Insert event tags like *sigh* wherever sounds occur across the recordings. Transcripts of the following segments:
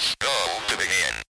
Press go to begin.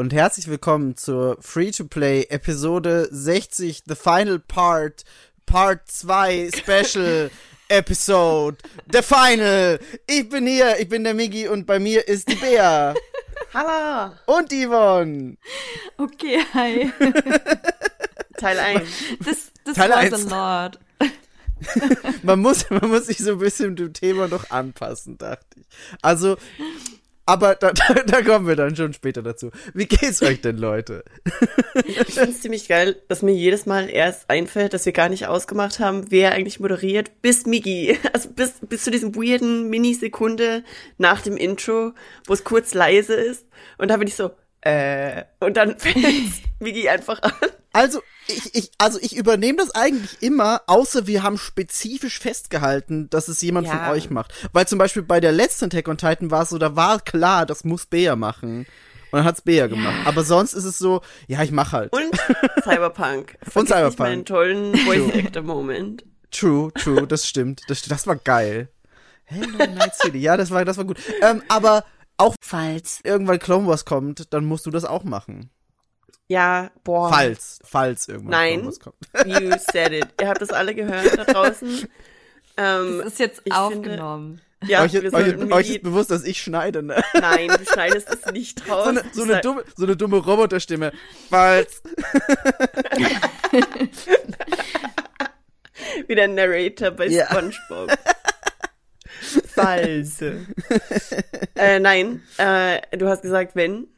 Und herzlich willkommen zur Free-to-Play Episode 60, The Final Part, Part 2 *laughs* Special Episode, The Final. Ich bin hier, ich bin der Migi und bei mir ist die Bea *laughs* Hallo! und Yvonne. Okay, hi. *laughs* Teil 1. This, this Teil was eins. a lot. Man muss, man muss sich so ein bisschen dem Thema noch anpassen, dachte ich. Also, aber da, *laughs* da, da kommen wir dann schon später dazu. Wie geht's euch denn, Leute? Ich finde es ziemlich geil, dass mir jedes Mal erst einfällt, dass wir gar nicht ausgemacht haben, wer eigentlich moderiert, bis Migi. *laughs* Also bis, bis zu diesem weirden Minisekunde nach dem Intro, wo es kurz leise ist. Und da bin ich so, äh, und dann *laughs* fängt Migi einfach an. Also, ich, ich, also ich übernehme das eigentlich immer, außer wir haben spezifisch festgehalten, dass es jemand Ja. von euch macht. Weil zum Beispiel bei der letzten Attack on Titan war es so, da war klar, das muss Bea machen. Und dann hat's Bea gemacht. Aber sonst ist es so, ja, ich mach halt. Und *laughs* Cyberpunk. Und Cyberpunk. Nicht meinen tollen Voice-Actor-Moment. True, true, das stimmt. Das, das war geil. Hello Night City, ja, das war, das war gut. Ähm, aber auch Falls. irgendwann Clone Wars kommt, dann musst du das auch machen. Ja, boah. Falls, falls irgendwann Nein. Wars kommt. You said it. Ihr habt das alle gehört da draußen. Ähm, Das ist jetzt ich aufgenommen. ja, euch, ist- euch, euch ist bewusst, dass ich schneide, ne? Nein, du schneidest es nicht *laughs* raus. So eine, so eine, dumme, so eine dumme Roboterstimme. Falls. *laughs* Wie der Narrator bei Ja. SpongeBob. False. äh, nein, äh, du hast gesagt, wenn.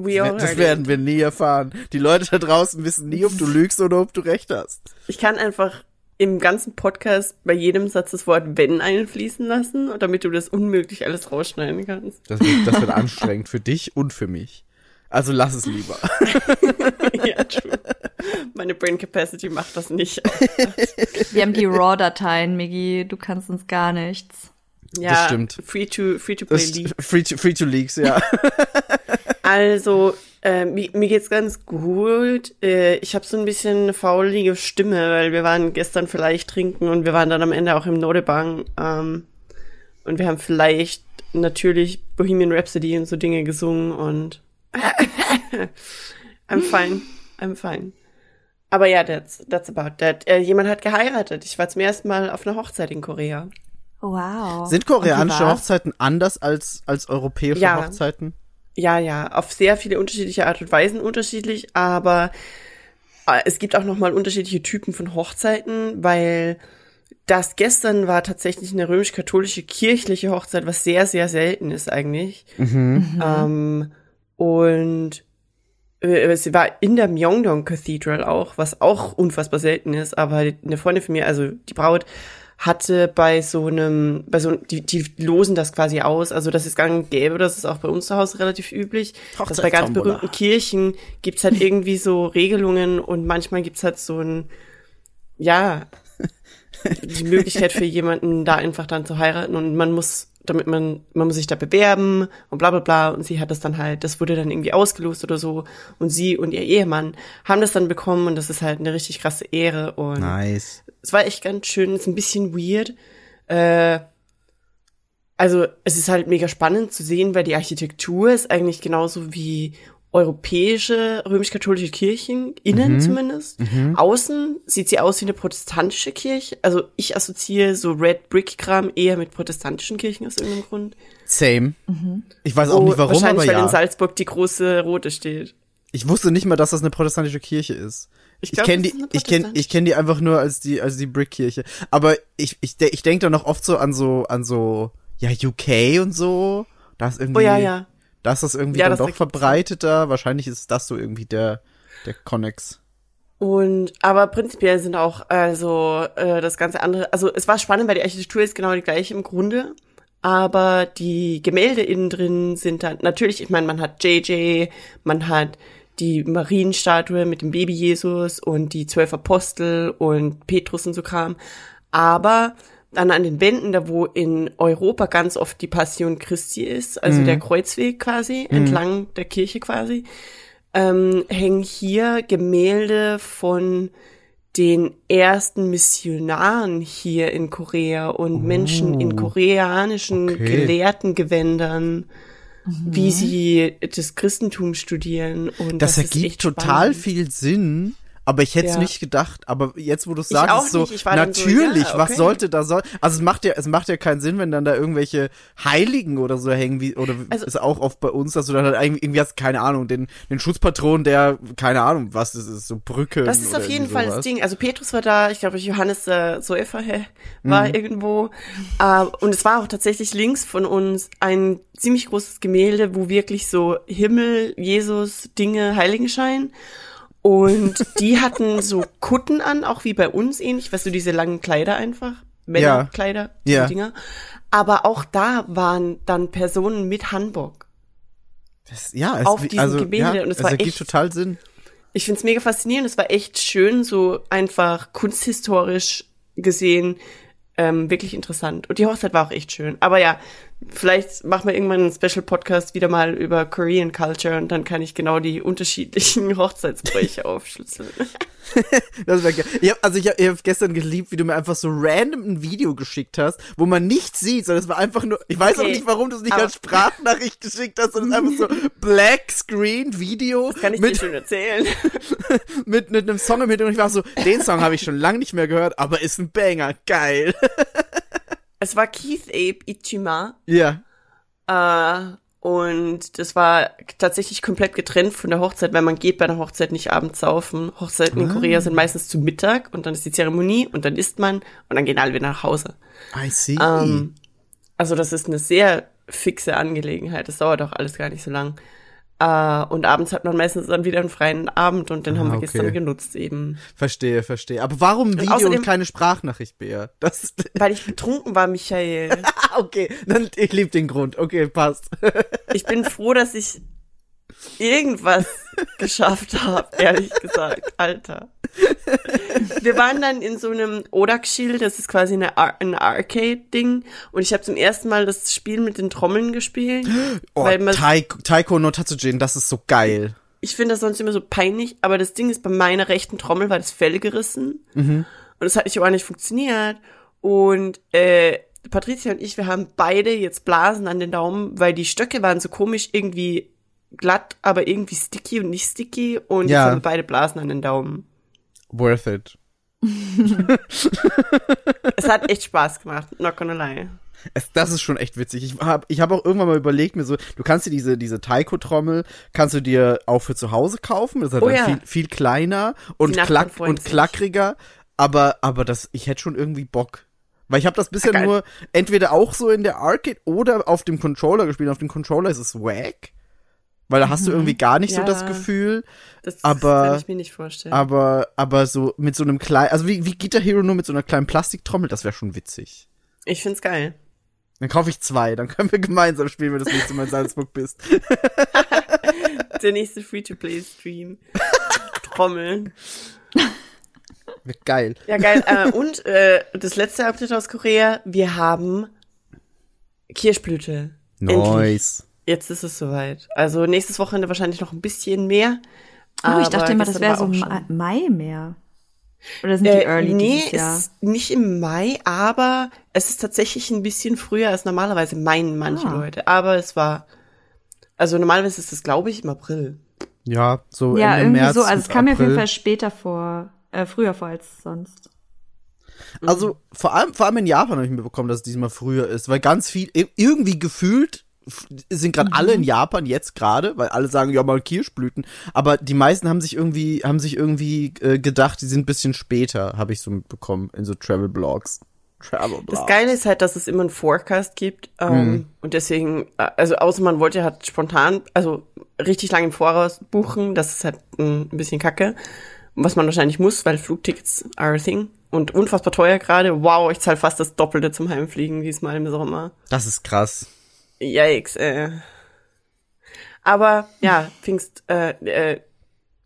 We all Das werden it. wir nie erfahren. Die Leute da draußen wissen nie, ob du lügst oder ob du recht hast. Ich kann einfach im ganzen Podcast bei jedem Satz das Wort wenn einfließen lassen, damit du das unmöglich alles rausschneiden kannst. Das wird, das wird anstrengend für dich und für mich. Also lass es lieber. *laughs* ja, true. Meine Brain Capacity macht das nicht. *laughs* Wir haben die RAW-Dateien, Miggi. Du kannst uns gar nichts. Ja, stimmt. Free to, free to play Das League. free, to, free to Leaks, ja. Also, äh, mir, mir geht's ganz gut. Äh, ich habe so ein bisschen eine faulige Stimme, weil wir waren gestern vielleicht trinken und wir waren dann am Ende auch im Nordebang. Ähm, und wir haben vielleicht natürlich Bohemian Rhapsody und so Dinge gesungen und *laughs* I'm fine. I'm fine. Aber ja, that's, that's about that. Äh, jemand hat geheiratet. Ich war zum ersten Mal auf einer Hochzeit in Korea. Wow. Sind koreanische? Hochzeiten anders als, als europäische Ja. Hochzeiten? Ja, ja, auf sehr viele unterschiedliche Art und Weisen unterschiedlich, aber äh, es gibt auch nochmal unterschiedliche Typen von Hochzeiten, weil das gestern war tatsächlich eine römisch-katholische kirchliche Hochzeit, was sehr, sehr selten ist eigentlich. Ähm, und äh, sie war in der Myeongdong Cathedral auch, was auch unfassbar selten ist, aber eine Freundin von mir, also die Braut, hatte bei so einem, bei so die, die losen das quasi aus, also das ist gang und gäbe, das ist auch bei uns zu Hause relativ üblich. Dass bei ganz berühmten Kirchen gibt's halt irgendwie so Regelungen und manchmal gibt's halt so ein, ja, *laughs* die Möglichkeit für jemanden da einfach dann zu heiraten und man muss, damit man, man muss sich da bewerben und bla bla bla und sie hat das dann halt, das wurde dann irgendwie ausgelost oder so und sie und ihr Ehemann haben das dann bekommen und das ist halt eine richtig krasse Ehre und Nice. es war echt ganz schön, ist ein bisschen weird. Äh, also es ist halt mega spannend zu sehen, weil die Architektur ist eigentlich genauso wie europäische römisch-katholische Kirchen, innen zumindest. Außen sieht sie aus wie eine protestantische Kirche. Also ich assoziiere so Red Brick-Kram eher mit protestantischen Kirchen aus irgendeinem Grund. Same. Ich weiß auch Oh, nicht warum, wahrscheinlich, aber weil in. Salzburg die große rote steht. Ich wusste nicht mal, dass das eine protestantische Kirche ist. Ich, glaub, kenne das die, ich kenne, ich kenne die einfach nur als die, als die Brickkirche. Aber ich, ich, ich denke da noch oft so an so, an so, ja UK und so. Da ist irgendwie, Oh ja, ja. Da ist das irgendwie Ja, dann das doch verbreiteter. Wahrscheinlich ist das so irgendwie der, der Connex. Und aber prinzipiell sind auch also äh, das ganze andere, also es war spannend, weil die Architektur ist genau die gleiche im Grunde, aber die Gemälde innen drin sind dann natürlich, ich meine, man hat JJ, man hat die Marienstatue mit dem Baby Jesus und die zwölf Apostel und Petrus und so Kram. Aber dann an den Wänden, da wo in Europa ganz oft die Passion Christi ist, also der Kreuzweg quasi, entlang der Kirche quasi, ähm, hängen hier Gemälde von den ersten Missionaren hier in Korea und Menschen in koreanischen okay. Gelehrtengewändern, wie sie das Christentum studieren. Und Das, das, ergibt total spannend. viel Sinn. Aber ich hätte es Ja. nicht gedacht. Aber jetzt, wo du es sagst, so, nicht. Ich war dann so, natürlich, ja, was okay. sollte da soll. Also es macht ja, es macht ja keinen Sinn, wenn dann da irgendwelche Heiligen oder so hängen, wie, oder Also- ist auch oft bei uns, dass du dann halt irgendwie, hast, keine Ahnung, den, den Schutzpatron, der, keine Ahnung, was das ist, so Brücke. Das ist auf jeden Fall das Ding. Also Petrus war da, ich glaube Johannes äh, Säufer hä, war irgendwo. Äh, und es war auch tatsächlich links von uns ein ziemlich großes Gemälde, wo wirklich so Himmel, Jesus, Dinge, Heiligenschein. Und die hatten so Kutten an, auch wie bei uns ähnlich, weißt du, diese langen Kleider einfach. Männerkleider, diese Ja. Dinger. Aber auch da waren dann Personen mit. Das, ja, es, auf diesem also, Gemälde ja, und es es war ergibt echt- total Sinn. Ich find's mega faszinierend. Es war echt schön, so einfach kunsthistorisch gesehen, ähm, wirklich interessant. Und die Hochzeit war auch echt schön. Aber ja, vielleicht machen wir irgendwann einen Special Podcast wieder mal über Korean Culture und dann kann ich genau die unterschiedlichen *laughs* Hochzeitsbräuche aufschlüsseln. *laughs* Das wär geil. Ich hab, also ich habe hab gestern geliebt, wie du mir einfach so random ein Video geschickt hast, wo man nichts sieht, sondern es war einfach nur, ich weiß auch Okay. nicht, warum du es nicht Aber- als Sprachnachricht geschickt hast, sondern es einfach so *laughs* Black Screen Video Kann ich mit, dir schon erzählen. mit, mit einem Song im Hintergrund. Ich war so, den Song habe ich schon lange nicht mehr gehört, aber ist ein Banger, geil. Es war Keith Abe Ichima. Ja. Äh, und das war tatsächlich komplett getrennt von der Hochzeit, weil man geht bei einer Hochzeit nicht abends saufen. Hochzeiten in Korea sind meistens zu Mittag und dann ist die Zeremonie und dann isst man und dann gehen alle wieder nach Hause. I see. Ähm, also das ist eine sehr fixe Angelegenheit. Das dauert auch alles gar nicht so lang. Äh, und abends hat man meistens dann wieder einen freien Abend und den haben Ah, wir gestern okay. genutzt eben. verstehe, verstehe. Aber warum Video und außerdem- keine Sprachnachricht, Bea? Das, *laughs* Weil ich betrunken war, Michael. ah, *laughs* okay, dann, ich lieb den Grund. Okay, passt. *laughs* Ich bin froh, dass ich irgendwas geschafft habe, ehrlich gesagt, Alter. *laughs* Wir waren dann in so einem Odak-Shield, das ist quasi eine Ar ein Arcade-Ding. Und ich habe zum ersten Mal das Spiel mit den Trommeln gespielt. *gasps* Oh, weil man, Taiko, Taiko no Tatsujin, das ist so geil. ich finde das sonst immer so peinlich, aber das Ding ist, bei meiner rechten Trommel war das Fell gerissen. Und es hat nicht auch nicht funktioniert. Und äh, Patricia und ich, wir haben beide jetzt Blasen an den Daumen, weil die Stöcke waren so komisch irgendwie glatt, aber irgendwie sticky und nicht sticky. Und Ja. jetzt haben wir beide Blasen an den Daumen. Worth it. *laughs* Es hat echt Spaß gemacht, not gonna lie. Es, das ist schon echt witzig. Ich habe ich hab auch irgendwann mal überlegt, mir so, du kannst dir diese, diese Taiko-Trommel, kannst du dir auch für zu Hause kaufen. Das ist halt Oh dann ja. viel, viel kleiner und, klack, und klackriger. Aber, aber das, ich hätte schon irgendwie Bock. Weil ich habe das bisher Ah, geil. nur entweder auch so in der Arcade oder auf dem Controller gespielt. Auf dem Controller ist es wack. Weil da hast du irgendwie gar nicht so Ja. das Gefühl. Das Aber- kann ich mir nicht vorstellen. Aber, aber so mit so einem kleinen, also wie, wie Guitar Hero nur mit so einer kleinen Plastiktrommel, das wäre schon witzig. ich find's geil. Dann kaufe ich zwei, dann können wir gemeinsam spielen, wenn du das nächste Mal in Salzburg bist. *laughs* Der nächste Free-to-Play-Stream. Trommeln. Wird geil. Ja, geil. äh, und äh, das letzte Update aus Korea, wir haben Kirschblüte. Endlich. Jetzt ist es soweit. Also nächstes Wochenende wahrscheinlich noch ein bisschen mehr. Oh, ich dachte immer, das wäre so. Mai mehr. Oder sind die Äh, early nee, dieses Jahr? ist nicht im Mai, aber es ist tatsächlich ein bisschen früher als normalerweise meinen manche Ah. Leute. Aber es war, also normalerweise ist es, glaube ich, im April. Ja, so Ja, Ende irgendwie März so. Also es kam mir auf jeden. Fall später vor, äh, früher vor als sonst. Also vor allem, vor allem in Japan habe ich mitbekommen, dass es diesmal früher ist, weil ganz viel, ir- irgendwie gefühlt sind gerade alle in Japan jetzt gerade, weil alle sagen, ja mal Kirschblüten, aber die meisten haben sich irgendwie, haben sich irgendwie äh, gedacht, die sind ein bisschen später, habe ich so mitbekommen in so Travel Blogs. Travel Blogs. Das Geile ist halt, dass es immer einen Forecast gibt. Ähm, Und deswegen, äh, also außer man wollte halt spontan, also richtig lange im Voraus buchen, das ist halt ein bisschen kacke. Was man wahrscheinlich muss, weil Flugtickets are a thing. und unfassbar teuer gerade. Wow, ich zahle fast das Doppelte zum Heimfliegen diesmal im Sommer. Das ist krass. Yikes, äh. Aber ja, Pfingst, äh, äh,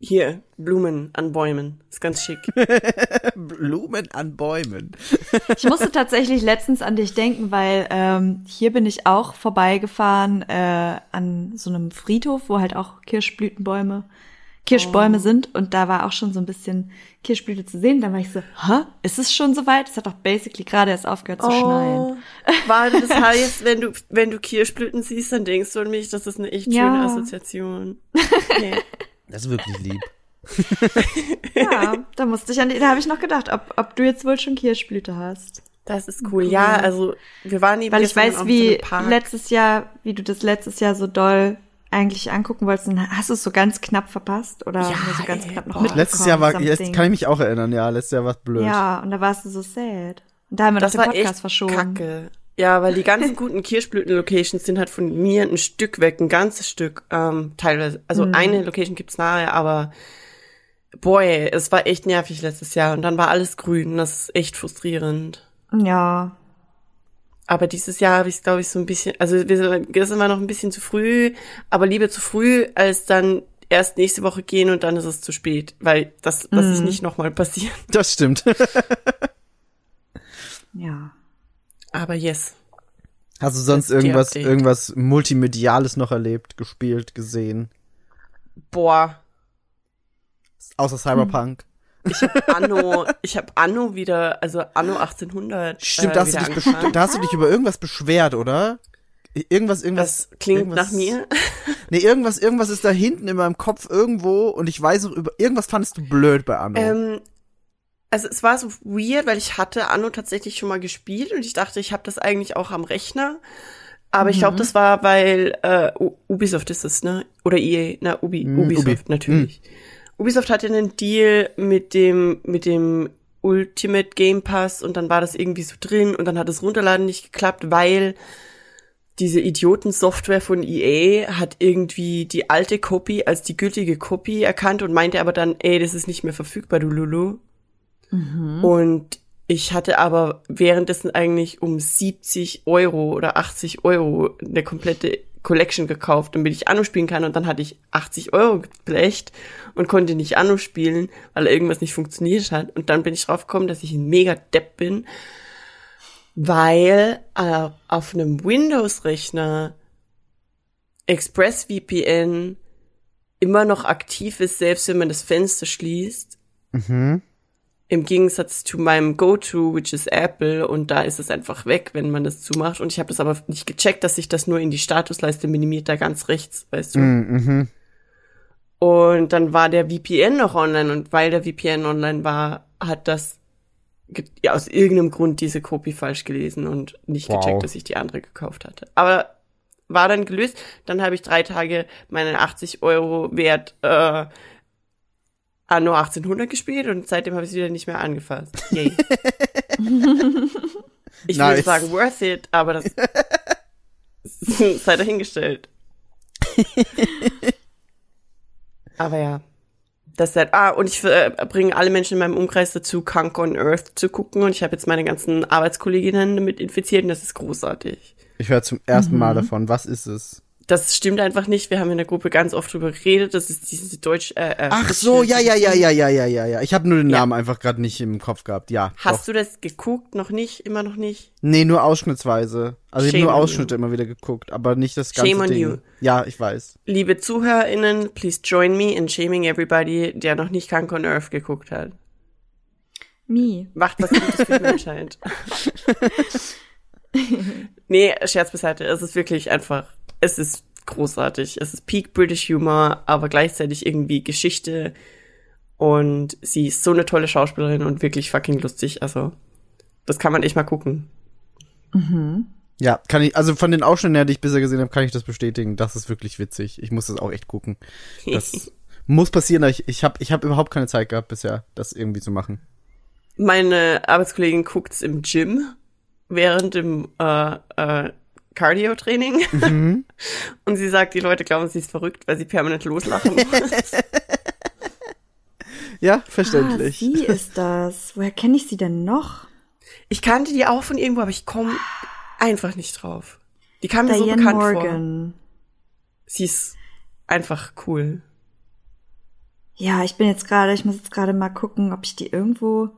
hier, Blumen an Bäumen. Ist ganz schick. *laughs* Blumen an Bäumen. *laughs* Ich musste tatsächlich letztens an dich denken, weil ähm, hier bin ich auch vorbeigefahren äh, an so einem Friedhof, wo halt auch Kirschblütenbäume, Kirschbäume sind und da war auch schon so ein bisschen Kirschblüte zu sehen. Dann war ich so, hä, ist es schon soweit? Es hat doch basically gerade erst aufgehört zu schneien. *laughs* Oh, war das heißt, wenn du, wenn du Kirschblüten siehst, dann denkst du an mich, das ist eine echt Ja. schöne Assoziation. Nee. *laughs* Das ist wirklich lieb. *laughs* Ja, da musste ich an die, da habe ich noch gedacht, ob, ob du jetzt wohl schon Kirschblüte hast. Das ist cool. Ja, also wir waren eben Weil ich weiß, wie letztes Jahr, wie du das letztes Jahr so doll eigentlich angucken wolltest, und hast du es so ganz knapp verpasst oder Ja, so ganz ey, knapp noch boah. Letztes Jahr war, jetzt kann ich mich auch erinnern, ja, letztes Jahr war es blöd. Ja, und da warst du so sad. Und da haben wir das noch den war Podcast echt verschoben. kacke. Ja, weil die ganzen guten Kirschblüten-Locations sind halt von mir ein Stück weg, ein ganzes Stück, ähm, teilweise. Also Mhm. eine Location gibt's nahe, aber boy, es war echt nervig letztes Jahr und dann war alles grün. Das ist echt frustrierend. Ja. Aber dieses Jahr habe ich glaube ich, so ein bisschen, also gestern war noch ein bisschen zu früh, aber lieber zu früh, als dann erst nächste Woche gehen und dann ist es zu spät, weil das, das Mhm. ist nicht nochmal passiert. *laughs* Das stimmt. *laughs* Ja. Aber yes. Hast du sonst Das irgendwas, Update. irgendwas Multimediales noch erlebt, gespielt, gesehen? Boah, Außer Cyberpunk? Ich habe Anno, ich habe Anno wieder, also Anno 1800. Stimmt, äh, da, hast du dich da hast du dich über irgendwas beschwert, oder? Irgendwas, irgendwas. Das klingt irgendwas, nach mir. *laughs* Nee, irgendwas, irgendwas ist da hinten in meinem Kopf irgendwo und ich weiß noch über, irgendwas fandest du blöd bei Anno. Ähm, also es war so weird, weil ich hatte Anno tatsächlich schon mal gespielt und ich dachte, ich habe das eigentlich auch am Rechner. Aber ich Mhm. glaube, das war, weil äh, Ubisoft ist es, ne? Oder EA, na, Ubi, Mm, Ubisoft, Ubi. natürlich. Ubisoft hatte einen Deal mit dem, mit dem Ultimate Game Pass und dann war das irgendwie so drin und dann hat das Runterladen nicht geklappt, weil diese Idioten-Software von EA hat irgendwie die alte Copy als die gültige Copy erkannt und meinte aber dann, ey, das ist nicht mehr verfügbar, du Lulu. Und ich hatte aber währenddessen eigentlich um 70 Euro oder 80 Euro eine komplette Collection gekauft, damit ich Anno spielen kann. Und dann hatte ich 80 Euro geblecht und konnte nicht Anno spielen, weil irgendwas nicht funktioniert hat. Und dann bin ich drauf gekommen, dass ich ein mega Depp bin, weil äh, auf einem Windows-Rechner ExpressVPN immer noch aktiv ist, selbst wenn man das Fenster schließt. mhm. Im Gegensatz zu meinem Go-To, which is Apple, und da ist es einfach weg, wenn man das zumacht. Und ich habe das aber nicht gecheckt, dass sich das nur in die Statusleiste minimiert, da ganz rechts, weißt du. Mhm. Und dann war der VPN noch online und weil der VPN online war, hat das ja, aus irgendeinem Grund diese Copy falsch gelesen und nicht Wow. gecheckt, dass ich die andere gekauft hatte. Aber war dann gelöst. Dann habe ich drei Tage meine 80 Euro wert äh, Anno 1800 gespielt und seitdem habe ich es wieder nicht mehr angefasst. Yay. *laughs* ich würde Nice. sagen worth it, aber das *laughs* sei dahingestellt. *laughs* Aber ja. Das ist halt, ah, und ich äh, bringe alle Menschen in meinem Umkreis dazu, Kunk on Earth zu gucken. Und ich habe jetzt meine ganzen Arbeitskolleginnen damit infiziert und das ist großartig. Ich höre zum ersten Mal davon. Was ist es? Das stimmt einfach nicht. Wir haben in der Gruppe ganz oft drüber geredet. Das ist diese Deutsch. Äh, äh, Ach so, ja, ja, ja, ja, ja, ja, ja, ja. Ich habe nur den Ja. Namen einfach gerade nicht im Kopf gehabt. Ja. Hast doch. du das geguckt? Noch nicht? Immer noch nicht? Nee, nur ausschnittsweise. Also ich habe Shame nur on Ausschnitte immer wieder geguckt, aber nicht das ganze Shame on Ding. you. Ja, ich weiß. Liebe ZuhörerInnen, please join me in shaming everybody, der noch nicht Kunk on Earth geguckt hat. Me. Macht was Gutes für die *laughs* Menschheit. nee, Scherz beiseite. Es ist wirklich einfach, es ist großartig. Es ist Peak British Humor, aber gleichzeitig irgendwie Geschichte. Und sie ist so eine tolle Schauspielerin und wirklich fucking lustig. Also, das kann man echt mal gucken. Ja, kann ich, also von den Ausschnitten her, die ich bisher gesehen habe, kann ich das bestätigen. Das ist wirklich witzig. Ich muss das auch echt gucken. Das *laughs* muss passieren. Ich, ich habe ich hab überhaupt keine Zeit gehabt bisher, das irgendwie zu machen. Meine Arbeitskollegin guckt's im Gym während dem äh, äh, Cardio-Training. *laughs* Und sie sagt, die Leute glauben, sie ist verrückt, weil sie permanent loslachen muss. *laughs* Ja, Ah, verständlich. sie ist das. Woher kenne ich sie denn noch? Ich kannte die auch von irgendwo, aber ich komme einfach nicht drauf. Die kam mir so bekannt vor. Morgan. Sie ist einfach cool. Ja, ich bin jetzt gerade, ich muss jetzt gerade mal gucken, ob ich die irgendwo.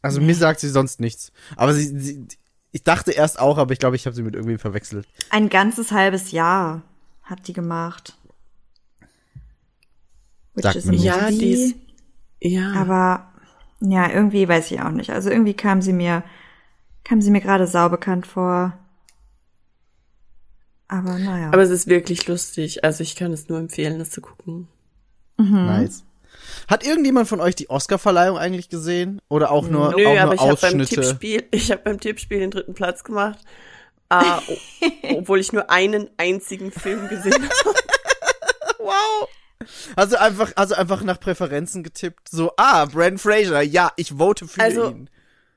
also mir sagt sie sonst nichts. Aber sie, sie ich dachte erst auch, aber ich glaube, ich habe sie mit irgendwem verwechselt. Ein ganzes halbes Jahr hat die gemacht. Which Sagt is mir nichts. Ja, die ist, ja. Aber ja, irgendwie weiß ich auch nicht. Also irgendwie kam sie mir, kam sie mir gerade saubekannt vor. Aber naja. aber es ist wirklich lustig. Also ich kann es nur empfehlen, das zu gucken. Mhm. Nice. Hat irgendjemand von euch die Oscar-Verleihung eigentlich gesehen? Oder auch nur, Nö, auch nur aber ich habe beim? Tippspiel, *laughs* ich habe beim Tippspiel den dritten Platz gemacht. O- *laughs* obwohl ich nur einen einzigen Film gesehen habe. *laughs* wow. Also einfach, also einfach nach Präferenzen getippt. So, ah, Brandon Fraser, ja, ich vote für Also- ihn.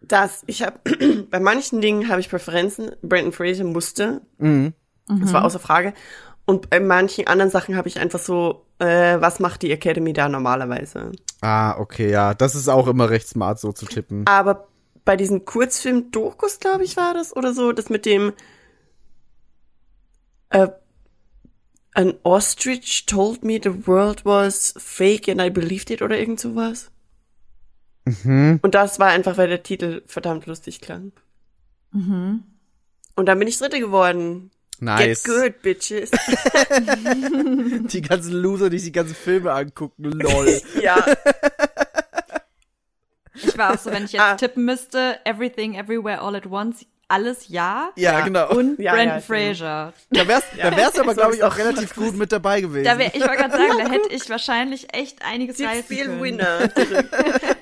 Das, ich habe *clears throat* bei manchen Dingen habe ich Präferenzen. Brandon Fraser musste, Mhm. das war außer Frage. Und bei manchen anderen Sachen habe ich einfach so, äh, was macht die Academy da normalerweise? Ah, okay, ja. Das ist auch immer recht smart, so zu tippen. Aber bei diesen Kurzfilm-Dokus, glaube ich, war das oder so, das mit dem äh, An Ostrich told me the world was fake and I believed it oder irgend sowas. Mhm. Und das war einfach, weil der Titel verdammt lustig klang. Mhm. Und dann bin ich Dritte geworden. Nice. Get good, bitches. *laughs* Die ganzen Loser, die sich die ganzen Filme angucken, lol. *laughs* ja, *laughs* Ich war auch so, wenn ich jetzt Ah. tippen müsste, Everything, Everywhere, All at Once, alles ja. Ja, genau. Und Ja, Brandon ja, Fraser. da wär's, da wär's aber, glaube ich, auch relativ gut mit dabei gewesen. Da wär, ich wollte gerade sagen, da hätte ich wahrscheinlich echt einiges reißen Tippspiel können. *laughs* Winner.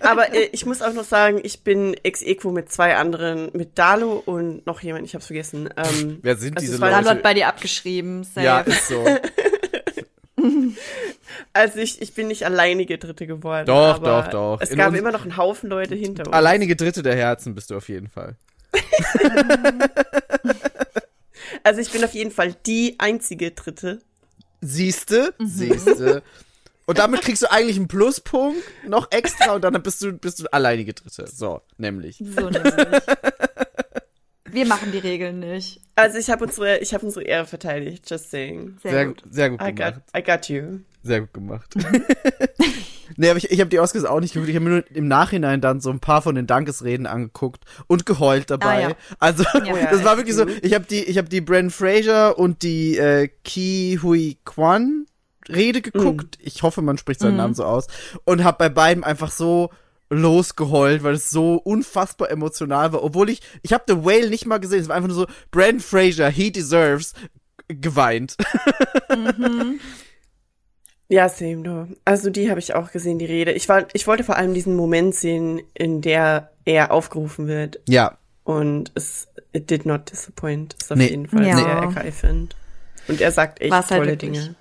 Aber äh, ich muss auch noch sagen, ich bin ex equo mit zwei anderen, mit Dalu und noch jemand, ich hab's vergessen. Ähm, Wer sind also diese Leute? Carlo hat bei dir abgeschrieben. Safe. ja, ist so. *laughs* Also ich, ich bin nicht alleinige Dritte geworden. Doch, aber doch, doch. Es In gab immer noch einen Haufen Leute hinter uns. Alleinige Dritte der Herzen bist du auf jeden Fall. *laughs* Also ich bin auf jeden Fall die einzige Dritte. Siehste, Mhm. siehste. Und damit kriegst du eigentlich einen Pluspunkt noch extra und dann bist du, bist du alleinige Dritte. So, nämlich. So nämlich. Wir machen die Regeln nicht. Also ich habe unsere, ich habe unsere Ehre verteidigt. Just saying. Sehr, Sehr, gut. sehr gut I got, gemacht. I got you. Sehr gut gemacht. *laughs* nee, aber ich, ich habe die Oscars auch nicht geguckt. Ich habe mir nur im Nachhinein dann so ein paar von den Dankesreden angeguckt und geheult dabei. Ah, ja. Also, Ja. das war wirklich so. Ich habe die, ich habe die Bren Fraser und die äh, Ki Hui Kwan Rede geguckt. Ich hoffe, man spricht seinen Namen so aus. Und habe bei beiden einfach so losgeheult, weil es so unfassbar emotional war. Obwohl ich, ich habe The Whale nicht mal gesehen. Es war einfach nur so, Brandon Fraser, he deserves, geweint. *laughs* Ja, same no. Also die habe ich auch gesehen, die Rede. Ich war, ich wollte vor allem diesen Moment sehen, in der er aufgerufen wird. Ja, Und es it did not disappoint. Ist auf Nee. jeden Fall Ja. sehr ergreifend. Und er sagt echt War's halt tolle wirklich. Dinge.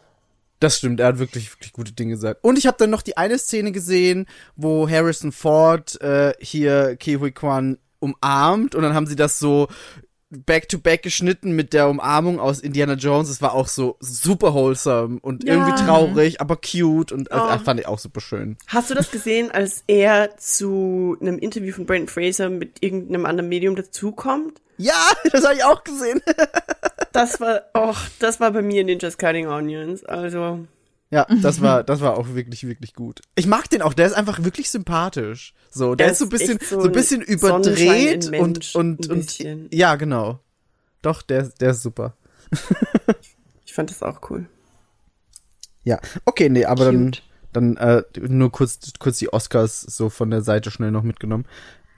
Das stimmt, er hat wirklich, wirklich gute Dinge gesagt. Und ich habe dann noch die eine Szene gesehen, wo Harrison Ford äh, hier Kiwi Kwan umarmt und dann haben sie das so back-to-back geschnitten mit der Umarmung aus Indiana Jones. Es war auch so super wholesome und Ja. irgendwie traurig, aber cute und also, Oh. fand ich auch super schön. Hast du das gesehen, als er zu einem Interview von Brandon Fraser mit irgendeinem anderen Medium dazukommt? Ja, *laughs* das habe ich auch gesehen. *laughs* Das war, och, das war bei mir Ninjas Cutting Onions. Also, Ja, das war, das war auch wirklich, wirklich gut. Ich mag den auch, der ist einfach wirklich sympathisch. So, der Er ist so ein bisschen, so, so ein bisschen überdreht und, Mensch, und, und, bisschen. ja, genau. Doch, der, der ist super. *laughs* ich fand das auch cool. Ja, okay, nee, aber dann, Cute. dann äh, nur kurz, kurz die Oscars so von der Seite schnell noch mitgenommen.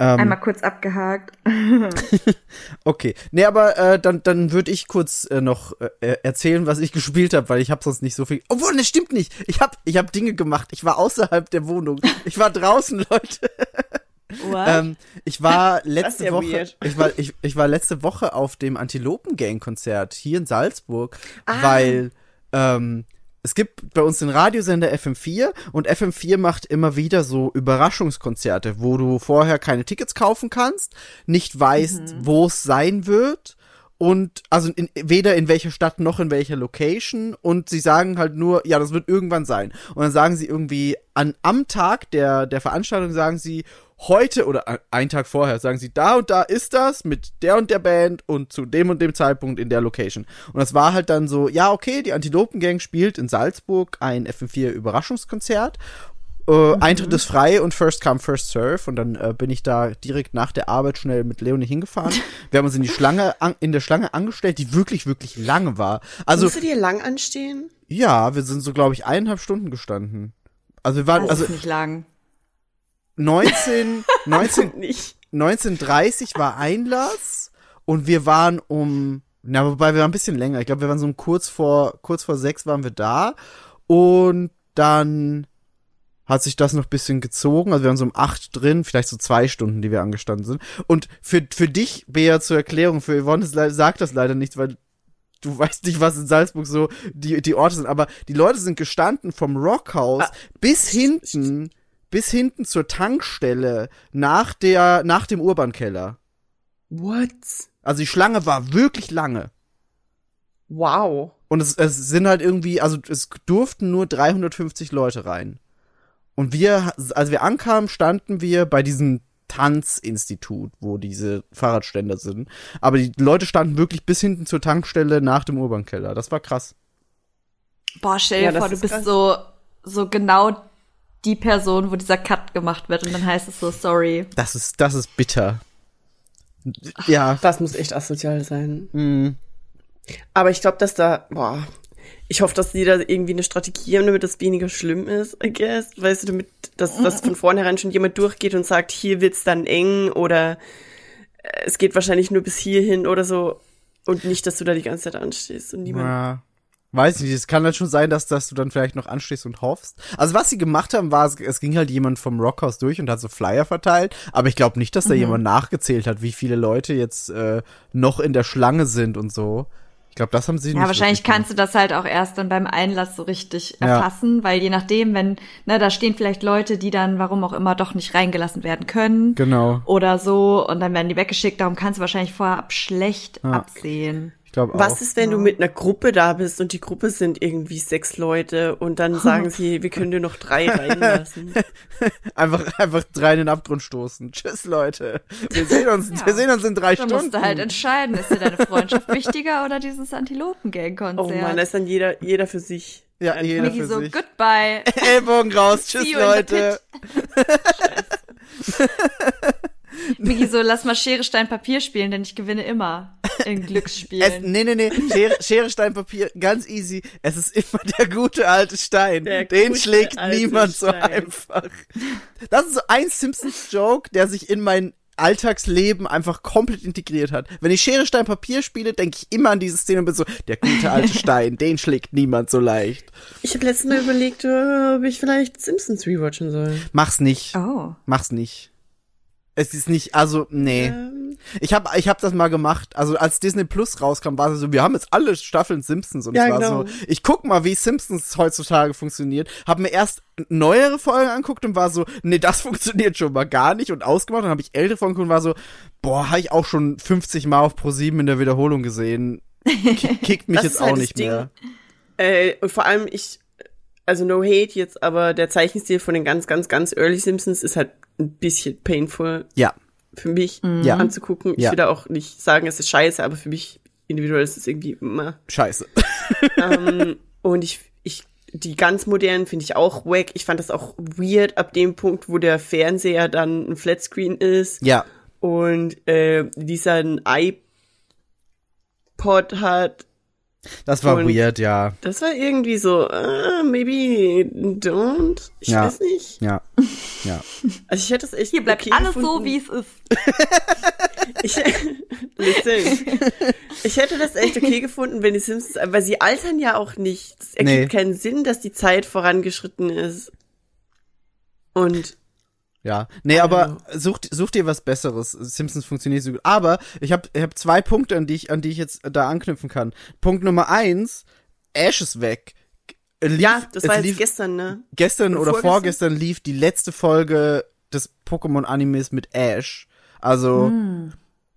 Ähm, Einmal kurz abgehakt. *laughs* *laughs* okay, nee, aber äh, dann, dann würde ich kurz äh, noch äh, erzählen, was ich *laughs* gespielt habe, weil ich habe sonst nicht so viel. Obwohl, das stimmt nicht. Ich habe ich hab Dinge gemacht. Ich war außerhalb der Wohnung. Ich war draußen, Leute. What? Ähm, ich war letzte ja Woche, weird. ich war, ich, ich war letzte Woche auf dem Antilopen Gang Konzert hier in Salzburg, Ah. weil ähm, es gibt bei uns den Radiosender FM4 und FM4 macht immer wieder so Überraschungskonzerte, wo du vorher keine Tickets kaufen kannst, nicht weißt, wo es sein wird und also in, weder in welcher Stadt noch in welcher Location und sie sagen halt nur, ja, das wird irgendwann sein. Und dann sagen sie irgendwie an am Tag der der Veranstaltung sagen sie heute oder einen Tag vorher sagen sie da und da ist das mit der und der Band und zu dem und dem Zeitpunkt in der Location. Und das war halt dann so, ja, okay, die Antilopen Gang spielt in Salzburg ein FM4 Überraschungskonzert äh, Eintritt ist frei und First Come, First Serve. Und dann äh, bin ich da direkt nach der Arbeit schnell mit Leonie hingefahren. *laughs* Wir haben uns in die Schlange, an, in der Schlange angestellt, die wirklich, wirklich lange war. Also, Musst du dir lang anstehen? ja, wir sind so, glaube ich, eineinhalb Stunden gestanden. Also wir waren, Das also ist nicht lang. 19, 19, *laughs* Nicht. 1930 war Einlass und wir waren um, na, wobei wir waren ein bisschen länger. Ich glaube, wir waren so um kurz vor, kurz vor sechs waren wir da und dann hat sich das noch ein bisschen gezogen. Also wir waren so um acht drin, vielleicht so zwei Stunden, die wir angestanden sind. Und für, für dich, Bea, zur Erklärung, für Yvonne ist sagt das leider nicht, weil du *laughs* weißt nicht, was in Salzburg so die, die Orte sind. Aber die Leute sind gestanden vom Rockhaus Ah. bis hinten, bis hinten zur Tankstelle nach der, nach dem Urbankeller. What? Also die Schlange war wirklich lange. Wow. Und es, es sind halt irgendwie, also es durften nur 350 Leute rein. Und wir, als wir ankamen, standen wir bei diesem Tanzinstitut, wo diese Fahrradständer sind. Aber die Leute standen wirklich bis hinten zur Tankstelle nach dem Urbankeller. Das war krass. Boah, stell dir Ja, vor, du ist bist krass. so, so genau die Person, wo dieser Cut gemacht wird und dann heißt es so, sorry. Das ist, das ist bitter. Ja. Das muss echt asozial sein. Mm. Aber ich glaube, dass da, boah, ich hoffe, dass die da irgendwie eine Strategie haben, damit das weniger schlimm ist, I guess. Weißt du, damit, dass, dass von vornherein schon jemand durchgeht und sagt, hier wird's dann eng oder äh, es geht wahrscheinlich nur bis hierhin oder so. Und nicht, dass du da die ganze Zeit anstehst und niemand. Ja. Weiß ich nicht, es kann halt schon sein, dass, dass du dann vielleicht noch anstehst und hoffst. Also was sie gemacht haben, war, es, es ging halt jemand vom Rockhaus durch und hat so Flyer verteilt, aber ich glaube nicht, dass da jemand nachgezählt hat, wie viele Leute jetzt äh, noch in der Schlange sind und so. Ich glaube, das haben sie nicht. Ja, wahrscheinlich kannst du das halt auch erst dann beim Einlass so richtig Ja. erfassen, weil je nachdem, wenn, ne, da stehen vielleicht Leute, die dann, warum auch immer, doch nicht reingelassen werden können. Genau. Oder so, und dann werden die weggeschickt, darum kannst du wahrscheinlich vorab schlecht Ja. absehen. Ich glaube auch. Was ist, wenn du mit einer Gruppe da bist und die Gruppe sind irgendwie sechs Leute und dann sagen sie, wir können dir noch drei *laughs* reinlassen? *laughs* Einfach, einfach drei in den Abgrund stoßen. Tschüss, Leute. Wir sehen uns, Ja. wir sehen uns in drei Da Stunden. musst du halt entscheiden, ist dir deine *laughs* Freundschaft wichtiger oder dieses Oh Antilopen-Gang-Konzert? Mann, da ist dann jeder, jeder für sich. ja, Einfach. jeder Miki für so, sich. goodbye. Ellbogen raus. Tschüss, Leute. Miki so, lass mal Schere, Stein, Papier spielen, denn ich gewinne immer in *laughs* Es, Glücksspielen. nee, nee, nee. Schere, Schere, Stein, Papier, ganz easy. Es ist immer der gute alte Stein. Der Den schlägt niemand so Stein. einfach. Das ist so ein Simpsons-Joke, der sich in mein Alltagsleben einfach komplett integriert hat. Wenn ich Schere, Stein, Papier spiele, denke ich immer an diese Szene und bin so, der gute alte *laughs* Stein, den schlägt niemand so leicht. Ich habe letztens mal überlegt, äh, ob ich vielleicht Simpsons rewatchen soll. Mach's nicht. Oh. Mach's nicht. Es ist nicht, also, nee. Ähm, Ich habe ich hab das mal gemacht. Also als Disney Plus rauskam, war es so, wir haben jetzt alle Staffeln Simpsons und Ja, es war genau. so, ich guck mal, wie Simpsons heutzutage funktioniert. Hab mir erst neuere Folgen anguckt und war so, nee, das *laughs* funktioniert schon mal gar nicht und ausgemacht. Dann habe ich ältere Folgen geguckt und war so, boah, habe ich auch schon 50 Mal auf Pro 7 in der Wiederholung gesehen. Ki- Kickt mich jetzt halt auch nicht Ding. mehr. äh, und vor allem ich, also no hate jetzt, aber der Zeichenstil von den ganz, ganz, ganz Early Simpsons ist halt ein bisschen painful Ja, für mich Ja. anzugucken. Ich Ja. will da auch nicht sagen, es ist scheiße, aber für mich individuell ist es irgendwie immer. scheiße. *laughs* ähm, *laughs* und ich, ich, die ganz modernen finde ich auch wack. Ich fand das auch weird ab dem Punkt, wo der Fernseher dann ein Flatscreen ist ja, und äh, dieser ein iPod hat. Das war Und- weird, ja. Das war irgendwie so, uh, maybe don't. Ich Ja. weiß nicht. Ja, ja. Also ich hätte es echt Hier bleibt okay alles so, gefunden. wie es ist. *laughs* Ich, listen. Ich hätte das echt okay gefunden, wenn die Simpsons, weil sie altern ja auch nicht. Es ergibt Nee. keinen Sinn, dass die Zeit vorangeschritten ist. Und Ja, nee, Also- aber such, such dir was Besseres. Simpsons funktioniert so gut. Aber ich habe ich hab zwei Punkte, an die ich, an die ich jetzt da anknüpfen kann. Punkt Nummer eins, Ash ist weg. Lief, ja, das war jetzt lief gestern, ne? gestern oder oder vorgestern? lief die letzte Folge des Pokémon-Animes mit Ash. Also,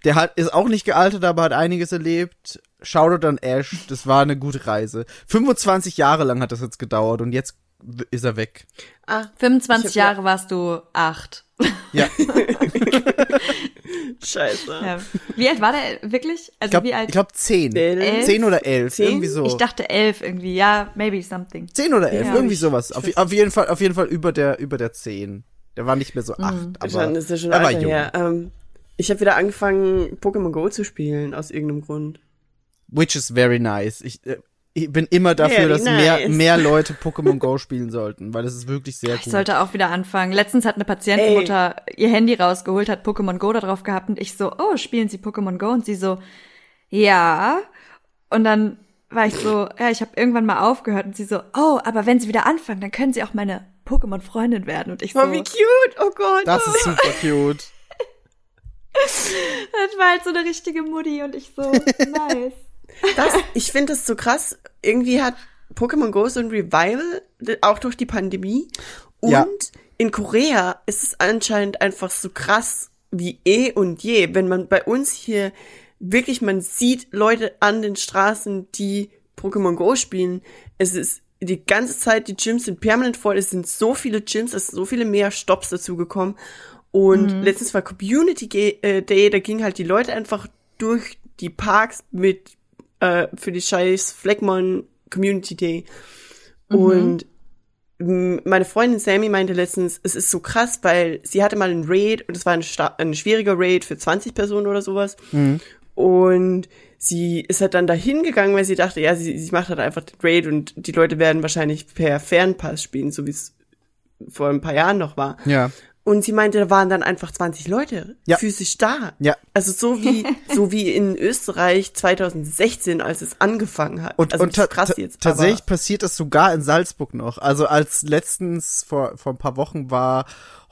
Der hat, ist auch nicht gealtert, aber hat einiges erlebt. Shoutout an Ash, das war eine gute Reise. 25 Jahre lang hat das jetzt gedauert und jetzt ist er weg. Ah, 25 Ich hab- Jahre warst du acht. Ja, *laughs* scheiße. Ja. Wie alt war der wirklich? Also ich glaube wie alt? glaub 10. Elf? 10 oder 11, Zehn? irgendwie so. Ich dachte elf irgendwie. Ja, maybe something. 10 oder 11, Ja. irgendwie sowas. Auf, auf jeden Fall, auf jeden Fall über der, über der 10. Der war nicht mehr so 8, aber Schon, das ist ja schon er war jung. her. Ähm, ich habe wieder angefangen, Pokémon Go zu spielen, aus irgendeinem Grund. Which is very nice. Ich, äh, ich bin immer dafür, dass mehr, nice. mehr Leute *laughs* Pokémon Go spielen sollten, weil das ist wirklich sehr Ich gut. sollte auch wieder anfangen. Letztens hat eine Patientenmutter ihr Handy rausgeholt, hat Pokémon Go da drauf gehabt und ich so, oh, spielen Sie Pokémon Go? Und sie so, ja. Und dann war ich so, ja, ich habe irgendwann mal aufgehört und sie so, oh, aber wenn Sie wieder anfangen, dann können Sie auch meine Pokémon-Freundin werden. Und ich so, Oh, wie cute! Oh Gott! Das ist super cute. *laughs* das war halt so eine richtige Mutti und ich so, nice. Das, ich finde das so krass. Irgendwie hat Pokémon Go so ein Revival, auch durch die Pandemie. Und Ja. in Korea ist es anscheinend einfach so krass wie eh und je. Wenn man bei uns hier wirklich, man sieht Leute an den Straßen, die Pokémon Go spielen. Es ist die ganze Zeit, die Gyms sind permanent voll. Es sind so viele Gyms, es sind so viele mehr Stops dazugekommen. Und letztens war Community äh, Day, da gingen halt die Leute einfach durch die Parks mit äh, für die scheiß Fleckmon Community Day. Und m, meine Freundin Sammy meinte letztens, es ist so krass, weil sie hatte mal einen Raid und es war ein, ein schwieriger Raid für 20 Personen oder sowas. Und sie ist halt dann dahin gegangen, weil sie dachte, ja, sie, sie macht halt einfach den Raid und die Leute werden wahrscheinlich per Fernpass spielen, so wie es vor ein paar Jahren noch war. Ja. Und sie meinte, da waren dann einfach 20 Leute Ja. physisch da. Ja. Also so wie, so wie in Österreich 2016, als es angefangen hat. Und, also und krass jetzt. tatsächlich passiert das sogar in Salzburg noch. Also als letztens vor, vor ein paar Wochen war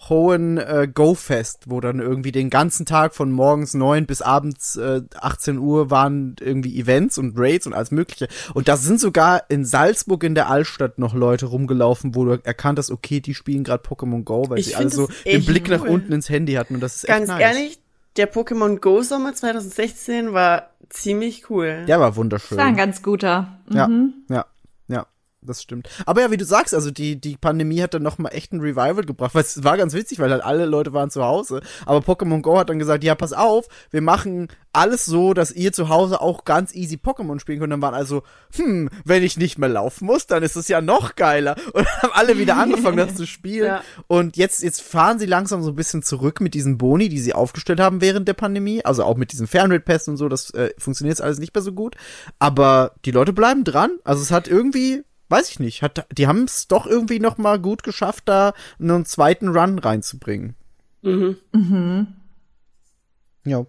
Hohen äh, Go Fest, wo dann irgendwie den ganzen Tag von morgens neun bis abends äh, 18 Uhr waren irgendwie Events und Raids und alles mögliche. Und da sind sogar in Salzburg in der Altstadt noch Leute rumgelaufen, wo du erkannt hast, okay, die spielen gerade Pokémon Go, weil Ich sie alle so den Blick nach cool. unten ins Handy hatten und das ist Ganz echt nice. ehrlich, der Pokémon Go Sommer 2016 war ziemlich cool. Ja, war wunderschön. Das war ein ganz guter. Ja, ja, ja, das stimmt. Aber ja, wie du sagst, also die, die Pandemie hat dann nochmal echt ein Revival gebracht, weil es war ganz witzig, weil halt alle Leute waren zu Hause. Aber Pokémon Go hat dann gesagt, ja, pass auf, wir machen alles so, dass ihr zu Hause auch ganz easy Pokémon spielen könnt. Dann waren also, hm, wenn ich nicht mehr laufen muss, dann ist es ja noch geiler. *laughs* Und dann haben alle wieder angefangen, das zu spielen. Ja. Und jetzt, jetzt fahren sie langsam so ein bisschen zurück mit diesen Boni, die sie aufgestellt haben während der Pandemie. Also auch mit diesen Fernrate-Pass und so, das äh, funktioniert jetzt alles nicht mehr so gut. Aber die Leute bleiben dran. Also es hat irgendwie, weiß ich nicht, hat, die haben es doch irgendwie noch mal gut geschafft, da einen zweiten Run reinzubringen. Ja.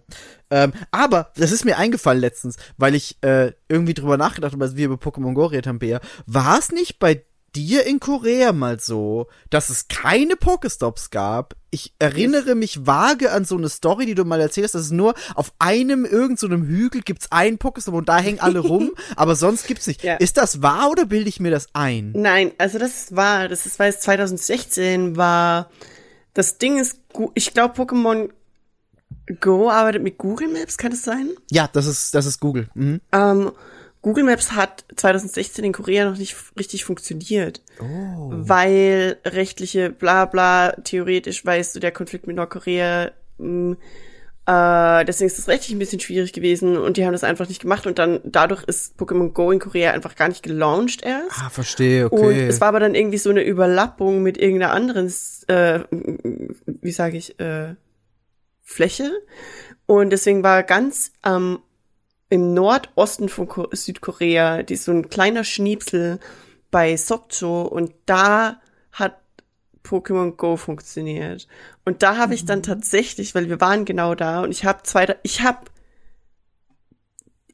Ähm, aber das ist mir eingefallen letztens, weil ich äh, irgendwie drüber nachgedacht habe, als wir über Pokémon Go geredet haben, Bea. War es nicht bei dir in Korea mal so, dass es keine Pokestops gab? Ich erinnere mich vage an so eine Story, die du mal erzählst, dass es nur auf einem irgend so Hügel gibt's einen Pokestop und da hängen alle *laughs* rum, aber sonst gibt's nicht. Ja. Ist das wahr oder bilde ich mir das ein? Nein, also das war, das ist, weil es 2016 war. Das Ding ist, ich glaube, Pokémon Go arbeitet mit Google Maps, kann es sein? Ja, das ist das ist Google. Mhm. Ähm, Google Maps hat 2016 in Korea noch nicht richtig funktioniert. Oh. Weil rechtliche Blabla, theoretisch weißt du, der Konflikt mit Nordkorea, mh, äh, deswegen ist es rechtlich ein bisschen schwierig gewesen und die haben das einfach nicht gemacht und dann dadurch ist Pokémon Go in Korea einfach gar nicht gelauncht erst. Ah, verstehe, Und okay. es war aber dann irgendwie so eine Überlappung mit irgendeiner anderen, äh, wie sage ich, äh, Fläche. Und deswegen war ganz ähm, im Nordosten von Ko Südkorea die so ein kleiner Schniepsel bei Sokcho und da hat Pokémon Go funktioniert. Und da habe ich dann tatsächlich, weil wir waren genau da und ich habe zwei, ich habe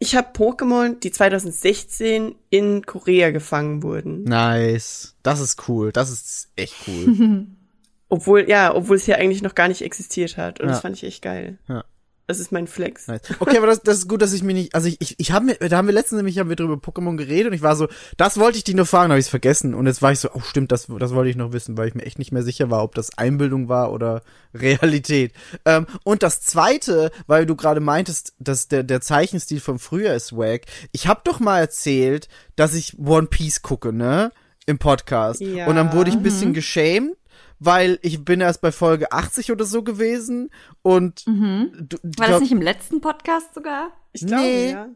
ich habe Pokémon, die 2016 in Korea gefangen wurden. Nice. Das ist cool. Das ist echt cool. *laughs* *laughs* Obwohl, ja, obwohl es hier eigentlich noch gar nicht existiert hat. Und Ja. das fand ich echt geil. Ja. Das ist mein Flex. Nice. Okay, aber das, das ist gut, dass ich mir nicht, also ich, ich, ich habe mir, da haben wir letztens nämlich, haben wir drüber Pokémon geredet und ich war so, das wollte ich dich nur fragen, habe ich es vergessen und jetzt war ich so, oh stimmt, das, das wollte ich noch wissen, weil ich mir echt nicht mehr sicher war, ob das Einbildung war oder *laughs* Realität. Ähm, und das zweite, weil du gerade meintest, dass der, der Zeichenstil von früher ist wack. Ich habe doch mal erzählt, dass ich One Piece gucke, ne? Im Podcast. Ja. Und dann wurde ich ein bisschen geschämt, weil ich bin erst bei Folge 80 oder so gewesen und du, du War glaub- das nicht im letzten Podcast sogar? Ich glaube, Nee. ja.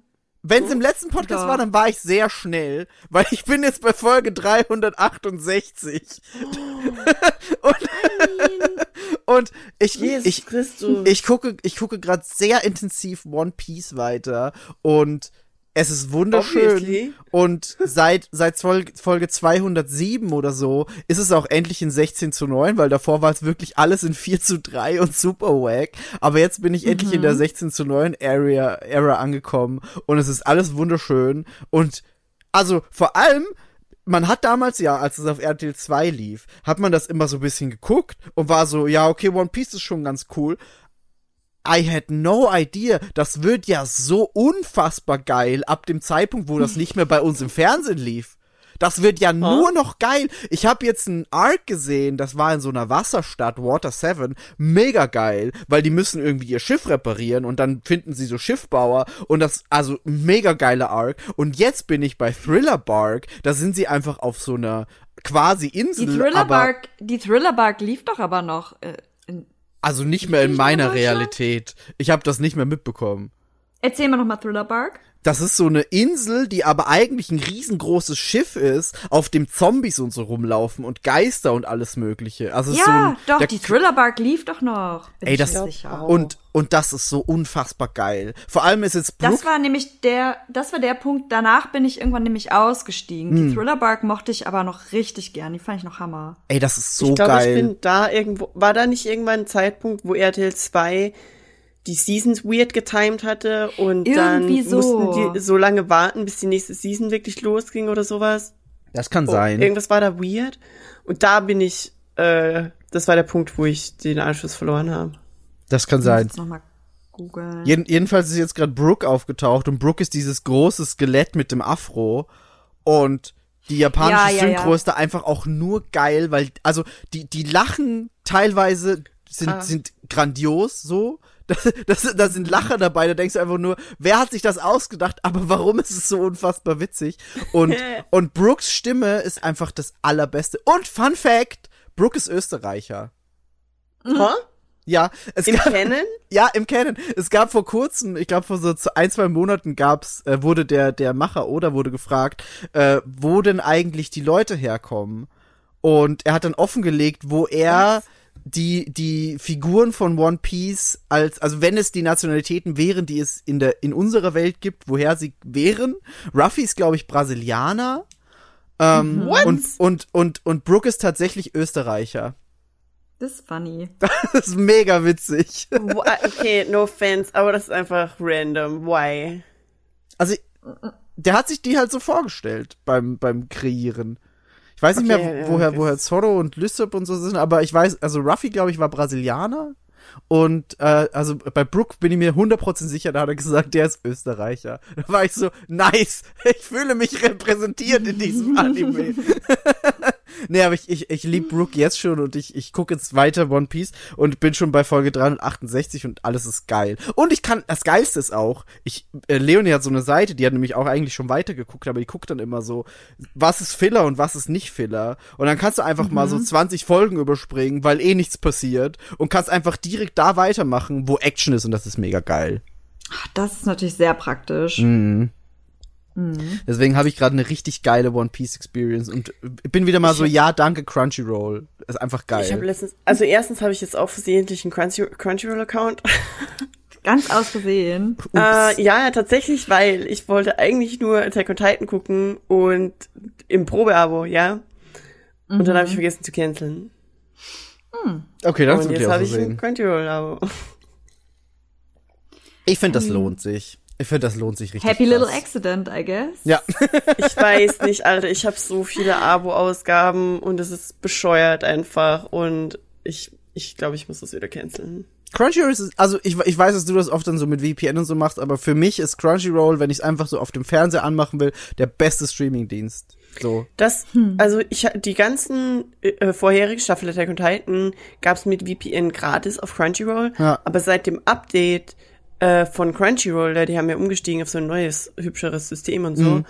wenn es im letzten Podcast Doch. war, dann war ich sehr schnell, weil ich bin jetzt bei Folge 368. und, und ich, Jesus ich, Christus. ich gucke, ich gucke gerade sehr intensiv One Piece weiter und es ist wunderschön. Obviously. Und seit, seit Folge, Folge 207 oder so ist es auch endlich in 16 zu 9, weil davor war es wirklich alles in 4 zu 3 und super wack. Aber jetzt bin ich endlich in der 16 zu 9 Area, Era angekommen und es ist alles wunderschön. Und also vor allem, man hat damals ja, als es auf RTL 2 lief, hat man das immer so ein bisschen geguckt und war so, ja, okay, One Piece ist schon ganz cool. I had no idea. Das wird ja so unfassbar geil ab dem Zeitpunkt, wo das nicht mehr bei uns im Fernsehen lief. Das wird ja nur noch geil. Ich habe jetzt einen Arc gesehen, das war in so einer Wasserstadt, Water 7, mega geil, weil die müssen irgendwie ihr Schiff reparieren und dann finden sie so Schiffbauer und das, also mega geiler Arc. Und jetzt bin ich bei Thriller Bark, da sind sie einfach auf so einer quasi Insel, Die Thriller Bark, die Thriller Bark lief doch aber noch. Äh, also nicht mehr in meiner? Realität. Ich habe das nicht mehr mitbekommen. erzähl mal nochmal Thriller Bark. Das ist so eine Insel, die aber eigentlich ein riesengroßes Schiff ist, auf dem Zombies und so rumlaufen und Geister und alles mögliche. Also ist so Ja, ein, doch, der- die Thriller Bark lief doch noch. Bin Ey, ich das glaub und und das ist so unfassbar geil. Vor allem ist jetzt Brooke Das war nämlich der, das war der Punkt, danach bin ich irgendwann nämlich ausgestiegen. Hm. Die Thriller Bark mochte ich aber noch richtig gern, die fand ich noch Hammer. Ey, das ist so ich glaube, geil. ich bin da irgendwo. War da nicht irgendwann ein Zeitpunkt, wo RTL 2 die Seasons weird getimed hatte und Irgendwie dann so. mussten die so lange warten, bis die nächste Season wirklich losging oder sowas? das kann Oh, sein. Irgendwas war da weird. Und da bin ich, äh, das war der Punkt, wo ich den Anschluss verloren habe. Das kann Ich muss sein. jetzt noch mal googeln. Jeden, jedenfalls ist jetzt gerade Brooke aufgetaucht und Brooke ist dieses große Skelett mit dem Afro und die japanische Ja, ja, Synchro ja. ist da einfach auch nur geil, weil also die die Lachen teilweise sind Ah. sind grandios so. Das, das, da sind Lacher dabei, da denkst du einfach nur, wer hat sich das ausgedacht, aber warum ist es so unfassbar witzig? Und, *laughs* und Brooks Stimme ist einfach das allerbeste. Und Fun Fact, Brooke ist Österreicher. Huh? Ja, es Im gab, Canon? *laughs* ja, im Canon. Es gab vor kurzem, ich glaube vor so ein, zwei Monaten gab's, äh, wurde der, der Macher oder wurde gefragt, äh, wo denn eigentlich die Leute herkommen. Und er hat dann offengelegt, wo er die, die Figuren von One Piece als, also wenn es die Nationalitäten wären, die es in der, in unserer Welt gibt, woher sie wären. Ruffy ist, glaube ich, Brasilianer. Ähm, What? und, und, und, und Brooke ist tatsächlich Österreicher. Das ist funny. *laughs* Das ist mega witzig. Okay, no offense, aber das ist einfach random. Why? Also, der hat sich die halt so vorgestellt beim, beim Kreieren. Ich weiß nicht Okay, mehr, ja, woher, okay. woher Zorro und Lysop und so sind, aber ich weiß, also Ruffy, glaube ich, war Brasilianer. Und äh, also bei Brooke bin ich mir 100% sicher, da hat er gesagt, der ist Österreicher. *laughs* Da war ich so, nice, *laughs* ich fühle mich repräsentiert in diesem Anime. *laughs* nee, aber ich, ich, ich liebe Brooke jetzt schon und ich, ich gucke jetzt weiter One Piece und bin schon bei Folge 368 und alles ist geil. Und ich kann, das Geilste ist auch, ich, äh, Leonie hat so eine Seite, die hat nämlich auch eigentlich schon weitergeguckt, aber die guckt dann immer so, was ist Filler und was ist nicht Filler. Und dann kannst du einfach mal so 20 Folgen überspringen, weil eh nichts passiert und kannst einfach direkt da weitermachen, wo Action ist und das ist mega geil. Ach, Das ist natürlich sehr praktisch. Mhm. Deswegen habe ich gerade eine richtig geile One Piece Experience und bin wieder mal so, ja, danke Crunchyroll. Ist einfach geil. Ich habe letztens, also erstens habe ich jetzt auch versehentlich einen Crunchy, Crunchyroll-Account. *laughs* Ganz aus Versehen. Äh, ja, tatsächlich, weil ich wollte eigentlich nur Attack on Titan gucken und im Probeabo, ja. Und dann habe ich vergessen zu canceln. okay, dann ist Und jetzt habe ich ein. Crunchyroll-Abo. Ich finde, das lohnt sich. Ich finde, das lohnt sich richtig. Happy krass. little accident, I guess. Ja. Ich *laughs* weiß nicht, Alter, ich habe so viele Abo-Ausgaben und es ist bescheuert einfach und ich ich glaube, ich muss das wieder canceln. Crunchyroll ist, also ich, ich weiß, dass du das oft dann so mit VPN und so machst, aber für mich ist Crunchyroll, wenn ich es einfach so auf dem Fernseher anmachen will, der beste Streamingdienst. So. Das, also ich die ganzen äh, vorherigen Staffel Attack on Titan gab's mit VPN gratis auf Crunchyroll, Ja. aber seit dem Update äh, von Crunchyroll, da die haben ja umgestiegen auf so ein neues, hübscheres System und so, Mhm.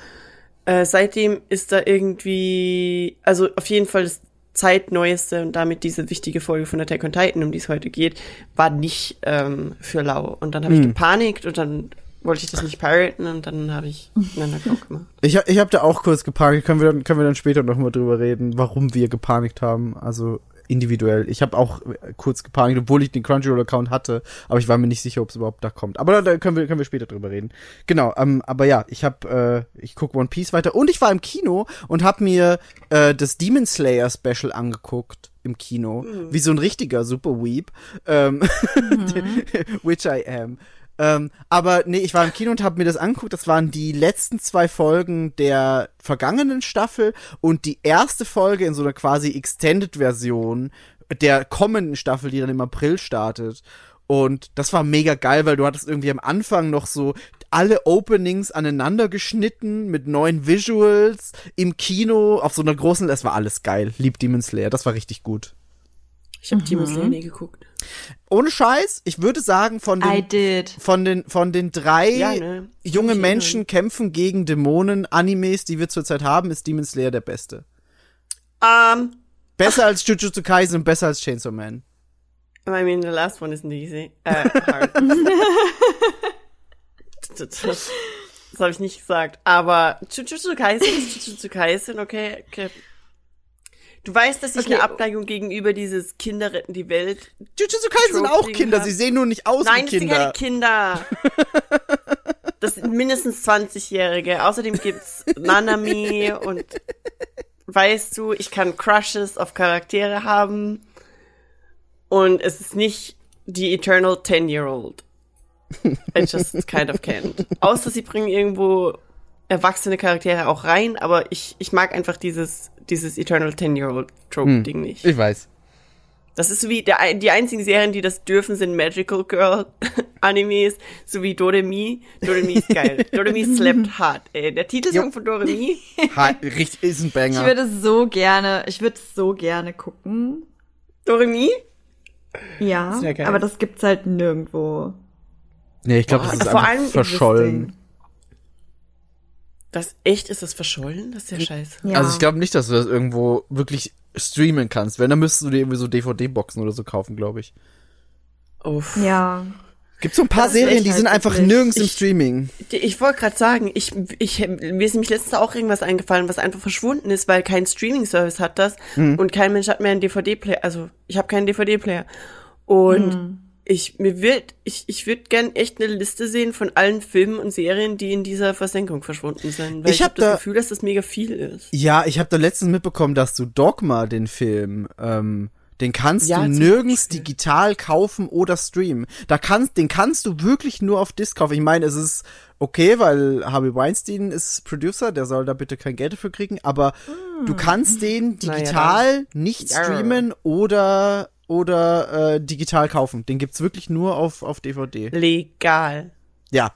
äh, seitdem ist da irgendwie, also auf jeden Fall das zeitneueste und damit diese wichtige Folge von Attack on Titan, um die es heute geht, war nicht ähm, für lau. Und dann habe ich Mhm. gepanikt und dann wollte ich das nicht piraten und dann habe ich *laughs* einen Account gemacht. Ich, ich habe da auch kurz gepanikt, können wir dann, können wir dann später nochmal drüber reden, warum wir gepanikt haben, also individuell. Ich habe auch äh, kurz gepanikt, obwohl ich den Crunchyroll-Account hatte, aber ich war mir nicht sicher, ob es überhaupt da kommt. Aber da, können wir können wir später drüber reden. Genau, ähm, aber ja, ich habe äh, ich guck One Piece weiter und ich war im Kino und habe mir äh, das Demon Slayer Special angeguckt im Kino, wie so ein richtiger Super Weep, ähm, *laughs* *laughs* which I am. Ähm, aber nee, ich war im Kino und habe mir das angeguckt. Das waren die letzten zwei Folgen der vergangenen Staffel und die erste Folge in so einer quasi Extended-Version der kommenden Staffel, die dann im April startet. Und das war mega geil, weil du hattest irgendwie am Anfang noch so alle Openings aneinander geschnitten mit neuen Visuals im Kino auf so einer großen, das war alles geil. Lieb Demon Slayer, das war richtig gut. Ich habe Timo Slayer nie geguckt. Ohne Scheiß, ich würde sagen, von den, von den, von den drei Ja, ne? Junge Menschen kämpfen gegen Dämonen Animes, die wir zurzeit haben, ist Demon Slayer der beste. Um, Besser als Jujutsu Kaisen und besser als Chainsaw Man. I mean, the last one isn't easy. Äh, *laughs* hard. das das habe ich nicht gesagt. Aber Jujutsu Kaisen ist Jujutsu Kaisen, okay? okay. Du weißt, dass ich Okay. eine Abneigung gegenüber dieses Kinder retten die Welt. Jujutsu Kaisen sind auch Kinder, hab. sie sehen nur nicht aus Nein, wie das sind keine Kinder. Kinder. *laughs* Das sind mindestens 20-Jährige. Außerdem gibt's Nanami und weißt du, ich kann Crushes auf Charaktere haben. Und es ist nicht die Eternal 10-Year-Old. I just kind of can't. Außer sie bringen irgendwo erwachsene Charaktere auch rein, aber ich, ich mag einfach dieses, dieses Eternal 10-Year-Old-Trope-Ding nicht. Ich weiß. Das ist so wie der, die einzigen Serien, die das dürfen, sind Magical Girl *laughs* Animes, sowie Doremi. Doremi ist geil. *laughs* Doremi slapped hard. Ey, der Titelsong Jo. von Doremi. *laughs* Richtig, ist ein Ich Banger. würde so gerne, ich würde so gerne gucken. Doremi? Ja, aber das gibt's halt nirgendwo. Nee, ich glaube, das ist Vor einfach allem verschollen. Das echt ist das verschollen? Das ist ja scheiße. Ja. Also ich glaube nicht, dass du das irgendwo wirklich streamen kannst. Wenn, dann müsstest du dir irgendwie so DVD-Boxen oder so kaufen, glaube ich. Uff. Ja. Gibt so ein paar Das Serien, die halt sind einfach wirklich- nirgends im Ich- Streaming. Ich wollte gerade sagen, ich, ich, mir ist nämlich letztens auch irgendwas eingefallen, was einfach verschwunden ist, weil kein Streaming-Service hat das und kein Mensch hat mehr einen DVD-Player. Also ich habe keinen DVD-Player. Und ich mir wird, ich, ich würde gern echt eine Liste sehen von allen Filmen und Serien, die in dieser Versenkung verschwunden sind. Weil Ich ich, hab habe das da- Gefühl, dass das mega viel ist. Ja, ich habe da letztens mitbekommen, dass du Dogma, den Film, ähm, den kannst Ja, du nirgends Beispiel. digital kaufen oder streamen. Da kannst, den kannst du wirklich nur auf Disc kaufen. Ich meine, es ist okay, weil Harvey Weinstein ist Producer, der soll da bitte kein Geld dafür kriegen, aber du kannst den digital nicht Ja. streamen oder oder äh, digital kaufen. Den gibt's wirklich nur auf auf DVD. Legal. Ja.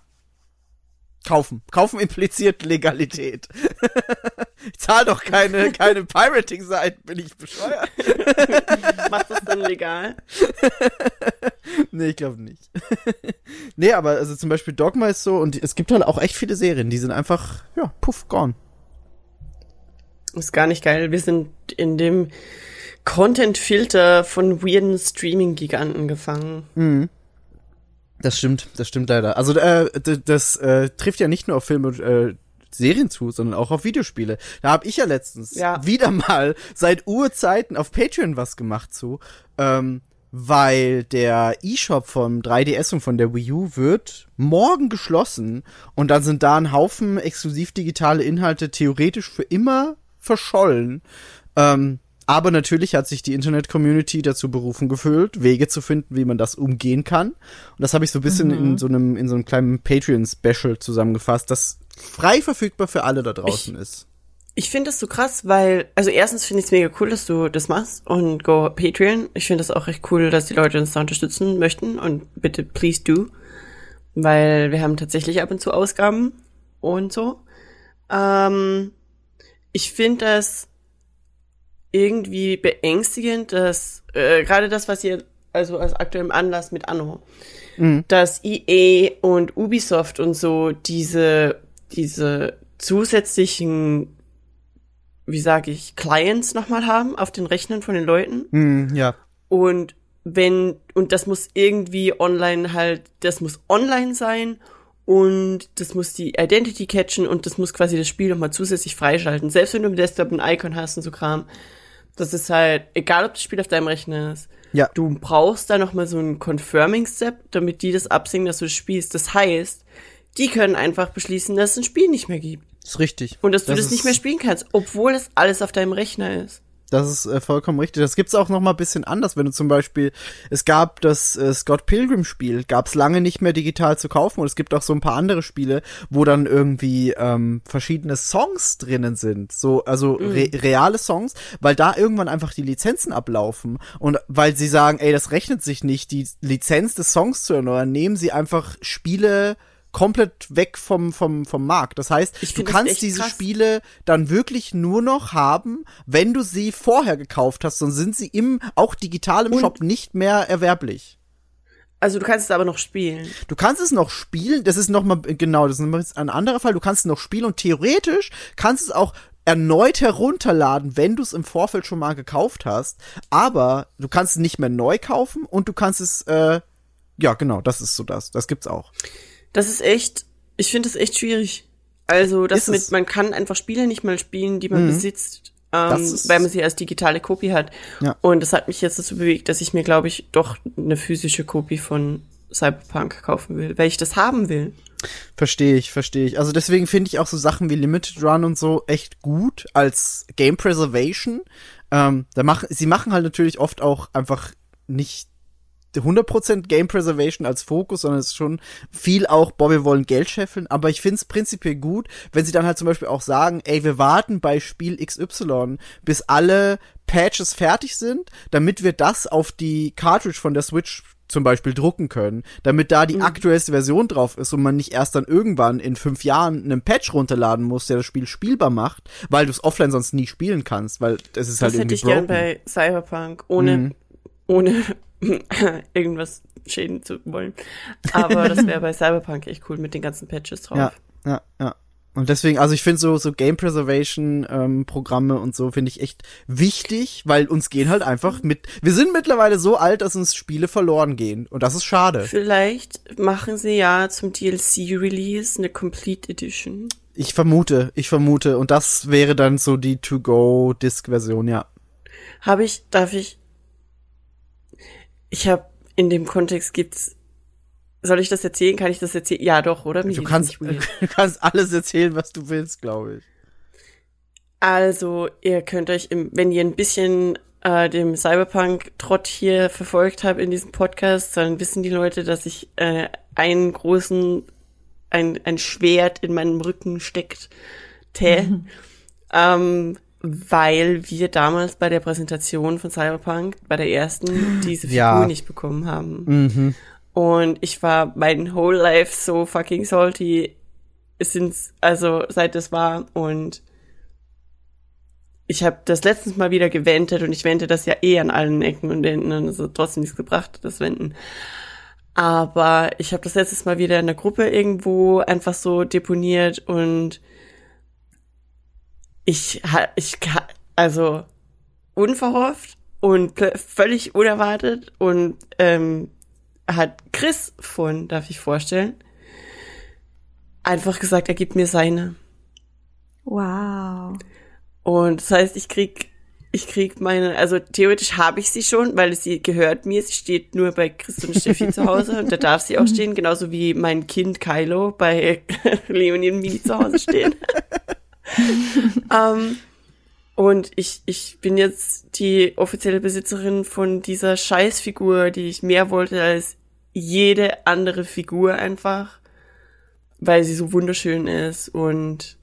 Kaufen. Kaufen impliziert Legalität. *laughs* ich zahle doch keine, keine Pirating-Seiten, bin ich bescheuert? *laughs* Macht das dann legal? *laughs* Nee, ich glaube nicht. nee, aber also zum Beispiel Dogma ist so und es gibt halt auch echt viele Serien, die sind einfach, ja, puff, gone. Ist gar nicht geil. Wir sind in dem Content-Filter von weirden Streaming-Giganten gefangen. Das stimmt, das stimmt leider. Also äh, das äh, trifft ja nicht nur auf Filme und äh, Serien zu, sondern auch auf Videospiele. Da habe ich ja letztens Ja. wieder mal seit Urzeiten auf Patreon was gemacht zu, ähm, weil der eShop vom 3DS und von der Wii U wird morgen geschlossen und dann sind da ein Haufen exklusiv digitale Inhalte theoretisch für immer verschollen. Ähm, aber natürlich hat sich die Internet-Community dazu berufen gefühlt, Wege zu finden, wie man das umgehen kann. Und das habe ich so ein bisschen in so einem, in so einem kleinen Patreon-Special zusammengefasst, das frei verfügbar für alle da draußen ist. Ich finde das so krass, weil, also erstens finde ich es mega cool, dass du das machst und go Patreon. Ich finde das auch recht cool, dass die Leute uns da unterstützen möchten und bitte please do. Weil wir haben tatsächlich ab und zu Ausgaben und so. Ähm, ich finde das irgendwie beängstigend, dass äh, gerade das, was ihr also als aktuellem Anlass mit Anno, dass EA und Ubisoft und so diese diese zusätzlichen wie sage ich Clients nochmal haben auf den Rechnern von den Leuten Hm, ja. und wenn, und das muss irgendwie online halt, das muss online sein und das muss die Identity catchen und das muss quasi das Spiel nochmal zusätzlich freischalten. Selbst wenn du im Desktop ein Icon hast und so Kram. Das ist halt, egal ob das Spiel auf deinem Rechner ist. Ja. Du brauchst da nochmal so einen Confirming-Step, damit die das absingen, dass du das spielst. Das heißt, die können einfach beschließen, dass es ein Spiel nicht mehr gibt. Ist richtig. Und dass du das, ist- nicht mehr spielen kannst, obwohl es alles auf deinem Rechner ist. Das ist äh, vollkommen richtig. Das gibt's auch noch mal ein bisschen anders, wenn du zum Beispiel, es gab das äh, Scott Pilgrim Spiel, gab's lange nicht mehr digital zu kaufen und es gibt auch so ein paar andere Spiele, wo dann irgendwie ähm, verschiedene Songs drinnen sind, so also re reale Songs, weil da irgendwann einfach die Lizenzen ablaufen. Und weil sie sagen, ey, das rechnet sich nicht, die Lizenz des Songs zu erneuern, nehmen sie einfach Spiele komplett weg vom vom vom Markt. Das heißt, Ich du kannst diese krass. Spiele dann wirklich nur noch haben, wenn du sie vorher gekauft hast, sonst sind sie im auch digital im Und- Shop nicht mehr erwerblich. Also du kannst es aber noch spielen. Du kannst es noch spielen, das ist noch mal genau, das ist ein anderer Fall, du kannst es noch spielen und theoretisch kannst es auch erneut herunterladen, wenn du es im Vorfeld schon mal gekauft hast, aber du kannst es nicht mehr neu kaufen und du kannst es äh, ja, genau, das ist so das. Das gibt's auch. Das ist echt, ich finde das echt schwierig. Also, das Ist mit, es. man kann einfach Spiele nicht mal spielen, die man besitzt, ähm, weil man sie als digitale Kopie hat. Ja. Und das hat mich jetzt dazu bewegt, dass ich mir, glaube ich, doch eine physische Kopie von Cyberpunk kaufen will, weil ich das haben will. Verstehe ich, verstehe ich. Also deswegen finde ich auch so Sachen wie Limited Run und so echt gut als Game Preservation. Ähm, da machen, sie machen halt natürlich oft auch einfach nicht 100% Game Preservation als Fokus, sondern es ist schon viel auch, boah, wir wollen Geld scheffeln, aber ich finde es prinzipiell gut, wenn sie dann halt zum Beispiel auch sagen, ey, wir warten bei Spiel XY, bis alle Patches fertig sind, damit wir das auf die Cartridge von der Switch zum Beispiel drucken können, damit da die aktuellste Version drauf ist und man nicht erst dann irgendwann in fünf Jahren einen Patch runterladen muss, der das Spiel spielbar macht, weil du es offline sonst nie spielen kannst, weil das ist halt Das hätte irgendwie ich gern broken. bei Cyberpunk, ohne, Mhm. ohne *laughs* irgendwas schäden zu wollen. Aber das wäre *laughs* bei Cyberpunk echt cool mit den ganzen Patches drauf. Ja, ja, ja. Und deswegen, also ich finde so, so Game Preservation ähm, Programme und so finde ich echt wichtig, weil uns gehen halt einfach mit, wir sind mittlerweile so alt, dass uns Spiele verloren gehen und das ist schade. Vielleicht machen sie ja zum DLC-Release eine Complete Edition. Ich vermute, ich vermute und das wäre dann so die To-Go-Disc-Version, ja. Habe ich, darf ich? Ich habe in dem Kontext gibt's. Soll ich das erzählen? Kann ich das erzählen? Ja, doch, oder? Mir Du kannst, du *laughs* kannst alles erzählen, was du willst, glaube ich. Also, ihr könnt euch, im, wenn ihr ein bisschen äh, dem Cyberpunk-Trott hier verfolgt habt in diesem Podcast, dann wissen die Leute, dass ich äh, einen großen, ein, ein Schwert in meinem Rücken steckt. Tä. *laughs* ähm, weil wir damals bei der Präsentation von Cyberpunk, bei der ersten, diese Figur Ja. nicht bekommen haben. Mhm. Und ich war mein whole life so fucking salty. Es sind also seit das war und ich habe das letztens mal wieder gewendet und ich wende das ja eh an allen Ecken und Enden und es hat trotzdem nichts gebracht, das Wenden. Aber ich habe das letztes Mal wieder in der Gruppe irgendwo einfach so deponiert und ich ich also unverhofft und völlig unerwartet und ähm, hat Chris von, darf ich vorstellen, einfach gesagt, er gibt mir seine. Wow. Und das heißt, ich krieg, ich krieg meine, also theoretisch habe ich sie schon, weil sie gehört mir. Sie steht nur bei Chris und Steffi zu Hause und da darf sie auch *laughs* stehen, genauso wie mein Kind Kylo bei *laughs* Leonie und Mini zu Hause stehen. *laughs* *laughs* ähm, und ich, ich bin jetzt die offizielle Besitzerin von dieser Scheißfigur, die ich mehr wollte als jede andere Figur einfach, weil sie so wunderschön ist und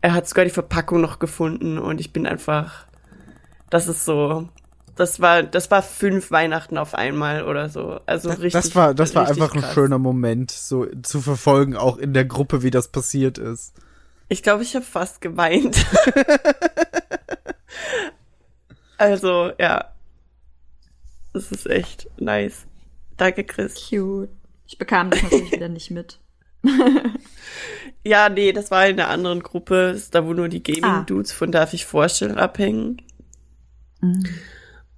er hat sogar die Verpackung noch gefunden und ich bin einfach, das ist so, das war, das war fünf Weihnachten auf einmal oder so. Also richtig. das war, das war einfach ein krass. schöner Moment, so zu verfolgen, auch in der Gruppe, wie das passiert ist. Ich glaube, ich habe fast geweint. *laughs* also, ja. Das ist echt nice. Danke, Chris. Cute. Ich bekam das natürlich wieder nicht mit. *laughs* Ja, nee, das war in einer anderen Gruppe, da wo nur die Ah. Gaming-Dudes von Darf ich vorstellen abhängen.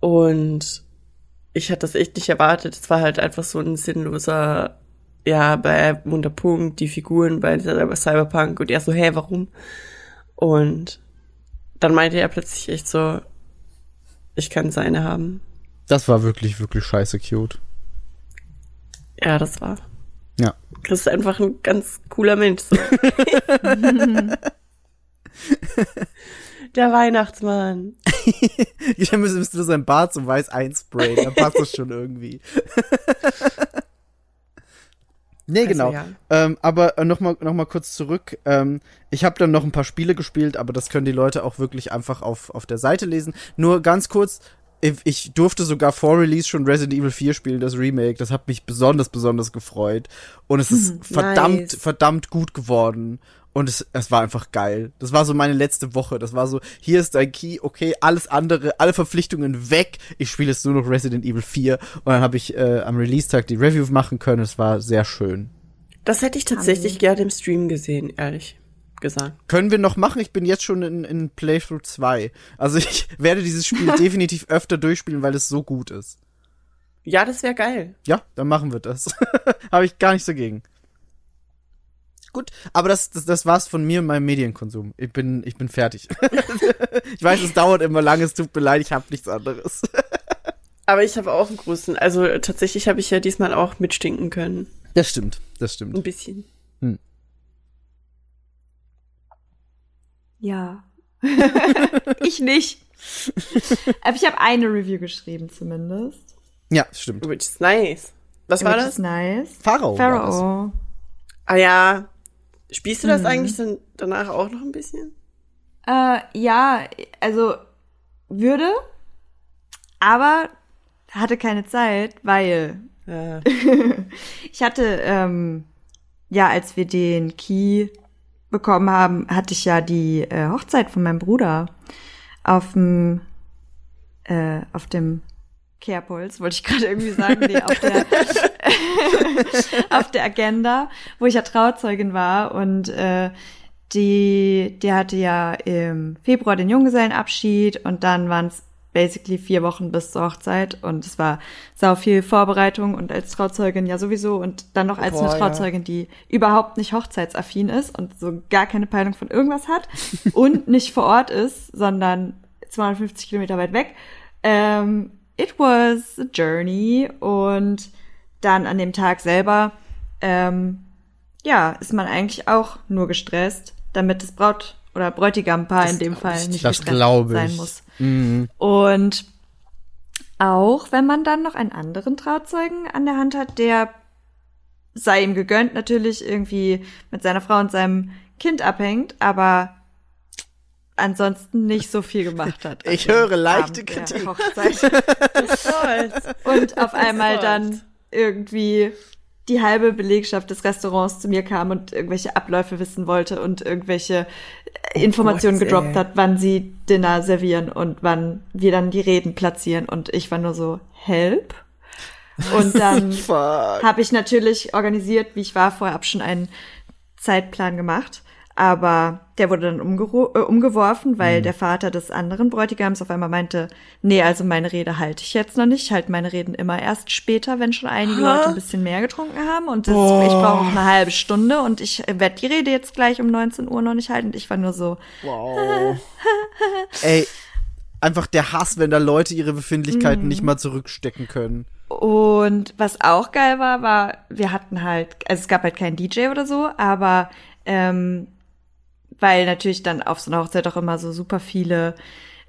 Und ich hatte das echt nicht erwartet. Es war halt einfach so ein sinnloser, ja, bei Wunderpunkt, die Figuren bei Cyberpunk und er so, hä, warum? Und dann meinte er plötzlich echt so, ich kann seine haben. Das war wirklich, wirklich scheiße cute. Ja, das war. Ja. Chris ist einfach ein ganz cooler Mensch. So. *laughs* Der Weihnachtsmann. *laughs* Dann müsstest du sein Bart so weiß einsprayen, dann passt das schon irgendwie. *laughs* nee, Also, genau. ja. Ähm, aber äh, nochmal noch mal kurz zurück. Ähm, ich habe dann noch ein paar Spiele gespielt, aber das können die Leute auch wirklich einfach auf, auf der Seite lesen. Nur ganz kurz, ich, durfte sogar vor Release schon Resident Evil 4 spielen, das Remake. Das hat mich besonders, besonders gefreut. Und es ist *laughs* verdammt, Nice. verdammt gut geworden. Und es, es war einfach geil. Das war so meine letzte Woche. Das war so, hier ist dein Key, okay, alles andere, alle Verpflichtungen weg. Ich spiele jetzt nur noch Resident Evil 4. Und dann habe ich äh, am Release-Tag die Review machen können. Es war sehr schön. Das hätte ich tatsächlich gerne im Stream gesehen, ehrlich gesagt. Können wir noch machen? Ich bin jetzt schon in, in Playthrough 2. Also ich *laughs* werde dieses Spiel *laughs* definitiv öfter durchspielen, weil es so gut ist. Ja, das wäre geil. Ja, dann machen wir das. *laughs* Habe ich gar nichts dagegen. Gut, aber das, das, das war's von mir und meinem Medienkonsum. Ich bin, ich bin fertig. *laughs* ich weiß, es dauert immer lange, es tut mir leid, ich habe nichts anderes. *laughs* Aber ich habe auch einen großen, also tatsächlich habe ich ja diesmal auch mitstinken können. Das stimmt, das Ein stimmt. bisschen. Ja. *laughs* ich nicht. Aber ich habe eine Review geschrieben zumindest. Ja, stimmt. Which is nice. Was war Which das? is nice. Pharaoh. war das. Pharaoh. Ah ja. Spielst du Mhm. das eigentlich dann danach auch noch ein bisschen? Äh, ja, also würde, aber hatte keine Zeit, weil Ja. *laughs* ich hatte, ähm, ja, als wir den Key bekommen haben, hatte ich ja die äh, Hochzeit von meinem Bruder auf dem, äh, auf dem Kehrpuls, wollte ich gerade irgendwie sagen, nee, auf der, *laughs* auf der Agenda, wo ich ja Trauzeugin war und äh, die, der hatte ja im Februar den Junggesellenabschied und dann waren es basically vier Wochen bis zur Hochzeit und es war sau viel Vorbereitung und als Trauzeugin ja sowieso und dann noch als Boah, eine ja. Trauzeugin, die überhaupt nicht hochzeitsaffin ist und so gar keine Peilung von irgendwas hat und nicht vor Ort ist, sondern 250 Kilometer weit weg. Ähm, it was a journey und dann an dem Tag selber, ähm, ja, ist man eigentlich auch nur gestresst, damit das Braut- oder Bräutigampaar in dem Fall nicht Das gestresst sein ich. muss. Mhm. Und auch wenn man dann noch einen anderen Trauzeugen an der Hand hat, der sei ihm gegönnt, natürlich irgendwie mit seiner Frau und seinem Kind abhängt, aber ansonsten nicht so viel gemacht hat. Ich höre leichte Abend der Kritik. *laughs* Und auf einmal dann irgendwie die halbe Belegschaft des Restaurants zu mir kam und irgendwelche Abläufe wissen wollte und irgendwelche äh, Informationen Gott, gedroppt ey. hat, wann sie Dinner servieren und wann wir dann die Reden platzieren. Und ich war nur so, help. Und dann *laughs* habe ich natürlich organisiert, wie ich war, vorher hab schon einen Zeitplan gemacht. Aber der wurde dann äh, umgeworfen, weil der Vater des anderen Bräutigams auf einmal meinte, nee, also meine Rede halte ich jetzt noch nicht. Ich halte meine Reden immer erst später, wenn schon einige Leute ein bisschen mehr getrunken haben. Und das, ich brauche noch eine halbe Stunde und ich werde die Rede jetzt gleich um 19 Uhr noch nicht halten. Und ich war nur so, Wow. *laughs* Ey, einfach der Hass, wenn da Leute ihre Befindlichkeiten nicht mal zurückstecken können. Und was auch geil war, war, wir hatten halt, also es gab halt keinen DJ oder so, aber ähm, weil natürlich dann auf so einer Hochzeit auch immer so super viele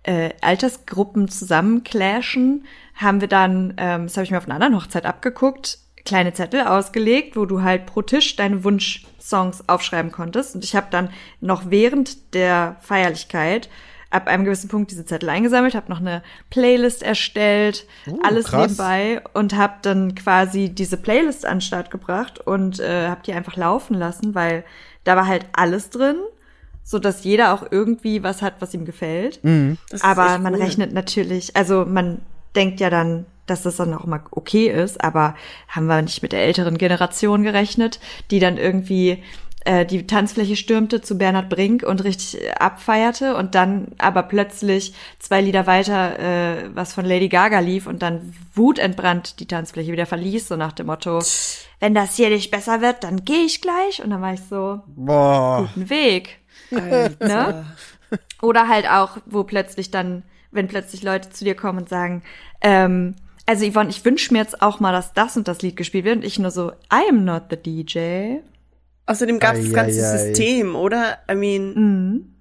äh, Altersgruppen zusammenclashen, haben wir dann, ähm, das habe ich mir auf einer anderen Hochzeit abgeguckt, kleine Zettel ausgelegt, wo du halt pro Tisch deine Wunschsongs aufschreiben konntest. Und ich habe dann noch während der Feierlichkeit ab einem gewissen Punkt diese Zettel eingesammelt, habe noch eine Playlist erstellt, Uh, alles krass. nebenbei und habe dann quasi diese Playlist an den Start gebracht und äh, habe die einfach laufen lassen, weil da war halt alles drin, so dass jeder auch irgendwie was hat, was ihm gefällt. Ist Aber man cool. rechnet natürlich, also man denkt ja dann, dass das dann auch mal okay ist, aber haben wir nicht mit der älteren Generation gerechnet, die dann irgendwie äh, die Tanzfläche stürmte zu Bernhard Brink und richtig abfeierte und dann aber plötzlich zwei Lieder weiter äh, was von Lady Gaga lief und dann wutentbrannt die Tanzfläche wieder verließ, so nach dem Motto, wenn das hier nicht besser wird, dann gehe ich gleich. Und dann war ich so, Boah. guten Weg. Ne? Oder halt auch, wo plötzlich dann, wenn plötzlich Leute zu dir kommen und sagen, ähm, also Yvonne, ich wünsche mir jetzt auch mal, dass das und das Lied gespielt wird. Und ich nur so, I am not the DJ. Außerdem gab es das ganze Eieiei. System, oder? I mean, Mhm.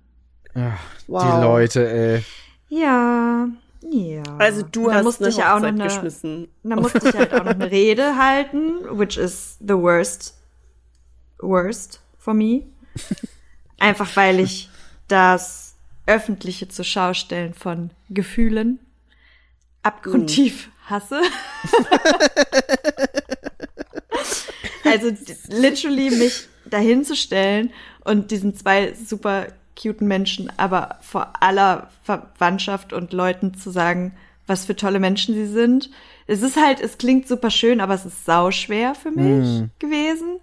Ach, wow. Die Leute, ey. Ja, ja. Also du dann hast musste eine ich ja auch noch eine, geschmissen. Dann musste ich halt auch noch eine Rede halten, which is the worst, worst for me. Einfach weil ich das öffentliche zur Schaustellen von Gefühlen abgrundtief hasse. *laughs* also literally mich dahinzustellen und diesen zwei super cuten Menschen, aber vor aller Verwandtschaft und Leuten zu sagen, was für tolle Menschen sie sind. Es ist halt, es klingt super schön, aber es ist sauschwer für mich gewesen.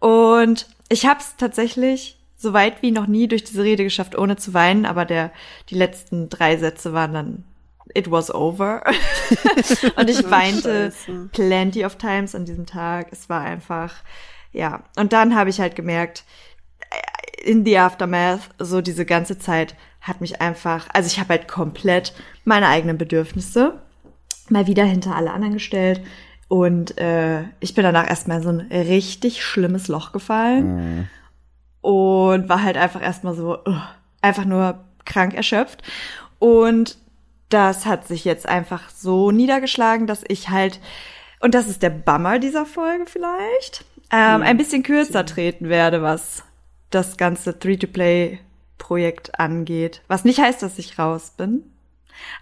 Und ich habe es tatsächlich so weit wie noch nie durch diese Rede geschafft, ohne zu weinen, aber der, die letzten drei Sätze waren dann It was over. *laughs* und ich weinte Scheiße. plenty of times an diesem Tag. Es war einfach, ja. Und dann habe ich halt gemerkt, in the aftermath, so diese ganze Zeit hat mich einfach, also ich habe halt komplett meine eigenen Bedürfnisse mal wieder hinter alle anderen gestellt. Und äh, ich bin danach erstmal in so ein richtig schlimmes Loch gefallen und war halt einfach erstmal so, ugh, einfach nur krank erschöpft. Und das hat sich jetzt einfach so niedergeschlagen, dass ich halt, und das ist der Bummer dieser Folge vielleicht, ähm, ein bisschen kürzer treten werde, was das ganze 3-to-Play-Projekt angeht. Was nicht heißt, dass ich raus bin,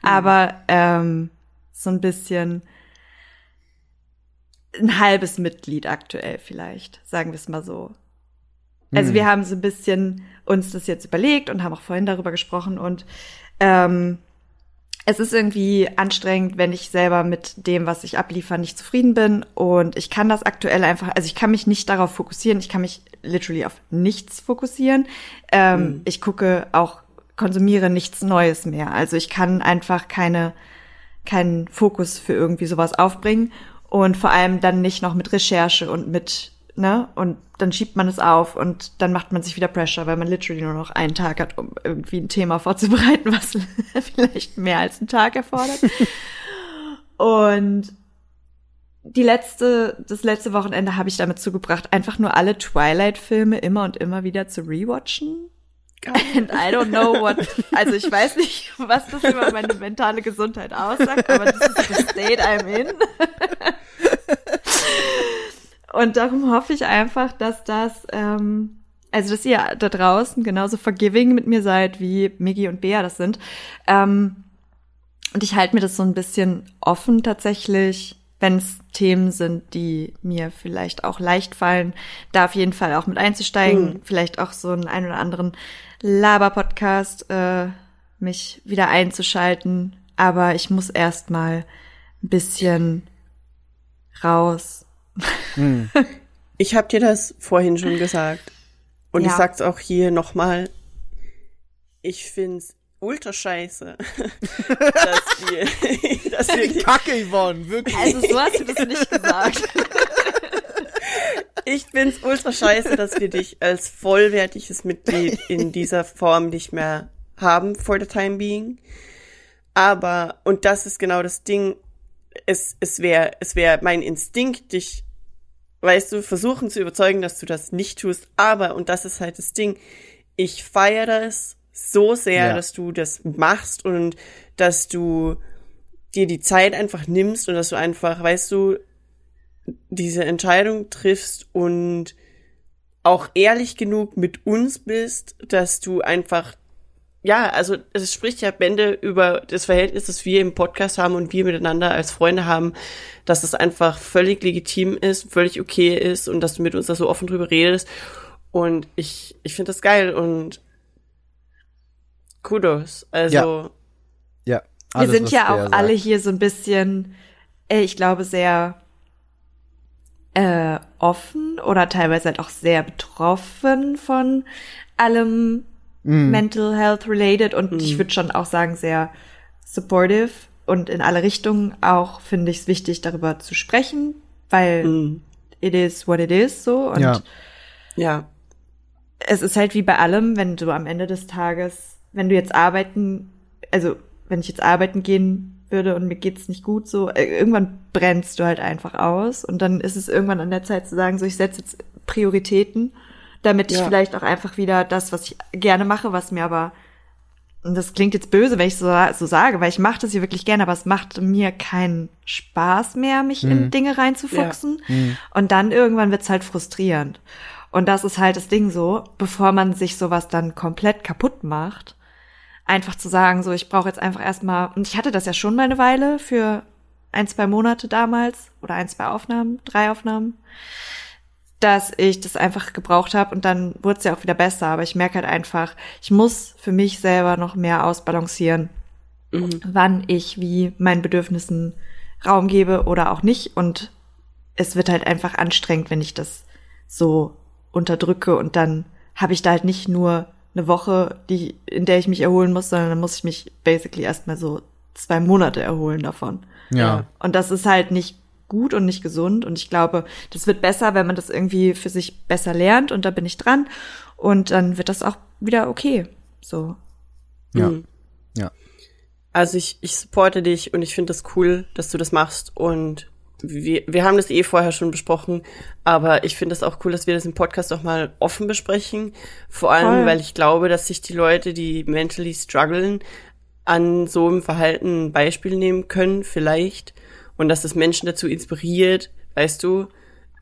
aber ähm, so ein bisschen ein halbes Mitglied aktuell vielleicht, sagen wir es mal so. Also wir haben so ein bisschen uns das jetzt überlegt und haben auch vorhin darüber gesprochen und ähm, es ist irgendwie anstrengend, wenn ich selber mit dem, was ich abliefere, nicht zufrieden bin. Und ich kann das aktuell einfach, also ich kann mich nicht darauf fokussieren. Ich kann mich literally auf nichts fokussieren. Ähm, Ich gucke auch, konsumiere nichts Neues mehr. Also ich kann einfach keine, keinen Fokus für irgendwie sowas aufbringen. Und vor allem dann nicht noch mit Recherche und mit, ne? Und dann schiebt man es auf und dann macht man sich wieder Pressure, weil man literally nur noch einen Tag hat, um irgendwie ein Thema *laughs* vorzubereiten, was *laughs* vielleicht mehr als einen Tag erfordert. *laughs* und die letzte, das letzte Wochenende habe ich damit zugebracht, einfach nur alle Twilight-Filme immer und immer wieder zu rewatchen. And I don't know what, also ich weiß nicht, was das über meine mentale Gesundheit aussagt, aber das ist the state I'm in. Und darum hoffe ich einfach, dass das, ähm, also dass ihr da draußen genauso forgiving mit mir seid, wie Miggy und Bea das sind. Ähm, und ich halte mir das so ein bisschen offen tatsächlich, wenn es Themen sind, die mir vielleicht auch leicht fallen, da auf jeden Fall auch mit einzusteigen, vielleicht auch so einen ein oder anderen Laber-Podcast äh, mich wieder einzuschalten. Aber ich muss erst mal ein bisschen raus. Ich habe dir das vorhin schon gesagt. Und ich Ja. sag's auch hier nochmal. Ich find's ultra scheiße, *laughs* dass wir, *laughs* dass wir die, Kacke, Yvonne, wirklich. Also so hast du das nicht gesagt. *laughs* ich find's ultra scheiße, dass wir dich als vollwertiges Mitglied in dieser Form nicht mehr haben for the time being. Aber, und das ist genau das Ding, es, es wäre, es wäre mein Instinkt, dich, weißt du, versuchen zu überzeugen, dass du das nicht tust. Aber, und das ist halt das Ding, ich feiere es so sehr, Ja. dass du das machst und dass du dir die Zeit einfach nimmst und dass du einfach, weißt du, diese Entscheidung triffst und auch ehrlich genug mit uns bist, dass du einfach, ja, also es spricht ja Bände über das Verhältnis, das wir im Podcast haben und wir miteinander als Freunde haben, dass es einfach völlig legitim ist, völlig okay ist und dass du mit uns da so offen drüber redest. Und ich, ich finde das geil und Kudos. Also, Ja. Wir alles, sind ja auch alle sagt. hier so ein bisschen, äh, ich glaube, sehr äh, offen oder teilweise halt auch sehr betroffen von allem Mhm. Mental Health related und ich würde schon auch sagen, sehr supportive und in alle Richtungen auch finde ich es wichtig, darüber zu sprechen, weil mm, it is what it is so und Ja. ja. es ist halt wie bei allem, wenn du am Ende des Tages, wenn du jetzt arbeiten, also wenn ich jetzt arbeiten gehen würde und mir geht's nicht gut, so äh, irgendwann brennst du halt einfach aus und dann ist es irgendwann an der Zeit zu sagen, so ich setze jetzt Prioritäten, damit ich Ja. vielleicht auch einfach wieder das, was ich gerne mache, was mir aber und das klingt jetzt böse, wenn ich so, so sage, weil ich mache das hier wirklich gerne, aber es macht mir keinen Spaß mehr, mich in Dinge reinzufuchsen. Und dann irgendwann wird's halt frustrierend. Und das ist halt das Ding so, bevor man sich sowas dann komplett kaputt macht, einfach zu sagen, so ich brauche jetzt einfach erstmal, und ich hatte das ja schon mal eine Weile für ein, zwei Monate damals oder ein, zwei Aufnahmen, drei Aufnahmen, dass ich das einfach gebraucht habe und dann wurde es ja auch wieder besser. Aber ich merke halt einfach, ich muss für mich selber noch mehr ausbalancieren, wann ich wie meinen Bedürfnissen Raum gebe oder auch nicht. Und es wird halt einfach anstrengend, wenn ich das so unterdrücke und dann habe ich da halt nicht nur eine Woche, die, in der ich mich erholen muss, sondern dann muss ich mich basically erstmal so zwei Monate erholen davon. Ja. Und das ist halt nicht gut und nicht gesund. Und ich glaube, das wird besser, wenn man das irgendwie für sich besser lernt. Und da bin ich dran. Und dann wird das auch wieder okay. So. Ja. Mhm. Ja. Also ich, ich supporte dich und ich finde das cool, dass du das machst und wir, wir haben das eh vorher schon besprochen, aber ich finde es auch cool, dass wir das im Podcast auch mal offen besprechen. Vor allem, Voll. weil ich glaube, dass sich die Leute, die mentally strugglen, an so einem Verhalten ein Beispiel nehmen können, vielleicht. Und dass das Menschen dazu inspiriert, weißt du,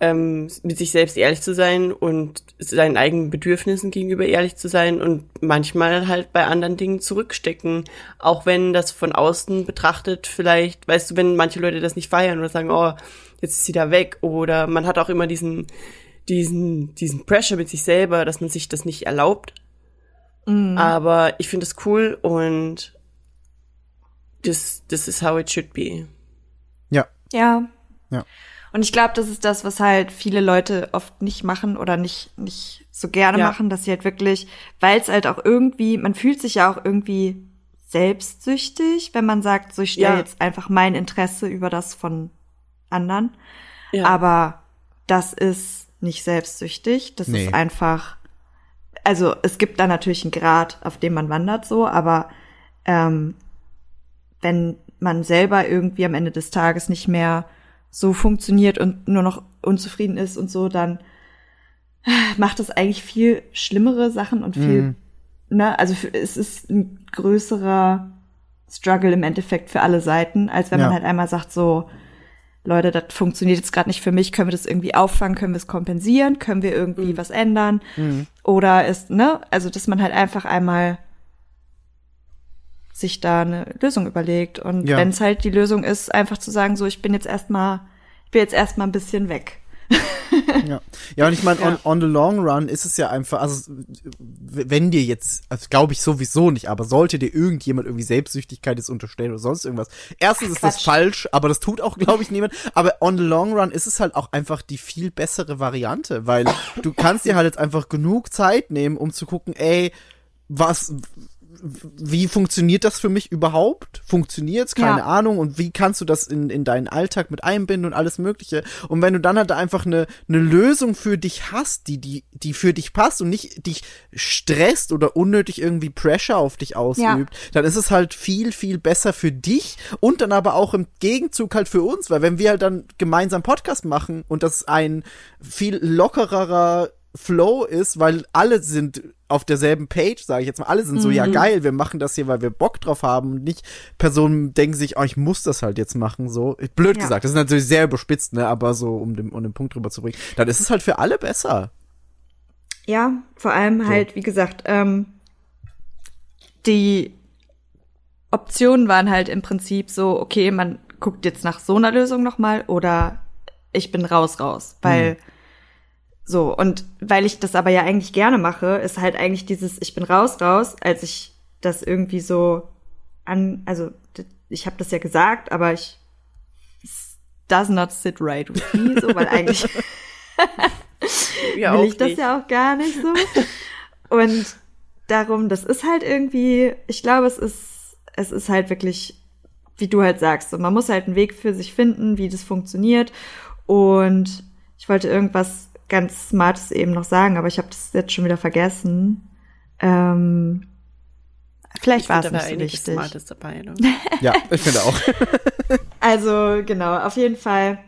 ähm, mit sich selbst ehrlich zu sein und seinen eigenen Bedürfnissen gegenüber ehrlich zu sein und manchmal halt bei anderen Dingen zurückstecken. Auch wenn das von außen betrachtet vielleicht, weißt du, wenn manche Leute das nicht feiern oder sagen, oh, jetzt ist sie da weg. Oder man hat auch immer diesen, diesen, diesen Pressure mit sich selber, dass man sich das nicht erlaubt. Aber ich finde es cool und das, das is how it should be. Ja. Ja. Und ich glaube, das ist das, was halt viele Leute oft nicht machen oder nicht, nicht so gerne Ja. machen, dass sie halt wirklich, weil es halt auch irgendwie, man fühlt sich ja auch irgendwie selbstsüchtig, wenn man sagt, so ich stelle Ja. jetzt einfach mein Interesse über das von anderen. Ja. Aber das ist nicht selbstsüchtig. Das Nee. ist einfach, also es gibt da natürlich einen Grad, auf dem man wandert so, aber ähm, wenn man selber irgendwie am Ende des Tages nicht mehr so funktioniert und nur noch unzufrieden ist und so, dann macht es eigentlich viel schlimmere Sachen und viel, ne, also es ist ein größerer Struggle im Endeffekt für alle Seiten, als wenn Ja. man halt einmal sagt so, Leute, das funktioniert jetzt gerade nicht für mich, können wir das irgendwie auffangen, können wir es kompensieren, können wir irgendwie was ändern? Oder ist, ne, also dass man halt einfach einmal sich da eine Lösung überlegt. Und Ja. wenn es halt die Lösung ist, einfach zu sagen, so ich bin jetzt erstmal, ich bin jetzt erstmal ein bisschen weg. *laughs* Ja, ja und ich meine, on, on the long run ist es ja einfach, also wenn dir jetzt, also glaube ich sowieso nicht, aber sollte dir irgendjemand irgendwie Selbstsüchtigkeit jetzt unterstellen oder sonst irgendwas, erstens ist das falsch, aber das tut auch, glaube ich, *laughs* niemand, aber on the long run ist es halt auch einfach die viel bessere Variante, weil du kannst dir halt jetzt einfach genug Zeit nehmen, um zu gucken, ey, was, wie funktioniert das für mich überhaupt? Funktioniert's? Keine Ja. Ahnung. Und wie kannst du das in, in deinen Alltag mit einbinden und alles Mögliche? Und wenn du dann halt einfach eine, eine Lösung für dich hast, die, die, die für dich passt und nicht dich stresst oder unnötig irgendwie Pressure auf dich ausübt, dann ist es halt viel, viel besser für dich und dann aber auch im Gegenzug halt für uns, weil wenn wir halt dann gemeinsam Podcast machen und das ein viel lockerer Flow ist, weil alle sind auf derselben Page, sage ich jetzt mal. Alle sind so, Mhm. ja geil, wir machen das hier, weil wir Bock drauf haben. Und nicht Personen denken sich, oh, ich muss das halt jetzt machen. So blöd Ja. gesagt, das ist natürlich sehr überspitzt, ne? Aber so um den, um den Punkt drüber zu bringen, dann ist es halt für alle besser. Ja, vor allem halt, wie gesagt, ähm, die Optionen waren halt im Prinzip so, okay, man guckt jetzt nach so einer Lösung nochmal oder ich bin raus, raus. Weil so, und weil ich das aber ja eigentlich gerne mache, ist halt eigentlich dieses Ich bin raus, raus, als ich das irgendwie so an, also ich habe das ja gesagt, aber ich es does not sit right with me, so, weil *laughs* eigentlich Ja, will ich das nicht. ja auch gar nicht so. Und darum, das ist halt irgendwie, ich glaube, es ist, es ist halt wirklich, wie du halt sagst, so, man muss halt einen Weg für sich finden, wie das funktioniert. Und ich wollte irgendwas ganz Smartes eben noch sagen, aber ich habe das jetzt schon wieder vergessen. Ähm, vielleicht Ich war es finde nicht so wichtig. Smartes dabei. Ne? *laughs* Ja, ich finde auch. *laughs* Also genau, auf jeden Fall,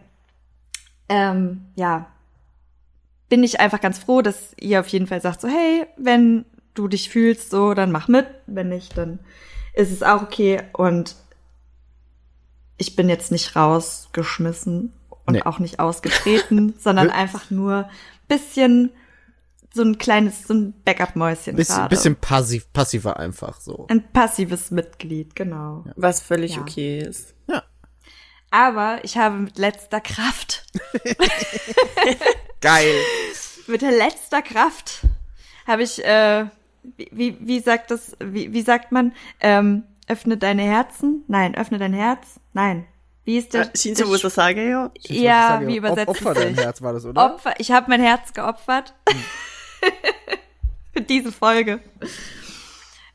ähm, ja, bin ich einfach ganz froh, dass ihr auf jeden Fall sagt so, hey, wenn du dich fühlst so, dann mach mit, wenn nicht, dann ist es auch okay und ich bin jetzt nicht rausgeschmissen und Nee. auch nicht ausgetreten, *laughs* sondern einfach nur bisschen so ein kleines, so ein Backup-Mäuschen Bisschen, bisschen passiv, passiver einfach so. Ein passives Mitglied, genau. Was völlig Ja. okay ist. Aber ich habe mit letzter Kraft *laughs* Geil. *laughs* mit letzter Kraft habe ich, äh, wie, wie, wie sagt das, wie, wie sagt man, ähm, öffne deine Herzen? Nein, öffne dein Herz? Nein. Wie ist der? Äh, Shinzo, der wo ist das sage ja? Ja, Sag ich wie übersetzt Op- Opfer dein? Herz war das, oder? Opfer, ich habe mein Herz geopfert. *laughs* Für diese Folge.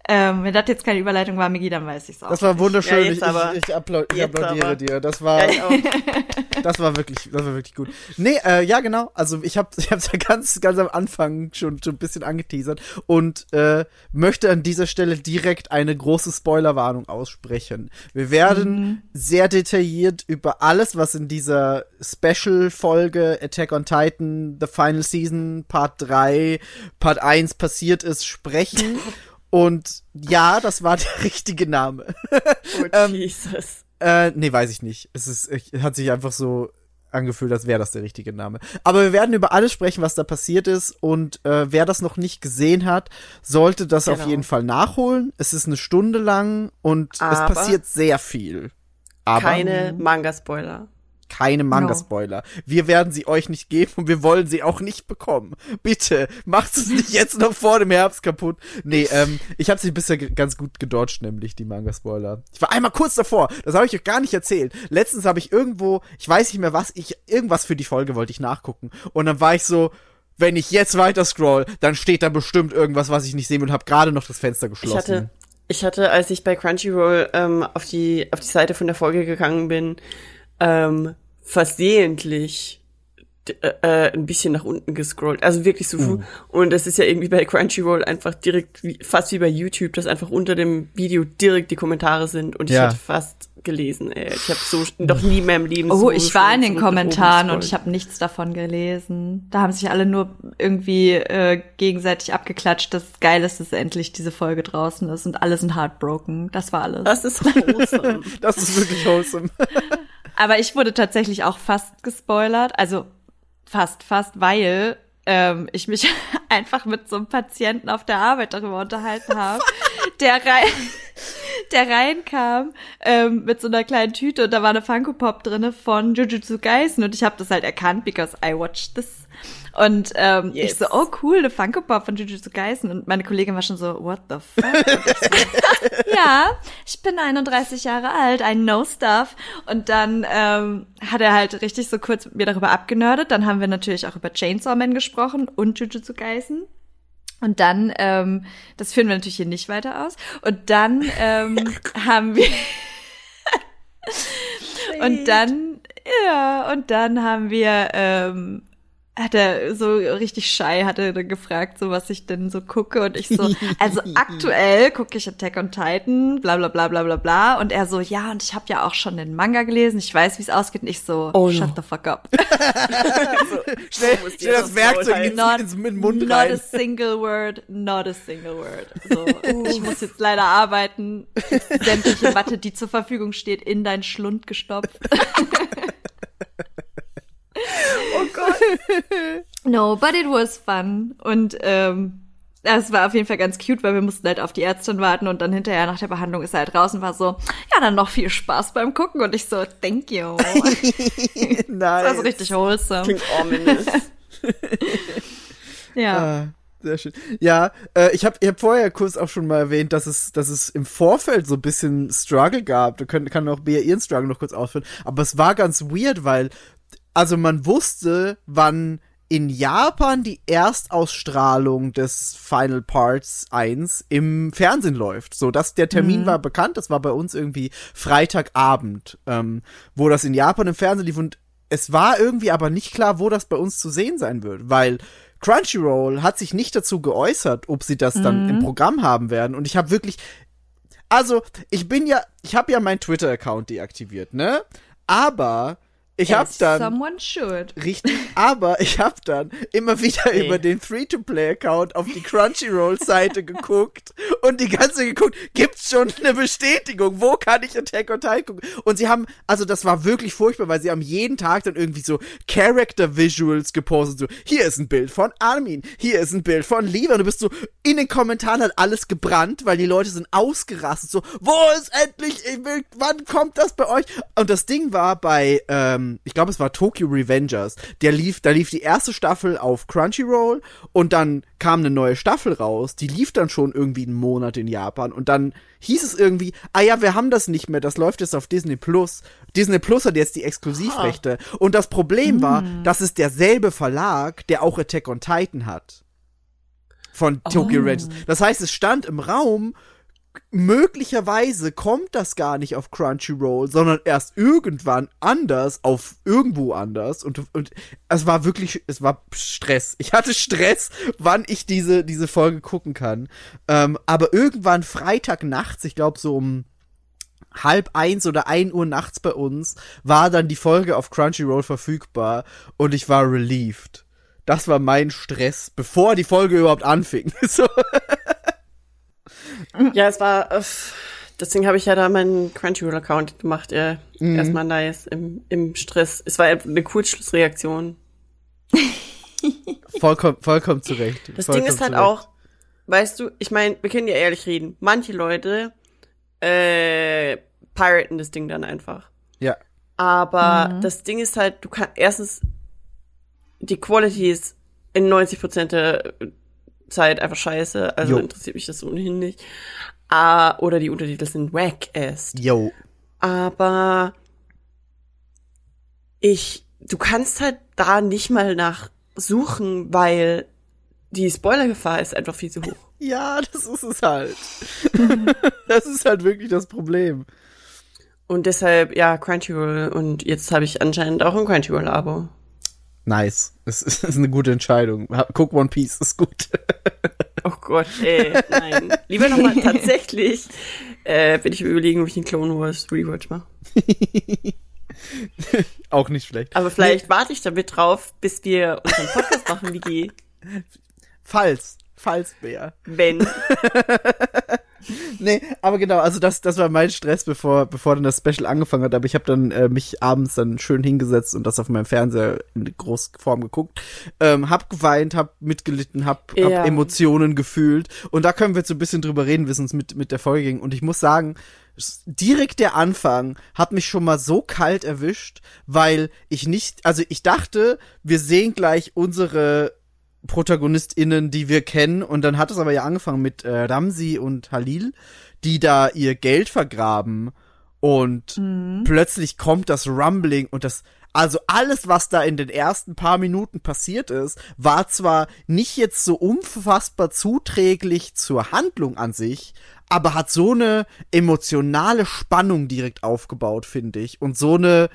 Ähm, wenn das jetzt keine Überleitung war, Migi, dann weiß ich's auch. Das war wunderschön. Ja, ich, aber. ich, ich, appla ich applaudiere aber. dir. Das war, Ja, *laughs* das war wirklich, das war wirklich gut. Nee, äh, ja genau. Also ich habe, ich hab's ja ganz, ganz am Anfang schon, schon ein bisschen angeteasert und äh, möchte an dieser Stelle direkt eine große Spoilerwarnung aussprechen. Wir werden sehr detailliert über alles, was in dieser Special-Folge Attack on Titan, The Final Season, Part 3, Part 1 passiert ist, sprechen. *laughs* Und ja, das war *laughs* der richtige Name. Oh, *laughs* Ähm, Jesus. Äh, nee, weiß ich nicht. Es ist, es hat sich einfach so angefühlt, als wäre das der richtige Name. Aber wir werden über alles sprechen, was da passiert ist. Und äh, wer das noch nicht gesehen hat, sollte das auf Genau. jeden Fall nachholen. Es ist eine Stunde lang und es Aber- passiert sehr viel. Aber Keine Manga-Spoiler. Keine Manga-Spoiler. Wir werden sie euch nicht geben und wir wollen sie auch nicht bekommen. Bitte, macht es nicht jetzt noch vor dem Herbst kaputt. Nee, ähm, ich habe sie bisher ganz gut gedodged, nämlich die Manga-Spoiler. Ich war einmal kurz davor, das habe ich euch gar nicht erzählt. Letztens habe ich irgendwo, ich weiß nicht mehr was, ich irgendwas für die Folge wollte ich nachgucken und dann war ich so, wenn ich jetzt weiter scroll, dann steht da bestimmt irgendwas, was ich nicht sehen will und habe gerade noch das Fenster Ich geschlossen. hatte, ich hatte, als ich bei Crunchyroll ähm, auf die auf die Seite von der Folge gegangen bin, ähm, versehentlich äh, ein bisschen nach unten gescrollt. Also wirklich so. Uh. Und es ist ja irgendwie bei Crunchyroll einfach direkt, wie, fast wie bei YouTube, dass einfach unter dem Video direkt die Kommentare sind. Und ich Ja. hätte fast gelesen, ey. Ich habe so noch nie mehr im Leben Oh, so ich war in den Kommentaren und ich habe nichts davon gelesen. Da haben sich alle nur irgendwie äh, gegenseitig abgeklatscht, dass es geil ist, dass endlich diese Folge draußen ist und alle sind heartbroken. Das war alles. Das ist wholesome. *laughs* Das ist wirklich wholesome. *laughs* Aber ich wurde tatsächlich auch fast gespoilert. Also fast, fast, weil ähm, ich mich *laughs* einfach mit so einem Patienten auf der Arbeit darüber unterhalten habe, *laughs* der rein, der reinkam ähm, mit so einer kleinen Tüte und da war eine Funko Pop drinne von Jujutsu Kaisen und ich habe das halt erkannt, because I watched this. Und ähm, Yes. ich so, oh cool, eine Funko Pop von Jujutsu Kaisen und meine Kollegin war schon so, what the fuck? *laughs* Ja, ich bin 31 Jahre alt, I know stuff. Und dann ähm, hat er halt richtig so kurz mit mir darüber abgenördet. Dann haben wir natürlich auch über Chainsaw Man gesprochen und Jujutsu Kaisen. Und dann, ähm, das führen wir natürlich hier nicht weiter aus. Und dann ähm, *laughs* haben wir und dann, ja, und dann haben wir ähm, hat er so richtig shy, hat er dann gefragt, so was ich denn so gucke und ich so, *laughs* also aktuell gucke ich Attack on Titan, bla bla bla bla bla bla und er so, ja und ich habe ja auch schon den Manga gelesen, ich weiß, wie es ausgeht und ich so, Oh no. shut the fuck up. *laughs* Schnell, muss dir schnell das Werkzeug ins, Not, ins, in den Mund not rein. a single word, not a single word. So, *laughs* ich muss jetzt leider arbeiten, sämtliche Watte, die zur Verfügung steht, in deinen Schlund gestopft. Oh Gott. *laughs* No, but it was fun. Und ähm, das war auf jeden Fall ganz cute, weil wir mussten halt auf die Ärztin warten und dann hinterher nach der Behandlung ist er halt raus und war so, ja, dann noch viel Spaß beim Gucken. Und ich so, thank you. *laughs* Das Nice. war so richtig wholesome. Klingt ominous. *laughs* Ja. Ah, sehr schön. Ja, äh, ich habe ich hab vorher kurz auch schon mal erwähnt, dass es, dass es im Vorfeld so ein bisschen Struggle gab. Da können, kann auch Bea ihren Struggle noch kurz ausführen. Aber es war ganz weird, weil, also man wusste, wann in Japan die Erstausstrahlung des Final Parts 1 im Fernsehen läuft. So, dass der Termin war bekannt. Das war bei uns irgendwie Freitagabend, ähm, wo das in Japan im Fernsehen lief und es war irgendwie aber nicht klar, wo das bei uns zu sehen sein wird, weil Crunchyroll hat sich nicht dazu geäußert, ob sie das dann im Programm haben werden. Und ich habe wirklich, also ich bin ja, ich habe ja meinen Twitter-Account deaktiviert, ne? Aber ich habe As dann Someone should. Richtig, aber ich habe dann immer wieder Nee. über den Free-to-Play-Account auf die Crunchyroll-Seite *laughs* geguckt und die ganze Zeit geguckt, gibt's schon eine Bestätigung? Wo kann ich Attack on Titan gucken? Und sie haben, also das war wirklich furchtbar, weil sie haben jeden Tag dann irgendwie so Character-Visuals gepostet, so, hier ist ein Bild von Armin, hier ist ein Bild von Levi und du bist so, in den Kommentaren hat alles gebrannt, weil die Leute sind ausgerastet, so, wo ist endlich, ich will, wann kommt das bei euch? Und das Ding war bei, ähm, ich glaube, es war Tokyo Revengers. Der lief, da lief die erste Staffel auf Crunchyroll und dann kam eine neue Staffel raus. Die lief dann schon irgendwie einen Monat in Japan und dann hieß es irgendwie, ah ja, wir haben das nicht mehr, das läuft jetzt auf Disney Plus. Disney Plus hat jetzt die Exklusivrechte. Und das Problem war, das ist derselbe Verlag, der auch Attack on Titan hat. Von Tokyo Oh. Revengers. Das heißt, es stand im Raum, möglicherweise kommt das gar nicht auf Crunchyroll, sondern erst irgendwann anders auf irgendwo anders und, und es war wirklich, es war Stress. Ich hatte Stress, wann ich diese, diese Folge gucken kann. Ähm, aber irgendwann Freitag nachts, ich glaube so um halb eins oder ein Uhr nachts bei uns, war dann die Folge auf Crunchyroll verfügbar und ich war relieved. Das war mein Stress, bevor die Folge überhaupt anfing. *laughs* so. Ja, es war, deswegen habe ich ja da meinen Crunchyroll-Account gemacht. Ja, Mhm. Erstmal nice im, im Stress. Es war eine Kurzschlussreaktion. *laughs* Vollkommen, vollkommen zurecht. Das vollkommen Ding ist halt zurecht. auch, weißt du, ich meine, wir können ja ehrlich reden. Manche Leute äh, piraten das Ding dann einfach. Ja. Aber das Ding ist halt, du kannst erstens die Quality ist in 90% der Zeit einfach scheiße, also Jo. interessiert mich das ohnehin nicht. Ah, oder die Untertitel sind wack erst. Yo. Aber ich, du kannst halt da nicht mal nach suchen, weil die Spoilergefahr ist einfach viel zu hoch. *laughs* Ja, das ist es halt. *laughs* das ist halt wirklich das Problem. Und deshalb, ja, Crunchyroll. Und jetzt habe ich anscheinend auch ein Crunchyroll-Abo. Nice. *laughs* Es ist, eine gute Entscheidung. Guck One Piece, ist gut. Oh Gott, ey, nein. Lieber nochmal *laughs* tatsächlich, äh, bin ich überlegen, ob ich den Clone Wars Rewatch mache. *laughs* Auch nicht schlecht. Aber vielleicht warte ich damit drauf, bis wir unseren Podcast machen, wie Falls. Falls, Bär. wenn. *laughs* Nee, aber genau, also das, das war mein Stress, bevor, bevor dann das Special angefangen hat. Aber ich habe dann äh, mich abends dann schön hingesetzt und das auf meinem Fernseher in Großform geguckt. Ähm, hab geweint, hab mitgelitten, hab, Ja. hab Emotionen gefühlt. Und da können wir jetzt so ein bisschen drüber reden, wie es uns mit, mit der Folge ging. Und ich muss sagen, direkt der Anfang hat mich schon mal so kalt erwischt, weil ich nicht, also ich dachte, wir sehen gleich unsere ProtagonistInnen, die wir kennen. Und dann hat es aber ja angefangen mit äh, Ramsi und Halil, die da ihr Geld vergraben. Und plötzlich kommt das Rumbling und das, also alles, was da in den ersten paar Minuten passiert ist, war zwar nicht jetzt so unfassbar zuträglich zur Handlung an sich, aber hat so eine emotionale Spannung direkt aufgebaut, finde ich. Und so eine,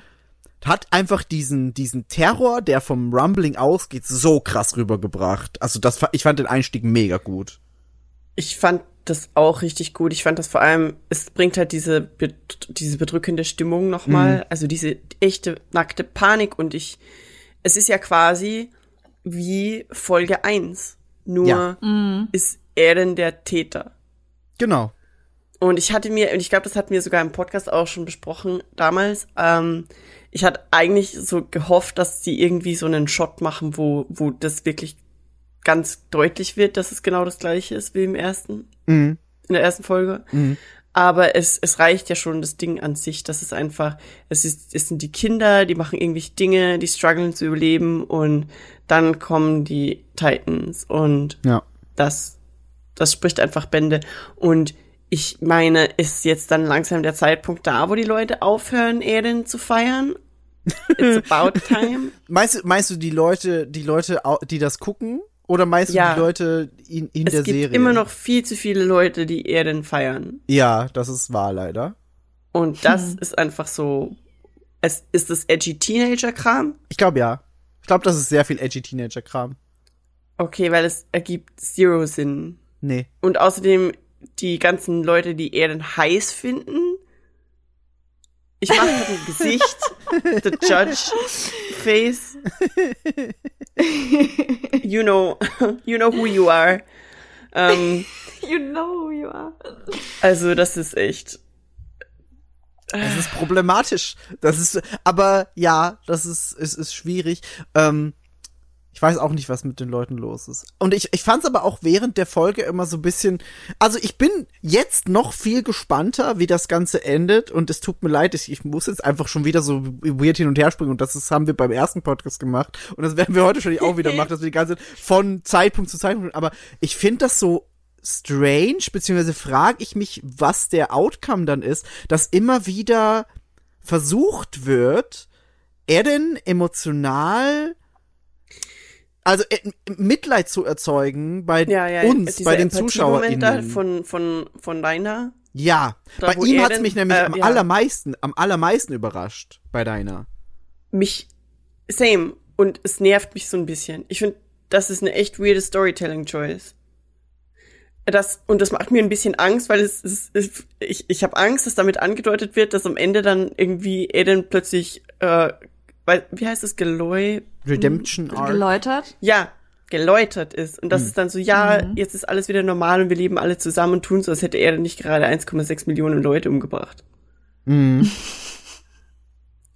hat einfach diesen, diesen Terror, der vom Rumbling ausgeht, so krass rübergebracht. Also das, ich fand den Einstieg mega gut. Ich fand das auch richtig gut. Ich fand das vor allem, es bringt halt diese, diese bedrückende Stimmung nochmal, Mhm. also diese echte, nackte Panik und ich, es ist ja quasi wie Folge 1. Nur Ja. ist er denn der Täter. Genau. Und ich hatte mir, und ich glaube, das hatten wir sogar im Podcast auch schon besprochen damals, ähm, ich hatte eigentlich so gehofft, dass sie irgendwie so einen Shot machen, wo, wo das wirklich ganz deutlich wird, dass es genau das gleiche ist wie im ersten, Mhm. in der ersten Folge. Aber es, es reicht ja schon das Ding an sich, dass es einfach, es ist, es sind die Kinder, die machen irgendwelche Dinge, die strugglen zu überleben und dann kommen die Titans und Ja. das, das spricht einfach Bände. Und ich meine, ist jetzt dann langsam der Zeitpunkt da, wo die Leute aufhören, Eren zu feiern? It's about *laughs* time. Meinst du, meinst du die Leute, die Leute, die das gucken? Oder meinst du Ja. die Leute in, in es der gibt Serie? immer noch viel zu viele Leute, die Eren feiern. Ja, das ist wahr, leider. Und das ist einfach so, es ist das edgy Teenager-Kram. Ich glaube ja. Ich glaube, das ist sehr viel edgy Teenager-Kram. Okay, weil es ergibt zero Sinn. Nee. Und außerdem die ganzen Leute, die Eren heiß finden. Ich mache gerade ein Gesicht, the Judge Face. You know, you know who you are. Ähm, *laughs* You know you are. also das ist echt. Das ist problematisch. Das ist, aber ja, das ist, ist, ist schwierig. Ähm, weiß auch nicht, was mit den Leuten los ist. Und ich, ich fand es aber auch während der Folge immer so ein bisschen. Also ich bin jetzt noch viel gespannter, wie das Ganze endet. Und es tut mir leid, ich, ich muss jetzt einfach schon wieder so weird hin und her springen. Und das ist, haben wir beim ersten Podcast gemacht. Und das werden wir heute schon auch wieder machen, dass wir die ganze Zeit von Zeitpunkt zu Zeitpunkt. Aber ich finde das so strange, beziehungsweise frage ich mich, was der Outcome dann ist, dass immer wieder versucht wird, Eren emotional also äh, Mitleid zu erzeugen bei Ja, ja, uns, bei den ZuschauerInnen. von, von, von deiner. ja, da, bei ihm hat's denn- mich nämlich äh, am ja. allermeisten, am allermeisten überrascht, bei deiner. Mich, same. Und es nervt mich so ein bisschen. Ich finde, das ist eine echt weirde Storytelling-Choice. Das, und das macht mir ein bisschen Angst, weil es, es, es ich, ich habe Angst, dass damit angedeutet wird, dass am Ende dann irgendwie Eden plötzlich, äh, weil, wie heißt es, Geloy? Redemption Arc. Geläutert. Ja, geläutert ist. Und das Hm. ist dann so, ja, jetzt ist alles wieder normal und wir leben alle zusammen und tun so, als hätte er nicht gerade 1,6 Millionen Leute umgebracht. Mhm. *laughs*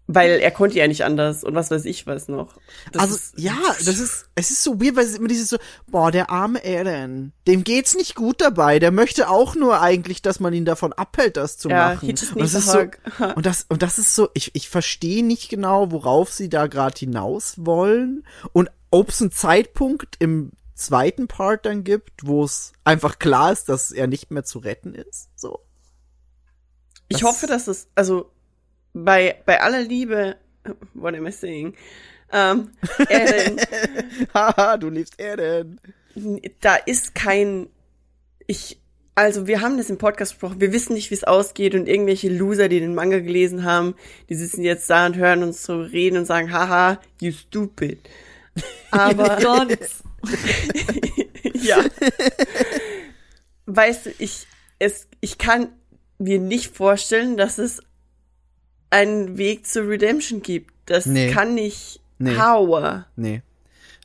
Weil er konnte ja nicht anders und was weiß ich was noch. Das also, ist- ja, das ist, es ist so weird, weil es immer dieses so, boah, der arme Eren, dem geht's nicht gut dabei, der möchte auch nur eigentlich, dass man ihn davon abhält, das zu Ja, machen. Und das ist so, *laughs* und das, und das ist so, ich, ich verstehe nicht genau, worauf sie da gerade hinaus wollen und ob es einen Zeitpunkt im zweiten Part dann gibt, wo es einfach klar ist, dass er nicht mehr zu retten ist, so. Ich Das- hoffe, dass es, also bei, bei aller Liebe, what am I saying? Ähm, Eren, *laughs* Haha, du liebst Eren. da ist kein, ich, also wir haben das im Podcast besprochen, wir wissen nicht, wie es ausgeht und irgendwelche Loser, die den Manga gelesen haben, die sitzen jetzt da und hören uns so reden und sagen, haha, you stupid. *laughs* Aber, *laughs* ja. Weißt du, ich, es, ich kann mir nicht vorstellen, dass es einen Weg zur Redemption gibt. Das Nee. kann nicht. Nee. How? Nee.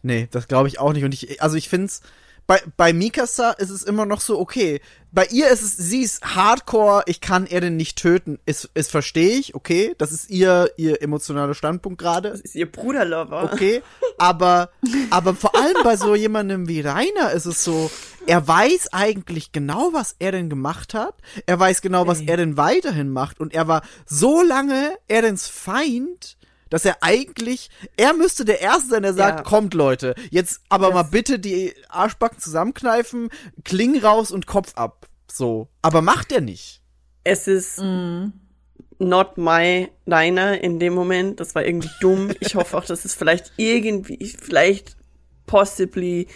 Nee, das glaube ich auch nicht. Und ich, also ich find's, bei, bei Mikasa ist es immer noch so, okay. Bei ihr ist es, sie ist hardcore, ich kann Eren nicht töten. Ist, ist verstehe ich, okay. Das ist ihr, ihr emotionaler Standpunkt gerade. Das ist ihr Bruderlover. Okay. Aber, aber vor allem bei so jemandem wie Rainer ist es so, er weiß eigentlich genau, was er denn gemacht hat. Er weiß genau, was er denn weiterhin macht. Und er war so lange Erens Feind, dass er eigentlich, er müsste der Erste sein, der sagt, Ja. kommt Leute, jetzt aber Das- mal bitte die Arschbacken zusammenkneifen, Klingen raus und Kopf ab. So. Aber macht er nicht. Es ist not my Liner in dem Moment. Das war irgendwie dumm. *laughs* Ich hoffe auch, dass es vielleicht irgendwie, vielleicht possibly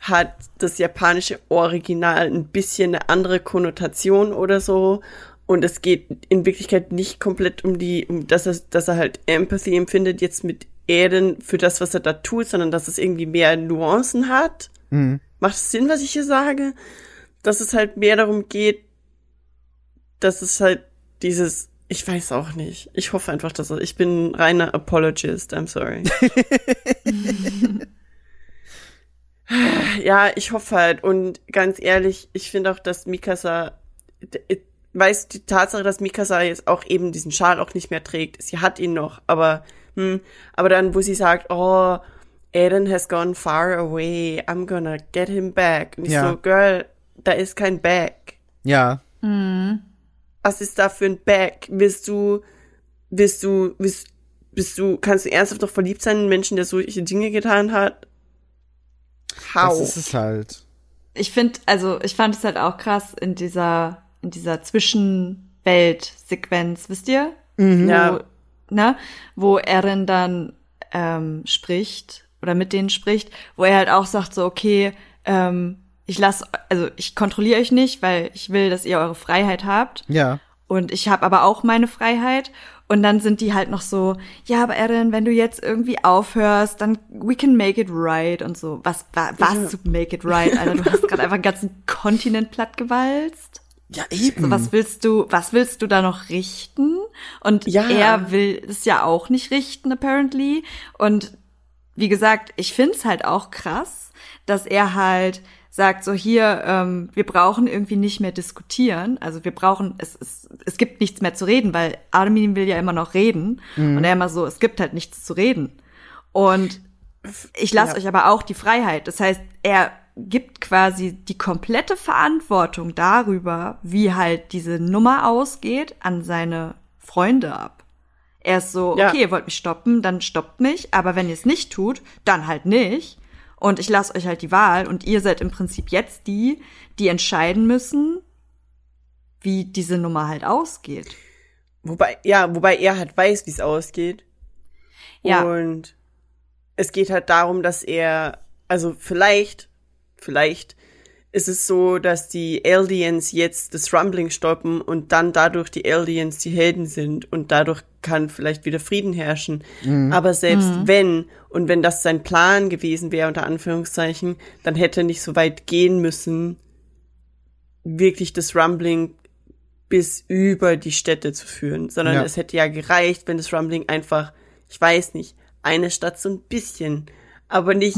hat das japanische Original ein bisschen eine andere Konnotation oder so. Und es geht in Wirklichkeit nicht komplett um die, um dass er, dass er halt Empathy empfindet jetzt mit Eren für das, was er da tut, sondern dass es irgendwie mehr Nuancen hat. Mhm. Macht es Sinn, was ich hier sage? Dass es halt mehr darum geht, dass es halt dieses, ich weiß auch nicht. Ich hoffe einfach, dass er, ich bin ein reiner Apologist, I'm sorry. *laughs* ja, ich hoffe halt. Und ganz ehrlich, ich finde auch, dass Mikasa, weiß die Tatsache, dass Mikasa jetzt auch eben diesen Schal auch nicht mehr trägt. Sie hat ihn noch, aber, hm, aber dann, wo sie sagt, oh, Eren has gone far away, I'm gonna get him back. Und ich Ja. so, Girl, da ist kein Back. Ja. Was ist da für ein Back? Willst du, willst du, willst, bist du, kannst du ernsthaft doch verliebt sein in einen Menschen, der solche Dinge getan hat? How? Das ist es halt. Ich finde, also ich fand es halt auch krass in dieser, in dieser Zwischenwelt-Sequenz, wisst ihr? ja. Wo, ne? Wo Eren dann ähm, spricht oder mit denen spricht, wo er halt auch sagt so, okay, ähm, ich lasse, also ich kontrolliere euch nicht, weil ich will, dass ihr eure Freiheit habt. Ja. Und ich habe aber auch meine Freiheit. Und dann sind die halt noch so, ja, aber Erin, wenn du jetzt irgendwie aufhörst, dann we can make it right und so. Was wa, was zu make it right, Alter? Du hast *laughs* gerade einfach einen ganzen Kontinent plattgewalzt. Ja, eben. So, was willst du, was willst du da noch richten? Und Ja. er will es ja auch nicht richten, apparently. Und wie gesagt, ich find's halt auch krass, dass er halt sagt, so hier, ähm, wir brauchen irgendwie nicht mehr diskutieren. Also wir brauchen, es, es, es gibt nichts mehr zu reden, weil Armin will ja immer noch reden. Und er immer so, es gibt halt nichts zu reden. Und ich lasse Ja. euch aber auch die Freiheit. Das heißt, er gibt quasi die komplette Verantwortung darüber, wie halt diese Nummer ausgeht, an seine Freunde ab. Er ist so, Ja. okay, ihr wollt mich stoppen, dann stoppt mich, aber wenn ihr es nicht tut, dann halt nicht. Und ich lasse euch halt die Wahl und ihr seid im Prinzip jetzt die, die entscheiden müssen, wie diese Nummer halt ausgeht. Wobei, ja, wobei er halt weiß, wie es ausgeht. Ja. Und es geht halt darum, dass er, also vielleicht, vielleicht ist es so, dass die Eldians jetzt das Rumbling stoppen und dann dadurch die Eldians die Helden sind und dadurch kann vielleicht wieder Frieden herrschen. Aber selbst wenn, und wenn das sein Plan gewesen wäre, unter Anführungszeichen, dann hätte er nicht so weit gehen müssen, wirklich das Rumbling bis über die Städte zu führen, sondern Ja. es hätte ja gereicht, wenn das Rumbling einfach, ich weiß nicht, eine Stadt so ein bisschen, aber nicht.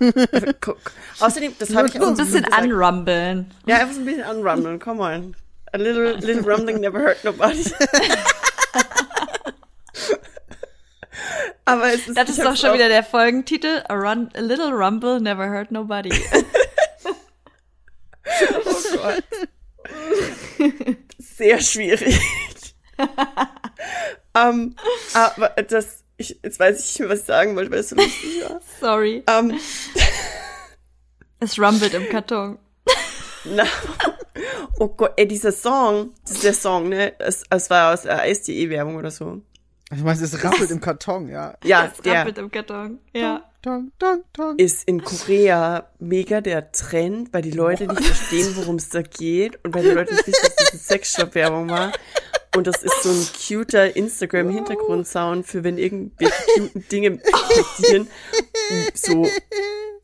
*laughs* Guck. Außerdem, das habe ich auch ein bisschen gesagt. anrumbeln. Ja, einfach so ein bisschen anrummeln, come on. A little, little rumbling never hurt nobody. aber es ist Das ist doch schon wieder der Folgentitel. A, run, a little rumble never hurt nobody. *laughs* Oh Gott. Sehr schwierig. *laughs* ähm, aber das, ich, jetzt weiß ich nicht mehr, was ich sagen wollte, weil es so lustig war. *laughs* Sorry. Ähm, Es rumbelt im Karton. *laughs* na, oh Gott, ey, dieser Song, das ist der Song, ne? Es, es war aus der Eis.de-Werbung oder so. Ich meine, es rappelt im Karton, ja. Ja, Es der rumbelt im Karton. Ja. Tong, tong, tong. ist in Korea mega der Trend, weil die Leute nicht verstehen, worum es da geht und weil die Leute nicht wissen, dass das eine Sexshop-Werbung war. Und das ist so ein cuter Instagram-Hintergrundsound für wenn irgendwelche cuten Dinge passieren. So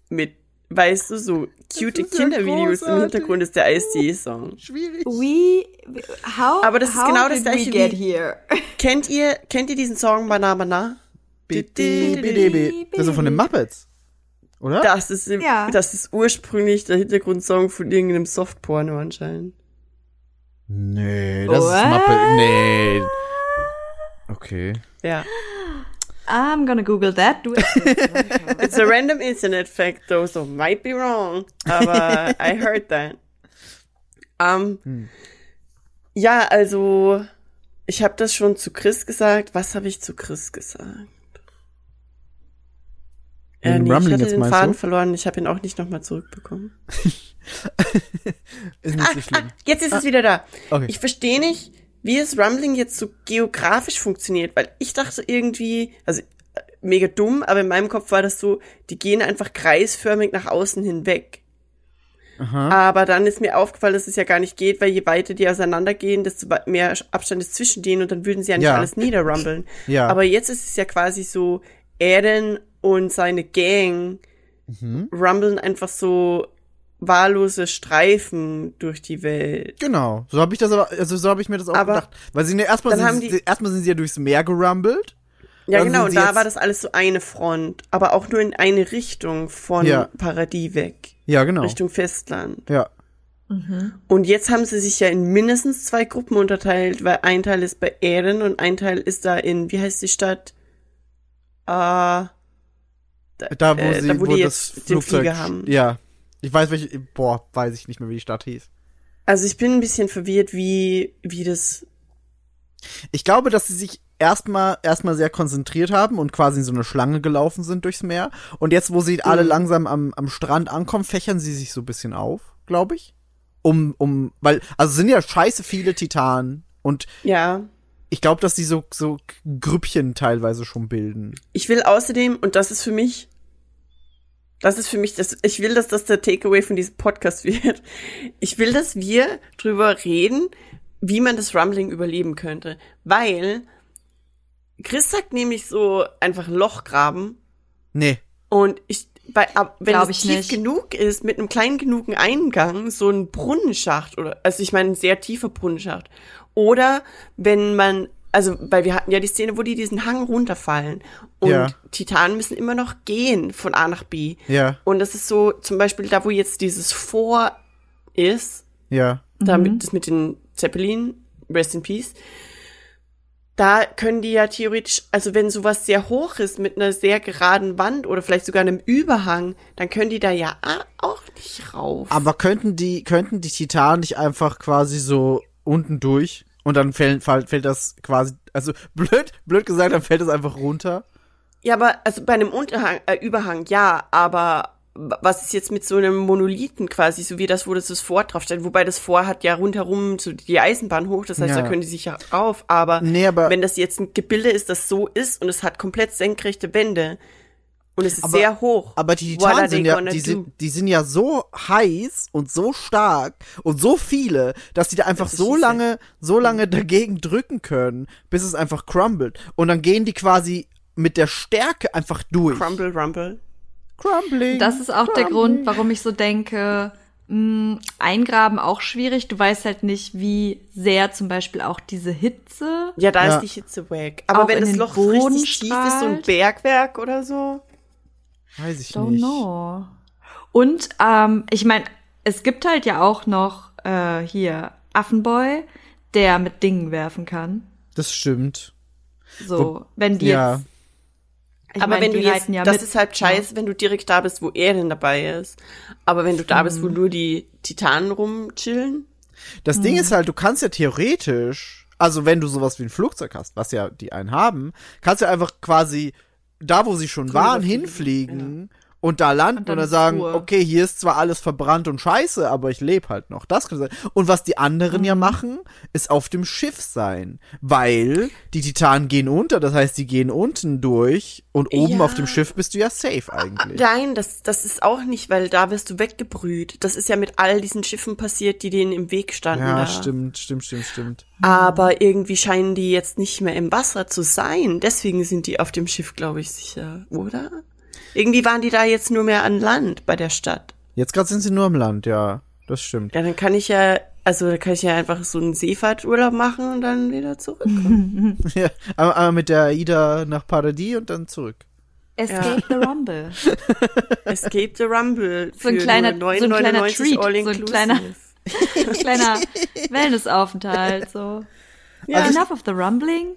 mit, weißt du, so cute ist ja Kindervideos im. Hintergrund ist der ISD-Song. Schwierig. We, how, Aber das ist how genau das did we gleiche get wie- here? *laughs* Kennt ihr, kennt ihr diesen Song Bana Bana? BDBDB. Das ist von den Muppets. Oder? Das ist, Ja. das ist ursprünglich der Hintergrundsong von irgendeinem Softporno anscheinend. Nee, das What? ist Muppet. Nee. Okay. Ja. I'm gonna Google that. Du *laughs* It's a random internet fact though, so might be wrong. Aber I heard that. Um, Ja, also ich habe das schon zu Chris gesagt. Was habe ich zu Chris gesagt? Wegen Äh, nee, ich Rumbling hatte jetzt den Faden du? verloren. Ich habe ihn auch nicht nochmal zurückbekommen. *laughs* Ist nicht so schlimm. Jetzt ist es wieder da. okay. Ich verstehe nicht, wie es Rumbling jetzt so geografisch funktioniert, weil ich dachte irgendwie, also äh, mega dumm, aber in meinem Kopf war das so, die gehen einfach kreisförmig nach außen hinweg. Aber dann ist mir aufgefallen, dass es ja gar nicht geht, weil je weiter die auseinandergehen, desto mehr Abstand ist zwischen denen und dann würden sie ja nicht Ja. alles niederrumbeln. Ja. Aber jetzt ist es ja quasi so, Eren und seine Gang Mhm. rumbeln einfach so wahllose Streifen durch die Welt. Genau. So habe ich das aber, also so habe ich mir das auch Aber gedacht. Weil sie ne, erstmal sind, die- erstmal sind sie ja durchs Meer gerumbelt. Ja, genau, und da war das alles so eine Front, aber auch nur in eine Richtung von Ja. Paradis weg, Ja, genau. Richtung Festland. Ja. Und jetzt haben sie sich ja in mindestens zwei Gruppen unterteilt, weil ein Teil ist bei Eren und ein Teil ist da in, wie heißt die Stadt? Äh, Da, wo Äh, sie, da, wo wo, die das den Flugzeug. Flieger haben. Ja. Ich weiß welche, boah, weiß ich nicht mehr, wie die Stadt hieß. also ich bin ein bisschen verwirrt, wie, wie das, Ich glaube, dass sie sich erstmal erstmal sehr konzentriert haben und quasi in so eine Schlange gelaufen sind durchs Meer. Und jetzt, wo sie alle Mhm. langsam am, am Strand ankommen, fächern sie sich so ein bisschen auf, glaube ich. Um, um, weil, also es sind ja scheiße viele Titanen. Und ja. Ich glaube, dass die so, so Grüppchen teilweise schon bilden. Ich will außerdem, und das ist für mich, das ist für mich, das, ich will, dass das der Takeaway von diesem Podcast *laughs* wird. Ich will, dass wir drüber reden, wie man das Rumbling überleben könnte. Weil Chris sagt nämlich so einfach ein Loch graben Nee. und ich, bei, ab, wenn Glaub es ich tief nicht. genug ist, mit einem kleinen genugen Eingang, so ein Brunnenschacht oder, also ich meine, ein sehr tiefer Brunnenschacht. Oder wenn man, also, weil wir hatten ja die Szene, wo die diesen Hang runterfallen und Ja. Titanen müssen immer noch gehen von A nach B. Ja, Und das ist so, zum Beispiel da, wo jetzt dieses Vor ist, ja. damit das mit den Zeppelin, Rest in Peace, da können die ja theoretisch, also wenn sowas sehr hoch ist mit einer sehr geraden Wand oder vielleicht sogar einem Überhang, dann können die da ja auch nicht rauf. Aber könnten die, könnten die Titanen nicht einfach quasi so unten durch und dann fällt, fällt, das quasi, also blöd, blöd gesagt, dann fällt es einfach runter? ja, aber also bei einem Unterhang, äh, Überhang, ja, aber was ist jetzt mit so einem Monolithen quasi, so wie das, wo das das Fort draufsteht, wobei das Fort hat ja rundherum so die Eisenbahn hoch, das heißt, Ja. da können die sich ja rauf, aber Nee, aber- wenn das jetzt ein Gebilde ist, das so ist und es hat komplett senkrechte Wände und es ist Aber- sehr hoch. Aber die Titanen sind ja, die sind, die sind ja so heiß und so stark und so viele, dass die da einfach so lange, so lange dagegen drücken können, bis es einfach crumbled. Und dann gehen die quasi mit der Stärke einfach durch. Crumble, rumble. Crumbling. Das ist auch der Grund, warum ich so denke, mh, eingraben auch schwierig. Du weißt halt nicht, wie sehr zum Beispiel auch diese Hitze. Ja, da Ja. ist die Hitze weg. Aber wenn das Loch Boden richtig tief ist, so ein strahlt. Bergwerk oder so. Weiß ich Don't nicht. know. Und ähm, ich meine, es gibt halt ja auch noch äh, hier Affenboy, der mit Dingen werfen kann. Das stimmt. So, wenn die Ja. jetzt. Ich aber mein, wenn du die jetzt, ja das mit, ist halt scheiße, wenn du direkt da bist, wo er denn dabei ist. Aber wenn du da bist, Mhm. wo nur die Titanen rumchillen. Das Ding ist halt, du kannst ja theoretisch, also wenn du sowas wie ein Flugzeug hast, was ja die einen haben, kannst du einfach quasi da, wo sie schon waren, fliegen, hinfliegen und da landen Und und dann dann, ist sagen, Ruhe. okay, hier ist zwar alles verbrannt und scheiße, aber ich lebe halt noch. Das kann sein. Und was die anderen Mhm. ja machen, ist auf dem Schiff sein, weil die Titanen gehen unter, das heißt, die gehen unten durch und oben Ja. auf dem Schiff bist du ja safe eigentlich. Nein, das, das ist auch nicht, weil da wirst du weggebrüht. Das ist ja mit all diesen Schiffen passiert, die denen im Weg standen. Ja, da. stimmt, stimmt, stimmt, stimmt. Aber irgendwie scheinen die jetzt nicht mehr im Wasser zu sein. Deswegen sind die auf dem Schiff, glaube ich, sicher, oder? Irgendwie waren die da jetzt nur mehr an Land bei der Stadt. Jetzt gerade sind sie nur im Land, ja, das stimmt. Ja, dann kann ich ja, also da kann ich ja einfach so einen Seefahrturlaub machen und dann wieder zurückkommen. *laughs* Ja, aber, aber mit der Ida nach Paradies und dann zurück. Escape the Rumble. *laughs* Escape the Rumble. So ein für kleiner, nur so ein kleiner 9,99 Treat, all so ein kleiner, *laughs* kleiner Wellnessaufenthalt, so. Ja, Also Enough of the rumbling.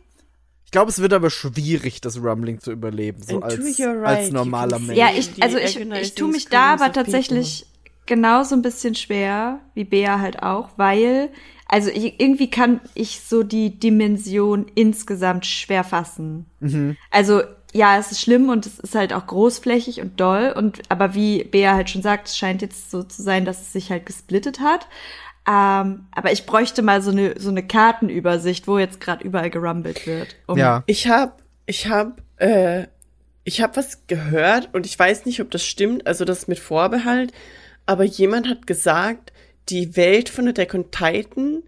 Ich glaube, es wird aber schwierig, das Rumbling zu überleben, so als, your als right, normaler Mensch. Ja, ich, also ich, ich tue mich da aber tatsächlich genauso ein bisschen schwer, wie Bea halt auch, weil, also ich, irgendwie kann ich so die Dimension insgesamt schwer fassen. Also, ja, es ist schlimm und es ist halt auch großflächig und doll und, aber wie Bea halt schon sagt, es scheint jetzt so zu sein, dass es sich halt gesplittet hat. Ähm, aber ich bräuchte mal so eine, so eine Kartenübersicht, wo jetzt gerade überall gerumbelt wird. um- Ja. Ich hab, ich hab, äh, ich hab was gehört und ich weiß nicht, ob das stimmt, also das mit Vorbehalt, aber jemand hat gesagt, die Welt von Attack on Titan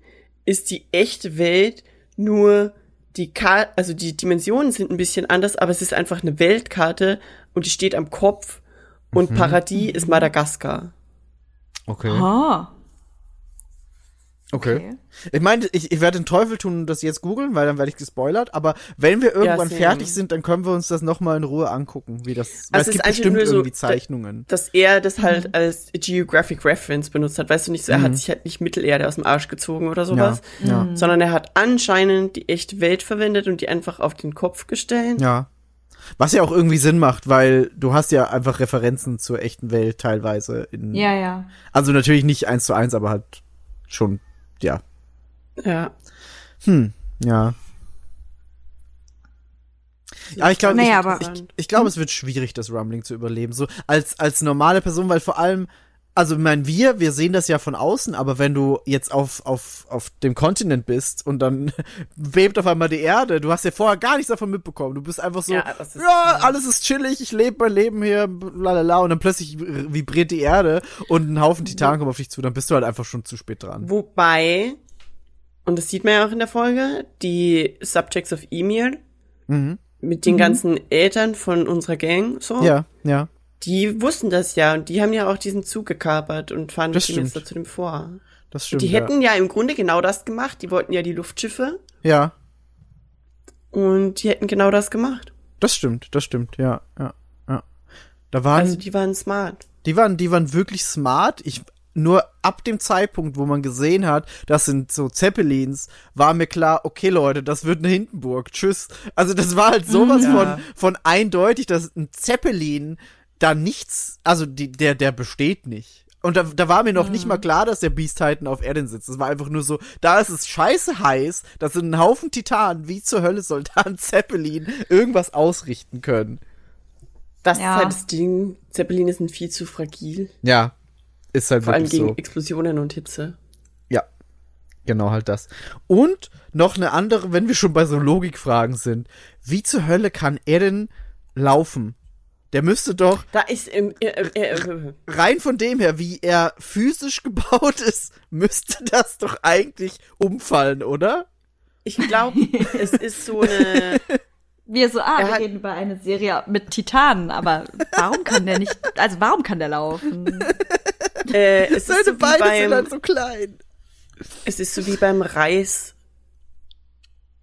ist die echte Welt, nur die Karte, also die Dimensionen sind ein bisschen anders, aber es ist einfach eine Weltkarte und die steht am Kopf und Paradis ist Madagaskar. Okay. Oh. Okay. Okay. Ich meine, ich, ich werde den Teufel tun und das jetzt googeln, weil dann werde ich gespoilert. Aber wenn wir irgendwann same. fertig sind, dann können wir uns das nochmal in Ruhe angucken, wie das. Weil Also es es gibt bestimmt nur so, irgendwie Zeichnungen. Dass er das halt als Geographic Reference benutzt hat. Weißt du nicht so, er hat sich halt nicht Mittelerde aus dem Arsch gezogen oder sowas. ja. Sondern er hat anscheinend die echte Welt verwendet und die einfach auf den Kopf gestellt. Ja. Was ja auch irgendwie Sinn macht, weil du hast ja einfach Referenzen zur echten Welt teilweise. In, Ja, ja. Also natürlich nicht eins zu eins, aber halt schon, ja. Ja. Ja. Ja, ich glaube, Naja, ich, aber- ich, ich glaube, es wird schwierig, das Rumbling zu überleben. So als als normale Person, weil vor allem, also ich meine, wir, wir sehen das ja von außen, aber wenn du jetzt auf auf auf dem Kontinent bist und dann *laughs* bebt auf einmal die Erde, du hast ja vorher gar nichts davon mitbekommen. Du bist einfach so, Ja, ja, ist- alles ist chillig, ich lebe mein Leben hier, lalala, und dann plötzlich vibriert die Erde und ein Haufen Titanen kommen auf dich zu, dann bist du halt einfach schon zu spät dran. Wobei, und das sieht man ja auch in der Folge, die Subjects of Emir Mhm. mit den ganzen Eltern von unserer Gang, so, Ja, ja. Die wussten das ja und die haben ja auch diesen Zug gekapert und fahren Das das jetzt zu dem vor. Das stimmt. Die hätten ja im Grunde genau das gemacht. Die wollten ja die Luftschiffe ja. ja. und die hätten genau das gemacht. Das stimmt, das stimmt, ja, ja, ja. Da waren, Also die waren smart. die waren, die waren wirklich smart. Ich, nur ab dem Zeitpunkt, wo man gesehen hat, das sind so Zeppelins, war mir klar, okay Leute, das wird eine Hindenburg. Tschüss. Also das war halt sowas Ja. von, von eindeutig, dass ein Zeppelin da nichts, also die, der, der besteht nicht. Und da, da war mir noch nicht mal klar, dass der Beast Titan auf Erden sitzt. Das war einfach nur so, da ist es scheiße heiß, da sind ein Haufen Titanen, wie zur Hölle soll da ein Zeppelin irgendwas ausrichten können? Das Ja. ist halt das Ding. Zeppeline sind viel zu fragil. Ja, ist halt Vor allem gegen so. Explosionen und Hitze. Ja, genau halt das. Und noch eine andere, wenn wir schon bei so Logikfragen sind. Wie zur Hölle kann er denn laufen? Der müsste doch Da ist im, äh, äh, äh, rein von dem her, wie er physisch *laughs* gebaut ist, müsste das doch eigentlich umfallen, oder? ich glaube, es ist so eine. *laughs* Wir so, ah, Er wir hat- reden über eine Serie mit Titanen, aber warum kann der nicht, also warum kann der laufen? Äh, es, ist Seine so wie Beine sind beim, halt so klein. es ist so wie beim Reis.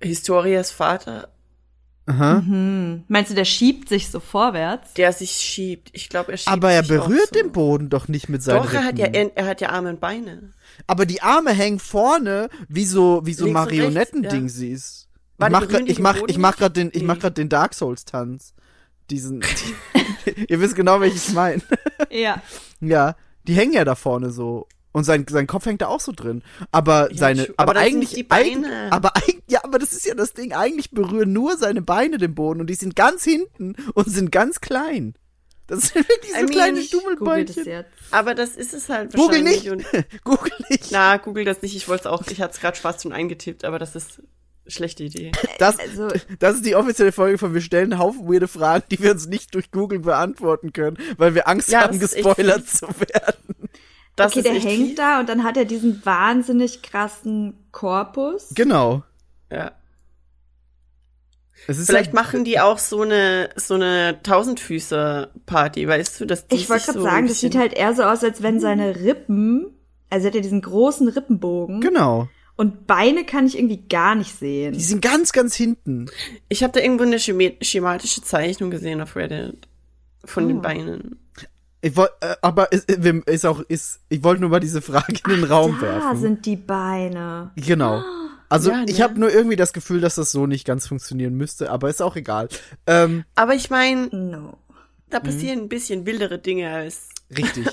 Historias Vater, Aha. Hm. Meinst du, der schiebt sich so vorwärts? der sich schiebt. Ich glaube, er schiebt Aber er sich auch berührt so. den Boden doch nicht mit seinen Doch, er hat ja, Rippen. er hat ja Arme und Beine. Aber die Arme hängen vorne wie so wie so Marionettending ja. siehst. Ich Warte, mach grad, die ich den mach ich mach gerade den ich mach grad den Dark Souls Tanz. Diesen *laughs* *laughs* Ihr wisst genau, welches ich meine. Ja. *laughs* ja, die hängen ja da vorne so und sein sein Kopf hängt da auch so drin, aber Ja, seine aber, Aber eigentlich nicht die Beine. eigentlich- aber eigentlich ja, aber das ist ja das Ding, eigentlich berühren nur seine Beine den Boden und die sind ganz hinten und sind ganz klein. Das sind wirklich so I mean, kleine das jetzt. Aber das ist es halt Google wahrscheinlich. nicht. Und, *laughs* Google nicht. na, Google das nicht. Ich wollte es auch. Ich hatte es gerade fast schon eingetippt, aber das ist eine schlechte Idee. *laughs* Das, Also, Das ist die offizielle Folge von Wir stellen einen Haufen weirde Fragen, die wir uns nicht durch Google beantworten können, weil wir Angst Ja, haben, gespoilert zu werden. Das okay, ist der echt hängt viel. da und dann hat er diesen wahnsinnig krassen Korpus. Genau. Ja. Es ist Vielleicht halt, machen die auch so eine so eine Tausendfüßer-Party, weißt du, dass die Ich wollte gerade so sagen, das sieht halt eher so aus, als wenn seine Rippen, also er hat ja diesen großen Rippenbogen Genau. und Beine kann ich irgendwie gar nicht sehen. Die sind ganz, ganz hinten. Ich habe da irgendwo eine schema- schematische Zeichnung gesehen auf Reddit von Oh. den Beinen. Ich wollt, äh, aber ist, äh, ist auch, ist, ich wollte nur mal diese Frage in den Raum da werfen. sind die Beine. Genau. Also Ja, ich ne? habe nur irgendwie das Gefühl, dass das so nicht ganz funktionieren müsste, aber ist auch egal. Ähm, Aber ich meine, No. da Mhm. passieren ein bisschen wildere Dinge als *laughs* Richtig.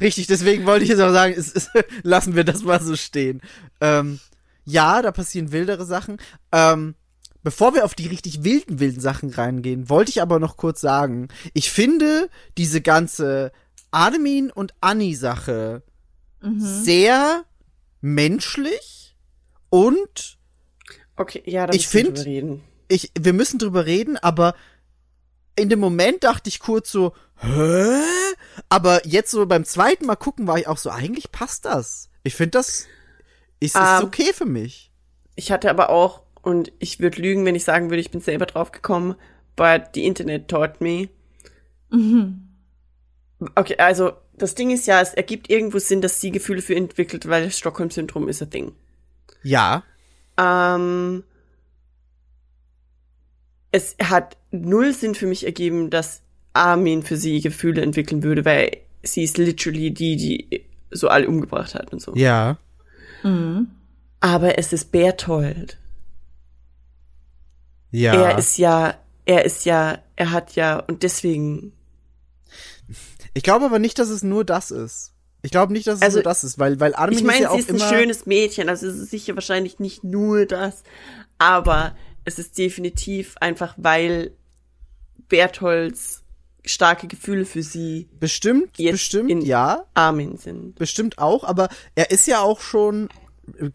Richtig, deswegen wollte ich jetzt auch sagen, es, es, *laughs* lassen wir das mal so stehen. Ähm, ja, da passieren wildere Sachen. Ähm, bevor wir auf die richtig wilden, wilden Sachen reingehen, wollte ich aber noch kurz sagen, ich finde diese ganze Armin und Annie-Sache sehr menschlich und Okay, ja, da Ich müssen wir find- drüber reden. ich, wir müssen drüber reden, aber in dem Moment dachte ich kurz so, hä? Aber jetzt so beim zweiten Mal gucken war ich auch so, eigentlich passt das. Ich finde das ist, ist Ähm, okay für mich. Ich hatte aber auch, und ich würde lügen, wenn ich sagen würde, ich bin selber drauf gekommen, but the Internet taught me. Okay, also das Ding ist ja, es ergibt irgendwo Sinn, dass sie Gefühle für entwickelt, weil das Stockholm-Syndrom ist ein Ding. Ja, Ähm, es hat null Sinn für mich ergeben, dass Armin für sie Gefühle entwickeln würde, weil sie ist literally die, die so alle umgebracht hat und so. ja. Aber es ist Berthold. Ja. Er ist ja, er ist ja, er hat ja, und deswegen, ich glaube aber nicht, dass es nur das ist. Ich glaube nicht, dass es Also, nur das ist, weil, weil Armin ich ist meine, ja auch sie ist ein immer. schönes Mädchen, also es ist sicher wahrscheinlich nicht nur das, aber es ist definitiv einfach, weil Bertholds starke Gefühle für sie bestimmt, jetzt bestimmt, in- ja. Armin sind. bestimmt auch, aber er ist ja auch schon,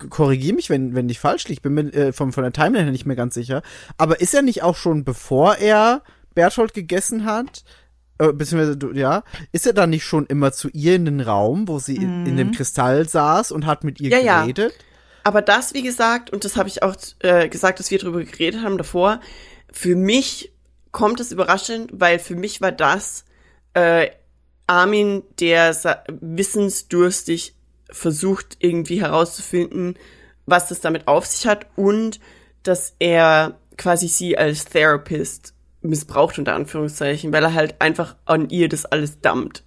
korrigier mich, wenn, wenn ich falsch liege, ich bin mir äh, von, von der Timeline her nicht mehr ganz sicher, aber ist er nicht auch schon, bevor er Berthold gegessen hat, äh, beziehungsweise, ja, ist er dann nicht schon immer zu ihr in den Raum, wo sie in, in dem Kristall saß und hat mit ihr Ja, ja. geredet? Aber das, wie gesagt, und das habe ich auch äh, gesagt, dass wir darüber geredet haben davor, für mich kommt es überraschend, weil für mich war das äh, Armin, der wissensdurstig versucht, irgendwie herauszufinden, was das damit auf sich hat und dass er quasi sie als Therapist missbraucht, unter Anführungszeichen, weil er halt einfach an ihr das alles dammt.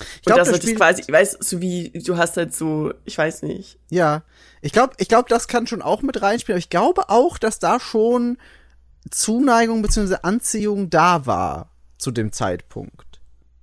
Ich glaub, und dass das das spielt- quasi, weißt so wie, du hast halt so, ich weiß nicht. Ja, ich glaube, ich glaube, das kann schon auch mit reinspielen, aber ich glaube auch, dass da schon Zuneigung bzw. Anziehung da war zu dem Zeitpunkt.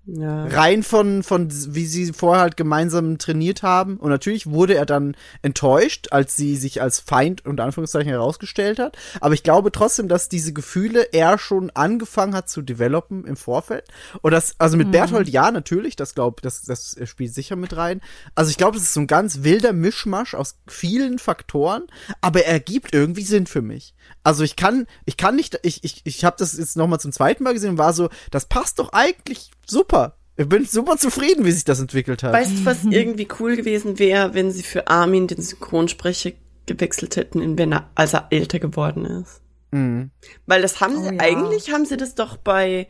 Ja. Rein von, von, wie sie vorher halt gemeinsam trainiert haben. Und natürlich wurde er dann enttäuscht, als sie sich als Feind unter Anführungszeichen herausgestellt hat. Aber ich glaube trotzdem, dass diese Gefühle er schon angefangen hat zu developen im Vorfeld. Und das, also mit Berthold ja, natürlich, das glaube das, das spielt sicher mit rein. Also ich glaube, es ist so ein ganz wilder Mischmasch aus vielen Faktoren, aber er gibt irgendwie Sinn für mich. Also ich kann, ich kann nicht, ich, ich, ich habe das jetzt nochmal zum zweiten Mal gesehen und war so, das passt doch eigentlich super. Ich bin super zufrieden, wie sich das entwickelt hat. Weißt du, was irgendwie cool gewesen wäre, wenn sie für Armin den Synchronsprecher gewechselt hätten, in wenn er, als er älter geworden ist? Mhm. Weil das haben Oh sie, ja. eigentlich haben sie das doch bei,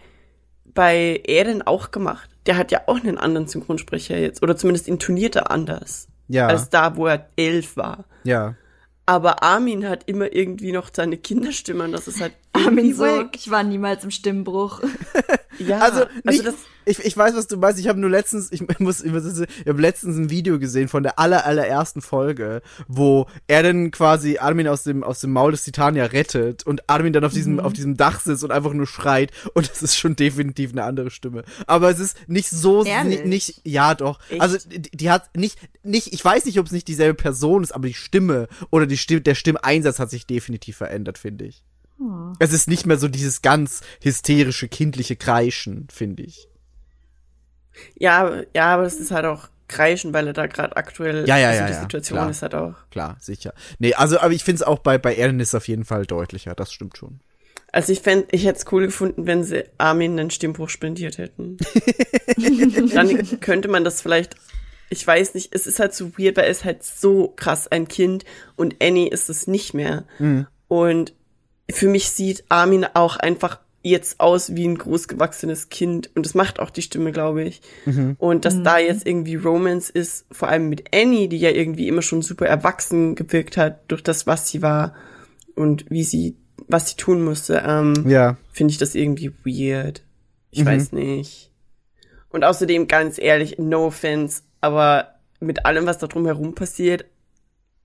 bei Eren auch gemacht. Der hat ja auch einen anderen Synchronsprecher jetzt, oder zumindest intoniert er anders. Ja. Als da, wo er elf war. ja. Aber Armin hat immer irgendwie noch seine Kinderstimme und das ist halt Armin so, ich war niemals im Stimmbruch. *laughs* Ja, Also, nicht, das, ich, ich weiß, was du meinst. Ich habe nur letztens, ich *laughs* muss, ich, muss, ich habe letztens ein Video gesehen von der aller, allerersten Folge, wo er dann quasi Armin aus dem, aus dem Maul des Titania rettet und Armin dann auf diesem, Mhm. auf diesem Dach sitzt und einfach nur schreit und es ist schon definitiv eine andere Stimme. Aber es ist nicht so, nicht, nicht, ja doch. Echt? Also, die, die hat nicht, nicht, ich weiß nicht, ob es nicht dieselbe Person ist, aber die Stimme oder die Stimme, der Stimmeinsatz hat sich definitiv verändert, finde ich. Es ist nicht mehr so dieses ganz hysterische, kindliche Kreischen, finde ich. ja, ja, aber das ist halt auch kreischen, weil er da gerade aktuell, Ja, ja, also ja, die ja, Situation klar. ist halt auch. Klar, sicher. Nee, also, aber ich finde es auch bei, bei Eren ist auf jeden Fall deutlicher, das stimmt schon. Also ich fänd, ich hätte es cool gefunden, wenn sie Armin einen Stimmbruch spendiert hätten. *laughs* Dann könnte man das vielleicht, ich weiß nicht, es ist halt so weird, weil er ist halt so krass ein Kind und Annie ist es nicht mehr. Und für mich sieht Armin auch einfach jetzt aus wie ein großgewachsenes Kind und das macht auch die Stimme, glaube ich. Und dass da jetzt irgendwie Romance ist, vor allem mit Annie, die ja irgendwie immer schon super erwachsen gewirkt hat durch das, was sie war und wie sie, was sie tun musste, ähm, Ja. finde ich das irgendwie weird. Ich weiß nicht. Und außerdem, ganz ehrlich, no offense, aber mit allem, was da drumherum passiert,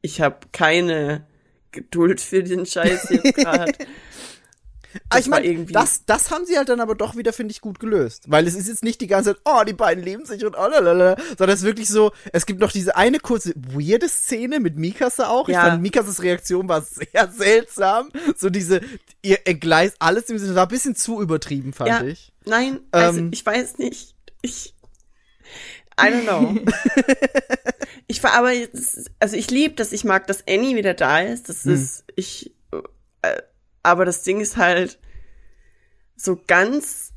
ich habe keine Geduld für den Scheiß jetzt *laughs* gerade. Ich meine, irgendwie- das, das haben sie halt dann aber doch wieder, finde ich, gut gelöst. Weil es ist jetzt nicht die ganze Zeit, oh, die beiden lieben sich und oh, lalala, sondern es ist wirklich so, es gibt noch diese eine kurze, weirde Szene mit Mikasa auch. Ich Ja. fand Mikasas Reaktion war sehr *laughs* seltsam. So diese, ihr entgleist alles, im Sinne- war ein bisschen zu übertrieben, fand ja, ich. nein, also Ähm. ich weiß nicht. Ich, I don't know. *laughs* ich war aber, jetzt- also ich lieb das, ich mag, dass Annie wieder da ist. Das Hm. ist, ich, äh, aber das Ding ist halt, so ganz,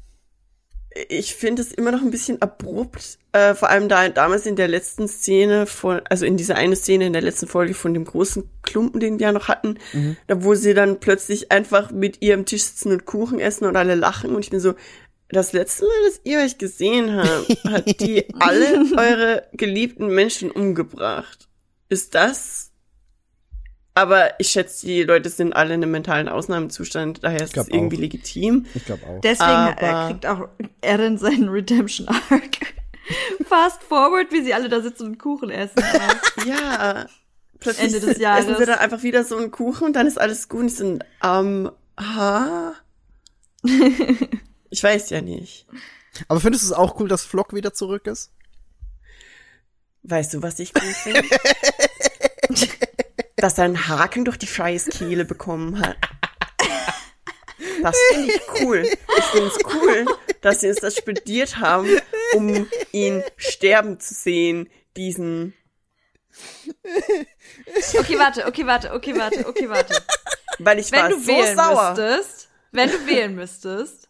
ich finde es immer noch ein bisschen abrupt, äh, vor allem da damals in der letzten Szene von, also in dieser eine Szene in der letzten Folge von dem großen Klumpen, den wir ja noch hatten, da wo sie dann plötzlich einfach mit ihr am Tisch sitzen und Kuchen essen und alle lachen und ich bin so, das letzte Mal, dass ihr euch gesehen habt, *laughs* hat die alle eure geliebten Menschen umgebracht. Ist das? Aber ich schätze, die Leute sind alle in einem mentalen Ausnahmezustand, daher ist es irgendwie auch. legitim. Ich glaube auch. Deswegen Aber- äh, kriegt auch Eren seinen Redemption Arc. *laughs* Fast forward, wie sie alle da sitzen und Kuchen essen. *laughs* Aber Ja. Plötzlich Ende des Jahres. essen sie dann einfach wieder so einen Kuchen und dann ist alles gut und so, ähm, ha? Ich weiß ja nicht. Aber findest du es auch cool, dass Flock wieder zurück ist? Weißt du, was ich cool finde? *laughs* Dass er einen Haken durch die Scheißkehle bekommen hat. Das finde ich cool. Ich finde es cool, dass sie uns das spendiert haben, um ihn sterben zu sehen, diesen. okay, warte, okay, warte, okay, warte, okay, warte. Weil ich Wenn war du so wählen sauer. müsstest, wenn du wählen müsstest,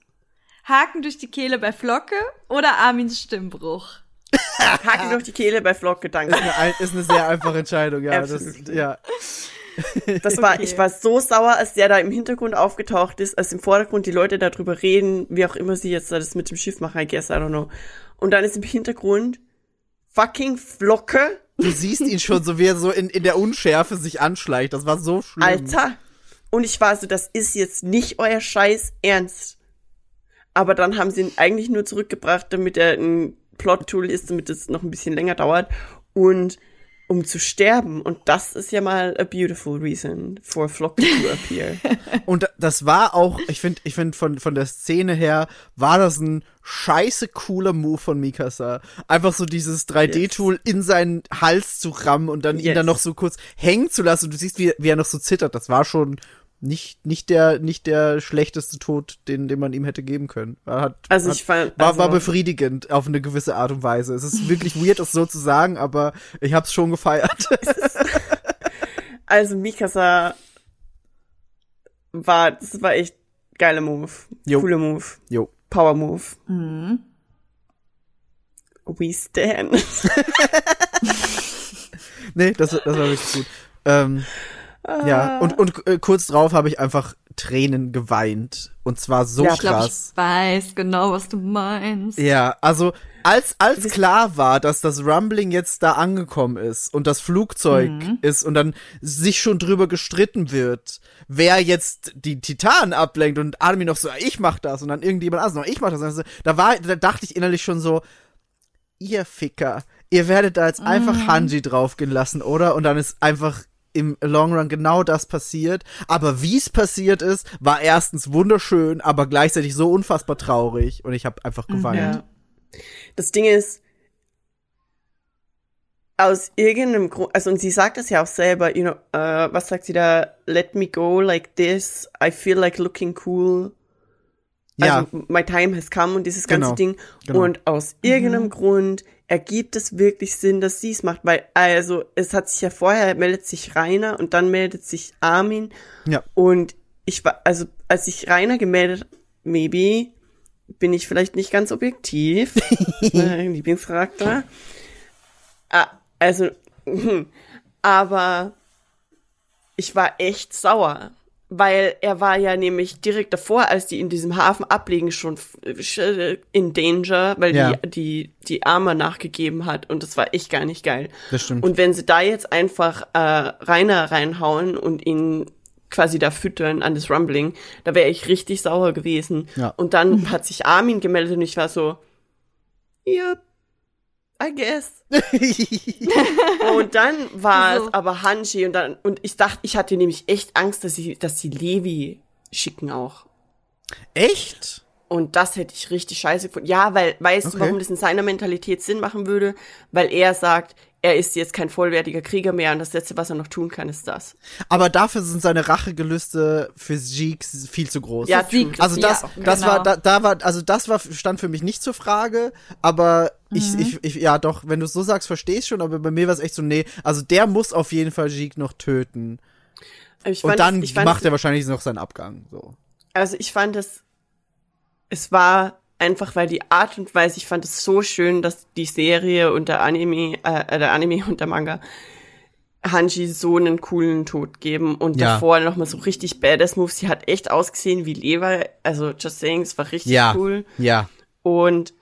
Haken durch die Kehle bei Flocke oder Armins Stimmbruch? *laughs* Haken durch die Kehle bei Flock Gedanken. Eine, ein- ist eine sehr einfache Entscheidung, ja. Das, Absolut. ja. Das war, Okay. ich war so sauer, als der da im Hintergrund aufgetaucht ist, als im Vordergrund die Leute darüber reden, wie auch immer sie jetzt das mit dem Schiff machen, I guess, I don't know. Und dann ist im Hintergrund fucking Flocke, Du siehst ihn schon so, wie er so in, in der Unschärfe sich anschleicht. Das war so schlimm. Alter. Und ich war so, das ist jetzt nicht euer Scheiß Ernst. Aber dann haben sie ihn eigentlich nur zurückgebracht, damit er ein Plot-Tool ist, damit es noch ein bisschen länger dauert. Und um zu sterben. Und das ist ja mal a beautiful reason for Flock to appear. *laughs* Und das war auch, ich finde, ich finde von, von der Szene her, war das ein scheiße cooler Move von Mikasa. Einfach so dieses 3D-Tool in seinen Hals zu rammen und dann ihn Yes. dann noch so kurz hängen zu lassen. Und du siehst, wie, wie er noch so zittert. Das war schon nicht, nicht der, nicht der schlechteste Tod, den, den man ihm hätte geben können. Er Hat, Also hat, ich fand, war, also, war befriedigend auf eine gewisse Art und Weise. Es ist wirklich weird, das so zu sagen, aber ich hab's schon gefeiert. *laughs* also Mikasa war, das war echt geiler Move. Jo. Cooler Move. jo. Power Move. Mhm. We stand. *laughs* Nee, das, das war wirklich gut. Ähm, ja, und, und äh, kurz drauf habe ich einfach Tränen geweint. Und zwar so Ja, Ich glaube, krass. ich weiß genau, was du meinst. Ja, also als als klar war, dass das Rumbling jetzt da angekommen ist und das Flugzeug ist und dann sich schon drüber gestritten wird, wer jetzt die Titanen ablenkt und Armin noch so, ich mach das und dann irgendjemand anders noch, ich mach das. Also, da war, da dachte ich innerlich schon so, ihr Ficker, ihr werdet da jetzt einfach Hanji draufgehen lassen, oder? Und dann ist einfach im Long Run genau das passiert. Aber wie es passiert ist, war erstens wunderschön, aber gleichzeitig so unfassbar traurig. Und ich habe einfach geweint. Ja. Das Ding ist, aus irgendeinem Grund, also und sie sagt das ja auch selber, you know, äh, was sagt sie da? Let me go like this. I feel like looking cool. Ja, Also my time has come und dieses ganze Genau, Ding. genau. Und aus irgendeinem Grund ergibt es wirklich Sinn, dass sie es macht, weil also es hat sich ja vorher meldet sich Rainer und dann meldet sich Armin ja. und ich war, also als sich Rainer gemeldet, maybe, bin ich vielleicht nicht ganz objektiv. mein *laughs* Lieblingscharakter. Ah, also, *laughs* aber ich war echt sauer. Weil er war ja nämlich direkt davor, als die in diesem Hafen ablegen, schon f- in Danger, weil Ja. die, die, die Arme nachgegeben hat. Und das war echt gar nicht geil. Das stimmt. Und wenn sie da jetzt einfach äh, Rainer reinhauen und ihn quasi da füttern an das Rumbling, da wäre ich richtig sauer gewesen. Ja. Und dann hat sich Armin gemeldet und ich war so, yep, I guess. *laughs* Und dann war So. es aber Hanji und dann, und ich dachte, ich hatte nämlich echt Angst, dass sie, dass sie Levi schicken auch. Echt? Und das hätte ich richtig scheiße gefunden. Ja, weil, weißt Okay. du, warum das in seiner Mentalität Sinn machen würde? Weil er sagt, er ist jetzt kein vollwertiger Krieger mehr und das Letzte, was er noch tun kann, ist das. Aber dafür sind seine Rachegelüste für Zeke viel zu groß. Ja, Sieg. Also das, Ja, das genau. war, da, da war, also das war, stand für mich nicht zur Frage, aber ich, Mhm. ich, ich, ja doch, wenn du es so sagst, verstehe ich schon, aber bei mir war es echt so, nee, also der muss auf jeden Fall Zeke noch töten. Ich Und fand dann es- ich fand macht er wahrscheinlich noch seinen Abgang, so. Also ich fand es es war einfach, weil die Art und Weise, ich fand es so schön, dass die Serie und der Anime, äh, der Anime und der Manga Hanji so einen coolen Tod geben und Ja. davor nochmal so richtig badass Moves. Sie hat echt ausgesehen wie Levi, also just saying, es war richtig Ja. cool. Ja. Und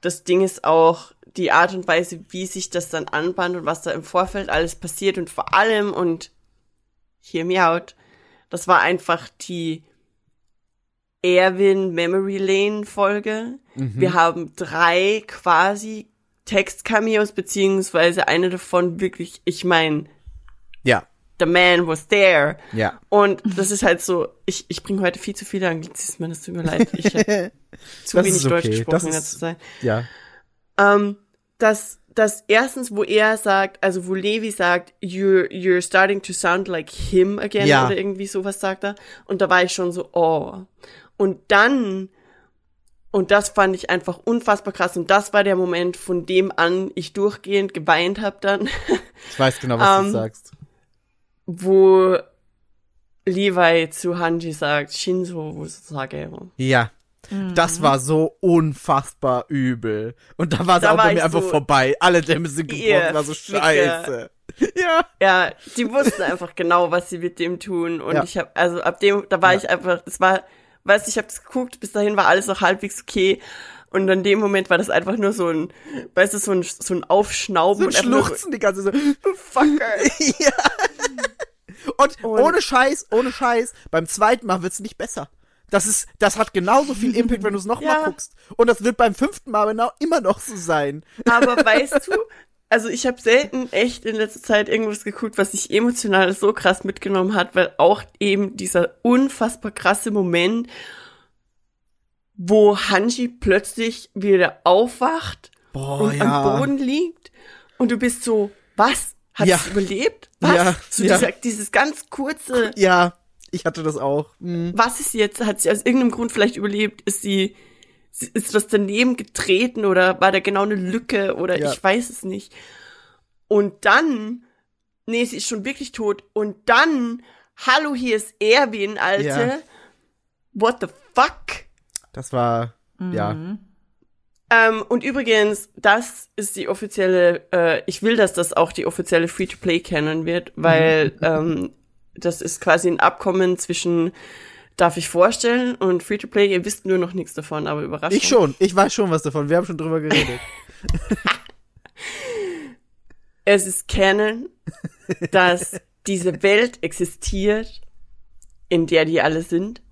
das Ding ist auch die Art und Weise, wie sich das dann anbahnt und was da im Vorfeld alles passiert und vor allem und hear me out, das war einfach die Erwin Memory Lane Folge. Wir haben drei quasi Text-Cameos, beziehungsweise eine davon wirklich, ich meine, Ja. the man was there. Ja. Und das ist halt so, ich, ich bringe heute viel zu viele Anglizismen, es tut mir leid. Ich habe *laughs* zu Das wenig okay, Deutsch gesprochen das ist- letzter Zeit. Ja. Ähm, dass, dass erstens, wo er sagt, also wo Levi sagt, you're, you're starting to sound like him again Ja. oder irgendwie sowas sagt er. Und da war ich schon so, oh. Und dann, und das fand ich einfach unfassbar krass. Und das war der Moment, von dem an ich durchgehend geweint habe dann, *laughs* Ich weiß genau, was du Ähm, sagst. wo Levi zu Hanji sagt, Shinzo sage. Ja. Das war so unfassbar übel. Und da war es auch bei mir einfach so, vorbei. Alle Dämme sind gebrochen, ihr war so scheiße. *laughs* Ja. Ja, die wussten einfach genau, was sie mit dem tun. Und Ja. ich habe, also ab dem, da war Ja. ich einfach, das war, weißt du, ich habe das geguckt, bis dahin war alles noch halbwegs okay. Und in dem Moment war das einfach nur so ein, weißt du, so ein, so ein Aufschnauben So nur schluchzen die ganze so. so, Fucker. *laughs* ja. Und, Und- ohne Scheiß, ohne Scheiß, beim zweiten Mal wird's nicht besser. Das ist, das hat genauso viel Impact, wenn du es nochmal *laughs* Ja. guckst. Und das wird beim fünften Mal genau immer noch so sein. Aber weißt du, *laughs* also ich habe selten echt in letzter Zeit irgendwas geguckt, was sich emotional so krass mitgenommen hat, weil auch eben dieser unfassbar krasse Moment, wo Hanji plötzlich wieder aufwacht Boah, und am Boden liegt und du bist so, was? Hat Ja. sie überlebt? Was? Ja, so ja. Dieser, dieses ganz kurze, Ja, ich hatte das auch. Hm. was ist jetzt? Hat sie aus irgendeinem Grund vielleicht überlebt? Ist sie, ist was daneben getreten oder war da genau eine Lücke oder Ja. ich weiß es nicht. Und dann, nee, sie ist schon wirklich tot. Und dann, hallo, hier ist Erwin, Alte. Ja. What the fuck? Das war, ja. Ähm, und übrigens, das ist die offizielle, äh, ich will, dass das auch die offizielle Free-to-Play-Canon wird, weil ähm, das ist quasi ein Abkommen zwischen Darf ich vorstellen und Free-to-Play, ihr wisst nur noch nichts davon, aber Überraschung. Ich schon, ich weiß schon was davon. Wir haben schon drüber geredet. *laughs* Es ist Canon, *laughs* dass diese Welt existiert, in der die alle sind,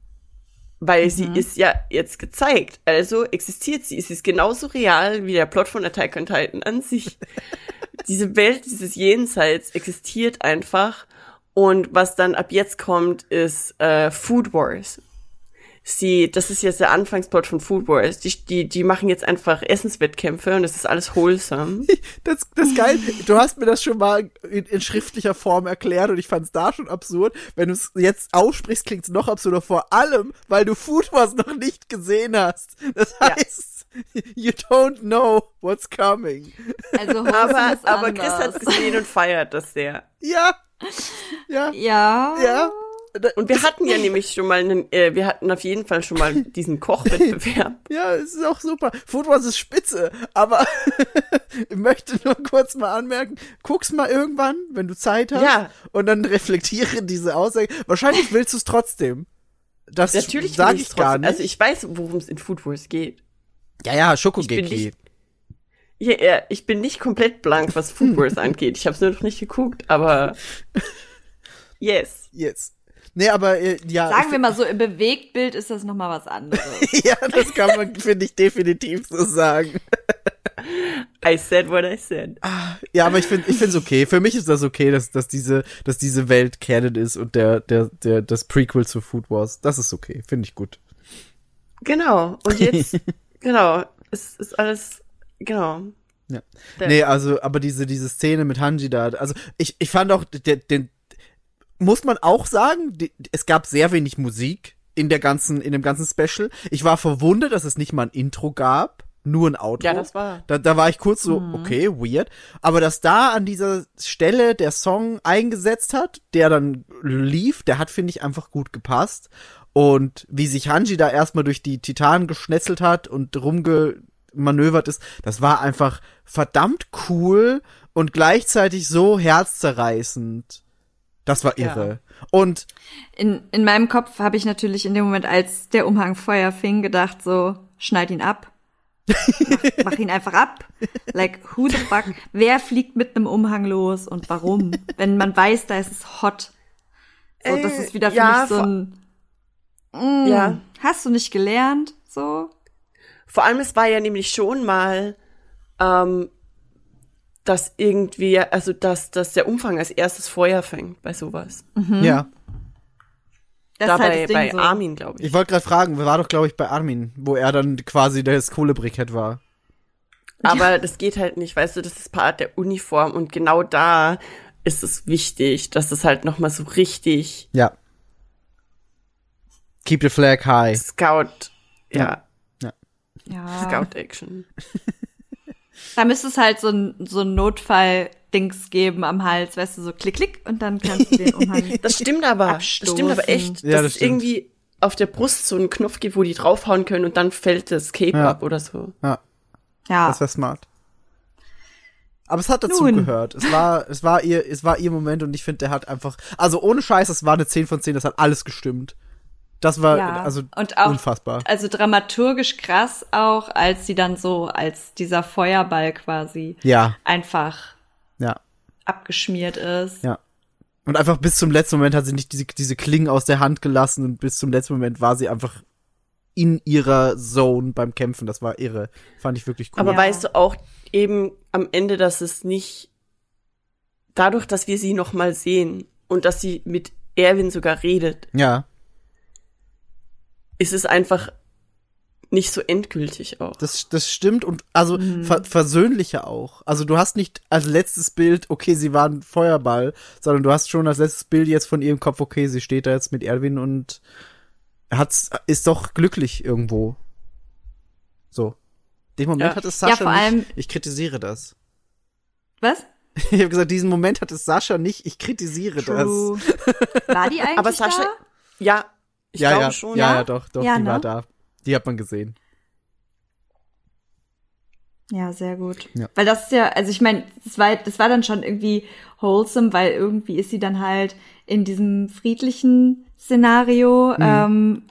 weil sie ist ja jetzt gezeigt. Also existiert sie. Sie ist genauso real wie der Plot von Attack on Titan an sich. *laughs* Diese Welt, dieses Jenseits existiert einfach. Und was dann ab jetzt kommt, ist äh, Food Wars. Sie, das ist jetzt der Anfangsplot von Food Wars. Die, die, die machen jetzt einfach Essenswettkämpfe und das ist alles wholesome. *laughs* Das, das ist geil. Du hast mir das schon mal in, in schriftlicher Form erklärt und ich fand es da schon absurd. Wenn du es jetzt aussprichst, klingt es noch absurder. Vor allem, weil du Food Wars noch nicht gesehen hast. Das Ja. heißt, you don't know what's coming. Also Aber, aber Chris anders. hat's gesehen und feiert das sehr. Ja. Ja. Ja. Ja. Und wir hatten ja nämlich schon mal einen, äh, wir hatten auf jeden Fall schon mal *laughs* diesen Kochwettbewerb. Ja, es ist auch super. Food Wars ist spitze, aber *laughs* ich möchte nur kurz mal anmerken, guck's mal irgendwann, wenn du Zeit hast. Ja. Und dann reflektiere diese Aussage. Wahrscheinlich willst du es trotzdem. Das Natürlich sage will ich ich's gar trotzdem- nicht. Also ich weiß, worum es in Food Wars geht. ja, ja, Ich bin Schokogeki. Ja, ich bin nicht komplett blank, was Food Wars *laughs* angeht. Ich habe es nur noch nicht geguckt, aber yes. Yes. Nee, aber äh, ja. Sagen wir mal so, im Bewegtbild ist das nochmal was anderes. *laughs* Ja, das kann man, finde ich, definitiv so sagen. I said what I said. Ja, aber ich finde, ich finde es okay. Für mich ist das okay, dass, dass diese, dass diese Welt Canon ist und der, der, der, das Prequel zu Food Wars. Das ist okay. Finde ich gut. Genau. Und jetzt, *laughs* genau, es ist alles, genau. Ja. Der- Nee, also, aber diese, diese Szene mit Hanji da, also ich, ich fand auch, der, den, muss man auch sagen, die, es gab sehr wenig Musik in der ganzen, in dem ganzen Special. Ich war verwundert, dass es nicht mal ein Intro gab. nur ein Outro. Ja, das war- Da, da war ich kurz so, okay, weird. Aber dass da an dieser Stelle der Song eingesetzt hat, der dann lief, der hat, finde ich, einfach gut gepasst. Und wie sich Hanji da erstmal durch die Titanen geschnetzelt hat und rumgemanövert ist, das war einfach verdammt cool und gleichzeitig so herzzerreißend. Das war irre. Und In, in meinem Kopf habe ich natürlich in dem Moment, als der Umhang Feuer fing, gedacht so, schneid ihn ab. mach, *laughs* mach ihn einfach ab. Like, who the fuck? Wer fliegt mit einem Umhang los und warum? Wenn man weiß, da ist es hot. So, das Ey, ist wieder für ja, mich so ein, mm, Ja. hast du nicht gelernt? So. Vor allem, es war ja nämlich schon mal, ähm, dass irgendwie, also dass, dass der Umfang als erstes Feuer fängt bei sowas. ja, Das da ist halt bei, das Ding bei so. Armin, glaube ich. ich wollte gerade fragen, war doch, glaube ich, bei Armin, wo er dann quasi das Kohlebrikett war. Aber das geht halt nicht, weißt du, das ist Part der Uniform und genau da ist es wichtig, dass es halt noch mal so richtig Ja. Keep the flag high. Scout, ja, Ja. Scout-Action. *laughs* Da müsste es halt so ein, so ein Notfall-Dings geben am Hals, weißt du, so klick, klick und dann kannst du den Umhang. *laughs* Das stimmt aber, das stimmt aber Abstoßen. echt, Ja, dass das es stimmt. irgendwie auf der Brust so einen Knopf gibt, wo die draufhauen können und dann fällt das Cape Ja. ab oder so. Ja. Ja. Das wäre smart. Aber es hat dazu Nun. gehört. Es war, es war ihr, es war ihr Moment und ich finde, der hat einfach, also ohne Scheiß, das war eine 10 von 10, das hat alles gestimmt. Das war, Ja. also, Und auch- unfassbar. Also dramaturgisch krass auch, als sie dann so als dieser Feuerball quasi Ja, einfach ja, abgeschmiert ist. ja. Und einfach bis zum letzten Moment hat sie nicht diese, diese Klingen aus der Hand gelassen und bis zum letzten Moment war sie einfach in ihrer Zone beim Kämpfen. Das war irre. Fand ich wirklich cool. Aber Ja. weißt du auch eben am Ende, dass es nicht dadurch, dass wir sie noch mal sehen und dass sie mit Erwin sogar redet, ja, ist es einfach nicht so endgültig auch. das, das stimmt und also ver versöhnlicher auch. Also du hast nicht als letztes Bild, okay, sie war ein Feuerball, sondern du hast schon als letztes Bild jetzt von ihrem Kopf, okay, sie steht da jetzt mit Erwin und hat's, ist doch glücklich irgendwo. So. Den Moment Ja. hat es Sascha Ja, vor allem- nicht. Ich kritisiere das. Was? *laughs* Ich habe gesagt, diesen Moment hat es Sascha nicht. Ich kritisiere True. War die eigentlich Aber Sascha, da? ja, ich. Ja, glaube ja, schon. ja, ja? ja, doch, doch, Ja, die war ne? da. Die hat man gesehen. Ja, sehr gut. Ja. Weil das ist ja, also ich meine, das war, das war dann schon irgendwie wholesome, weil irgendwie ist sie dann halt in diesem friedlichen Szenario Mhm. ähm,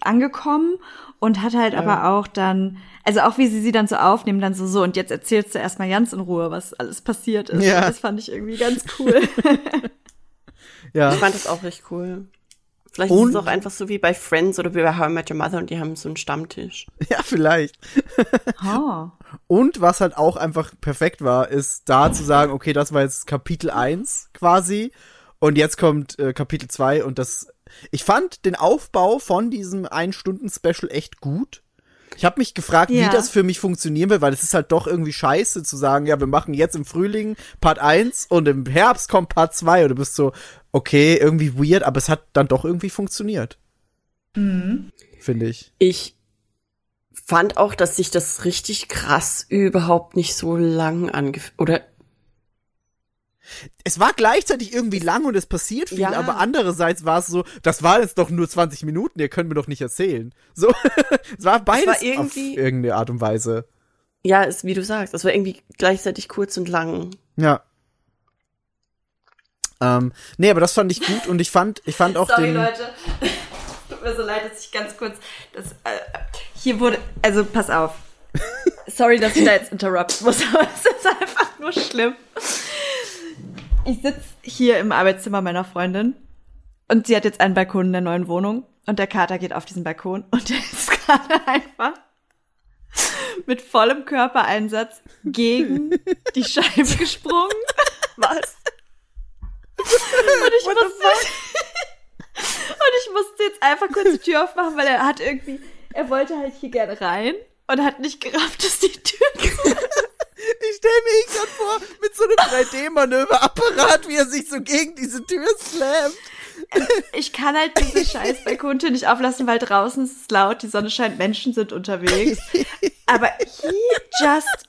angekommen und hat halt aber auch dann, also auch wie sie sie dann so aufnehmen, dann so, so, und jetzt erzählst du erstmal ganz in Ruhe, was alles passiert ist. Ja. Das fand ich irgendwie ganz cool. *laughs* Ja. Ich fand das auch recht cool. Vielleicht Und- ist es auch einfach so wie bei Friends oder wie bei How I Met Your Mother und die haben so einen Stammtisch. *laughs* ja, vielleicht. oh. Und was halt auch einfach perfekt war, ist da zu sagen, okay, das war jetzt Kapitel 1 quasi und jetzt kommt äh, Kapitel 2 und das ich fand den Aufbau von diesem Ein-Stunden-Special echt gut. Ich habe mich gefragt, wie Ja. das für mich funktionieren wird, weil es ist halt doch irgendwie scheiße zu sagen, ja, wir machen jetzt im Frühling Part 1 und im Herbst kommt Part 2 und du bist so, okay, irgendwie weird, aber es hat dann doch irgendwie funktioniert. Finde ich. Ich fand auch, dass sich das richtig krass überhaupt nicht so lang angefühlt oder es war gleichzeitig irgendwie lang und es passiert viel, Ja. aber andererseits war es so, das waren jetzt doch nur 20 Minuten, ihr könnt mir doch nicht erzählen. So, *laughs* es war beides irgendwie- auf irgendeine Art und Weise. ja, ist wie du sagst, das war irgendwie gleichzeitig kurz und lang. Ja. Ähm, nee, aber das fand ich gut und ich fand, ich fand auch Sorry, den. Leute. *laughs* Tut mir so leid, dass ich ganz kurz das äh, hier wurde. Also pass auf. *laughs* Sorry, dass ich da jetzt interrupten muss, aber es ist einfach nur schlimm. Ich sitze hier im Arbeitszimmer meiner Freundin und sie hat jetzt einen Balkon in der neuen Wohnung und der Kater geht auf diesen Balkon und *laughs* der ist gerade einfach mit vollem Körpereinsatz gegen die Scheibe gesprungen. *laughs* Was? Und ich musste, *laughs* und ich musste jetzt einfach kurz die Tür aufmachen, weil er hat irgendwie, er wollte halt hier gerne rein und hat nicht gerafft, dass die Tür zu Ich stelle mir ihn gerade vor, mit so einem 3D-Manöverapparat, wie er sich so gegen diese Tür slammt. Ich kann halt diese scheiß Balkontür nicht auflassen, weil draußen ist es laut, die Sonne scheint, Menschen sind unterwegs. Aber he just.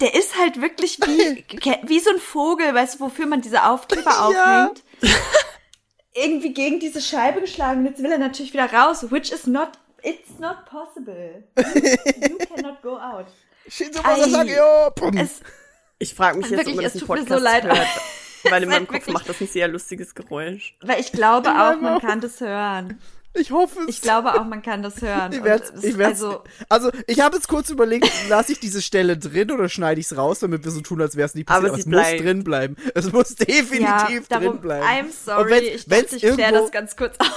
Der ist halt wirklich wie, wie so ein Vogel, weißt du, wofür man diese Aufkleber aufhängt. Irgendwie gegen diese Scheibe geschlagen. und Jetzt will er natürlich wieder raus, which is not, it's not possible. You, you cannot go out. Shinzo. Masasaki, oh, pum. Es, Ich frage mich jetzt, Wirklich, ob man das im Podcast so leid. hört. *laughs* Weil in meinem ist Kopf wirklich- macht das ein sehr lustiges Geräusch. weil ich glaube auch, man auch. kann das hören. Ich hoffe es. Ich glaube auch, man kann das hören. Ich werd's, es- ich werd's, also, also, ich habe jetzt kurz überlegt, *laughs* lasse ich diese Stelle drin oder schneide ich es raus, damit wir so tun, als wäre es nie passiert. Aber es sie muss bleibt. drin bleiben. Es muss definitiv ja, drin darum, bleiben. I'm Und sorry, wenn's- ich dachte, ich irgendwo- das ganz kurz auf.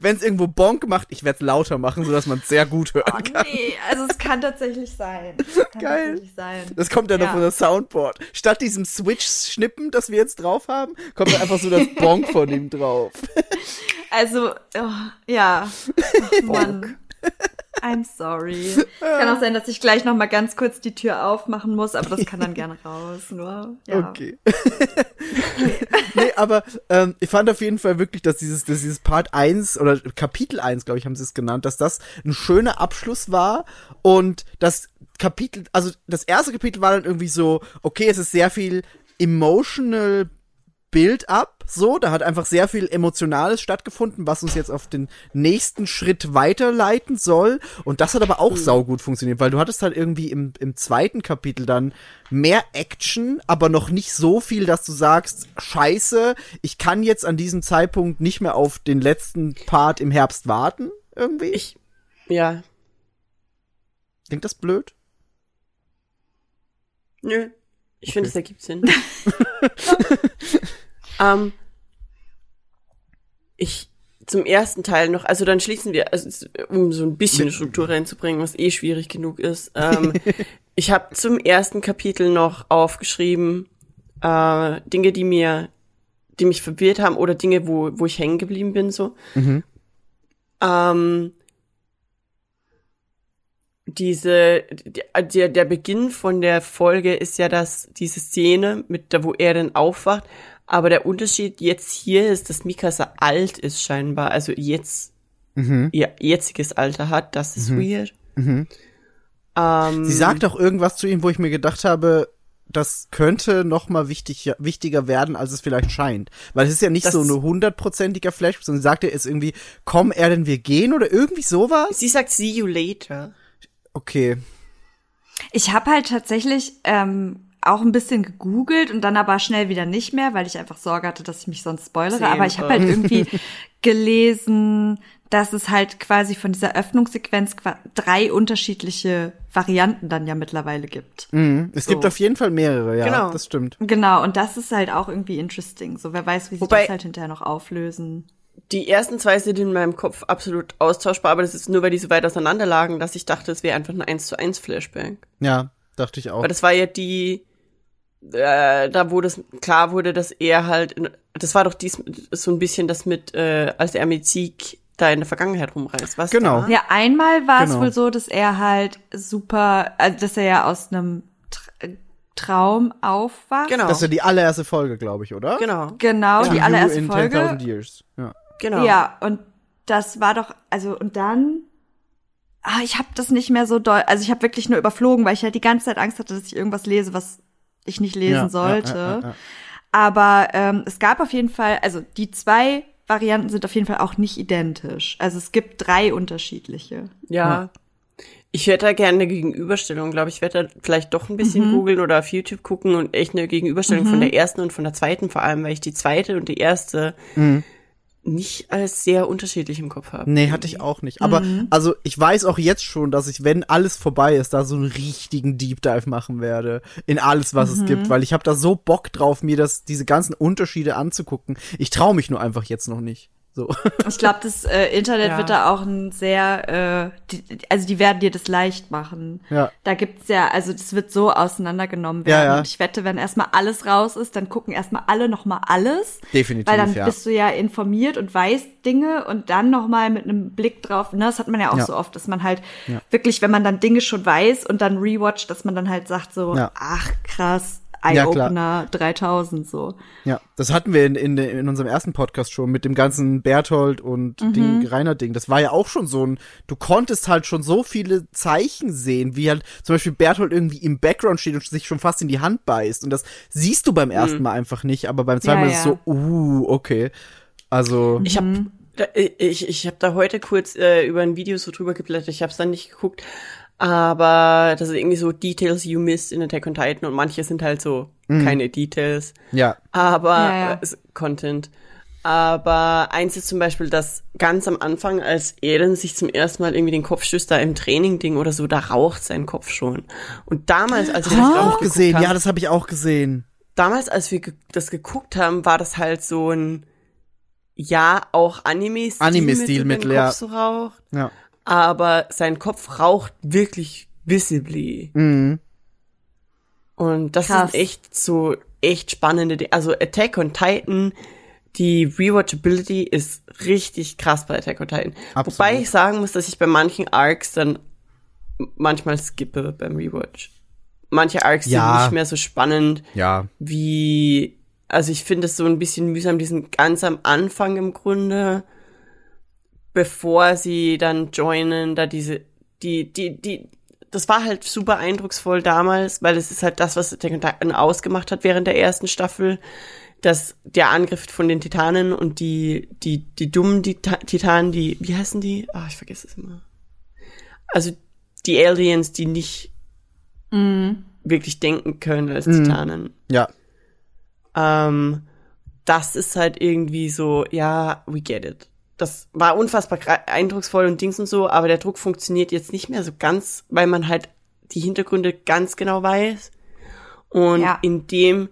Wenn es irgendwo Bonk macht, ich werde es lauter machen, sodass man es sehr gut hören Oh, kann. nee, also es kann tatsächlich sein. *laughs* Kann Geil. tatsächlich sein. Das kommt dann Ja. auf unser Soundboard. Statt diesem Switch-Schnippen, das wir jetzt drauf haben, kommt dann einfach so das Bonk von ihm drauf. *laughs* Also, oh, ja. Ach, *laughs* Mann. I'm sorry. *laughs* Kann auch sein, dass ich gleich noch mal ganz kurz die Tür aufmachen muss, aber das kann dann *laughs* gerne raus. Nur, ja. Okay. *laughs* nee, aber ähm, ich fand auf jeden Fall wirklich, dass dieses, dass dieses Part 1 oder Kapitel 1, glaube ich, haben sie es genannt, dass das ein schöner Abschluss war und das Kapitel, also das erste Kapitel war dann irgendwie so, okay, es ist sehr viel emotional Build-up, so, da hat einfach sehr viel Emotionales stattgefunden, was uns jetzt auf den nächsten Schritt weiterleiten soll. Und das hat aber auch saugut funktioniert, weil du hattest halt irgendwie im, im zweiten Kapitel dann mehr Action, aber noch nicht so viel, dass du sagst, scheiße, ich kann jetzt an diesem Zeitpunkt nicht mehr auf den letzten Part im Herbst warten, irgendwie. Ich, ja, Klingt das blöd? nö. Ich finde, es ergibt Sinn. *laughs* *laughs* ähm, ich, zum ersten Teil noch, also dann schließen wir, also, um so ein bisschen Struktur reinzubringen, was eh schwierig genug ist. Ähm, *laughs* ich habe zum ersten Kapitel noch aufgeschrieben, äh, Dinge, die mir, die mich verwirrt haben oder Dinge, wo, wo ich hängen geblieben bin, so. Mhm. Ähm, diese, die- der, der Beginn von der Folge ist ja das, diese Szene mit, da wo er dann aufwacht. Aber der Unterschied jetzt hier ist, dass Mikasa alt ist scheinbar. Also jetzt, Mhm. ihr jetziges Alter hat. Das ist weird. Mhm. Ähm, Sie sagt auch irgendwas zu ihm, wo ich mir gedacht habe, das könnte noch mal wichtig, wichtiger werden, als es vielleicht scheint. Weil es ist ja nicht so ein hundertprozentiger Flash, sondern sie sagt ja jetzt irgendwie, komm, er denn wir gehen oder irgendwie sowas? sie sagt see you later. Okay. Ich habe halt tatsächlich ähm, auch ein bisschen gegoogelt und dann aber schnell wieder nicht mehr, weil ich einfach Sorge hatte, dass ich mich sonst spoilere. Aber ich habe halt irgendwie *laughs* gelesen, dass es halt quasi von dieser Öffnungssequenz drei unterschiedliche Varianten dann ja mittlerweile gibt. Mhm. Es gibt So. auf jeden Fall mehrere, ja, Genau. das stimmt. Genau, und das ist halt auch irgendwie interesting. So, wer weiß, wie sie Wobei- das halt hinterher noch auflösen. Die ersten zwei sind in meinem Kopf absolut austauschbar, aber das ist nur, weil die so weit auseinander lagen, dass ich dachte, es wäre einfach ein 1 zu 1 Flashback. Ja, dachte ich auch. Aber das war ja die, äh, da wo das klar wurde, dass er halt, in, das war doch dies so ein bisschen das mit, äh, als er mit Sieg da in der Vergangenheit rumreist, was? Genau. Da? Ja, einmal war es Genau. wohl so, dass er halt super, also dass er ja aus einem Tra Traum aufwacht. Genau. Das ist ja die allererste Folge, glaube ich, oder? genau. Genau, To die allererste in Folge. 10.000 Years. Ja. Genau. Ja, und das war doch, also und dann, ah, ich habe das nicht mehr so doll, also ich habe wirklich nur überflogen, weil ich halt die ganze Zeit Angst hatte, dass ich irgendwas lese, was ich nicht lesen Ja, sollte. ja, ja, ja. Aber ähm, es gab auf jeden Fall, also die zwei Varianten sind auf jeden Fall auch nicht identisch. Also es gibt drei unterschiedliche. Ja. Ich werde da gerne eine Gegenüberstellung, glaube ich. Ich werde da vielleicht doch ein bisschen googeln oder auf YouTube gucken und echt eine Gegenüberstellung von der ersten und von der zweiten vor allem, weil ich die zweite und die erste nicht als sehr unterschiedlich im Kopf habe. Nee, hatte ich auch nicht. Aber also ich weiß auch jetzt schon, dass ich, wenn alles vorbei ist, da so einen richtigen Deep Dive machen werde in alles, was es gibt, weil ich habe da so Bock drauf, mir das diese ganzen Unterschiede anzugucken. Ich traue mich nur einfach jetzt noch nicht. So. Ich glaube, das äh, Internet Ja. wird da auch ein sehr, äh, die, also die werden dir das leicht machen. Ja. Da gibt's ja, also das wird so auseinandergenommen Ja, werden. ja. Und ich wette, wenn erstmal alles raus ist, dann gucken erstmal alle noch mal alles. Definitiv, Weil dann ja. bist du ja informiert und weißt Dinge und dann noch mal mit einem Blick drauf. Ne, das hat man ja auch Ja. so oft, dass man halt Ja. wirklich, wenn man dann Dinge schon weiß und dann rewatcht, dass man dann halt sagt so, Ja. ach krass, Ja, Eye-Opener 3000 so. Ja, das hatten wir in, in, in unserem ersten Podcast schon mit dem ganzen Berthold und Mhm. Ding, Rainer Ding. Das war ja auch schon so ein, du konntest halt schon so viele Zeichen sehen, wie halt zum Beispiel Berthold irgendwie im Background steht und sich schon fast in die Hand beißt. Und das siehst du beim ersten Mal einfach nicht, aber beim zweiten Ja, Mal ist es so, ja. uh, okay. Also, Ich habe da, ich, ich hab da heute kurz äh, über ein Video so drüber geblättert. Ich habe es dann nicht geguckt. Aber das ist irgendwie so Details you missed in Attack on Titan und manche sind halt so keine Details. ja. Aber Ja, ja. äh, Content. Aber eins ist zum Beispiel, dass ganz am Anfang, als Eren sich zum ersten Mal irgendwie den Kopf stößt, da im Training-Ding oder so, da raucht sein Kopf schon. Und damals, als wir das, Auch geguckt gesehen, haben, ja, das habe ich auch gesehen. damals, als wir ge das geguckt haben, war das halt so ein, ja, auch Anime-Stilmittel, Anime-Stilmittel, wenn ja. Kopf so raucht. Ja. Aber sein Kopf raucht wirklich visibly. Mhm. Und das Krass. sind echt so, echt spannende, Di- also Attack on Titan, die Rewatchability ist richtig krass bei Attack on Titan. Absolut. Wobei ich sagen muss, dass ich bei manchen Arcs dann manchmal skippe beim Rewatch. Manche Arcs Ja. sind nicht mehr so spannend Ja. wie, also ich finde es so ein bisschen mühsam, diesen ganz am Anfang im Grunde, bevor sie dann joinen, da diese, die, die, die, das war halt super eindrucksvoll damals, weil es ist halt das, was Attack on Titan ausgemacht hat während der ersten Staffel, dass der Angriff von den Titanen und die, die, die dummen Tita- Titanen, die, wie heißen die? Ah, ich vergesse es immer. Also die Aliens, die nicht wirklich denken können als Titanen. Ja. Ähm, das ist halt irgendwie so, ja, we get it. Das war unfassbar eindrucksvoll und Dings und so, aber der Druck funktioniert jetzt nicht mehr so ganz, weil man halt die Hintergründe ganz genau weiß. Und Ja. in dem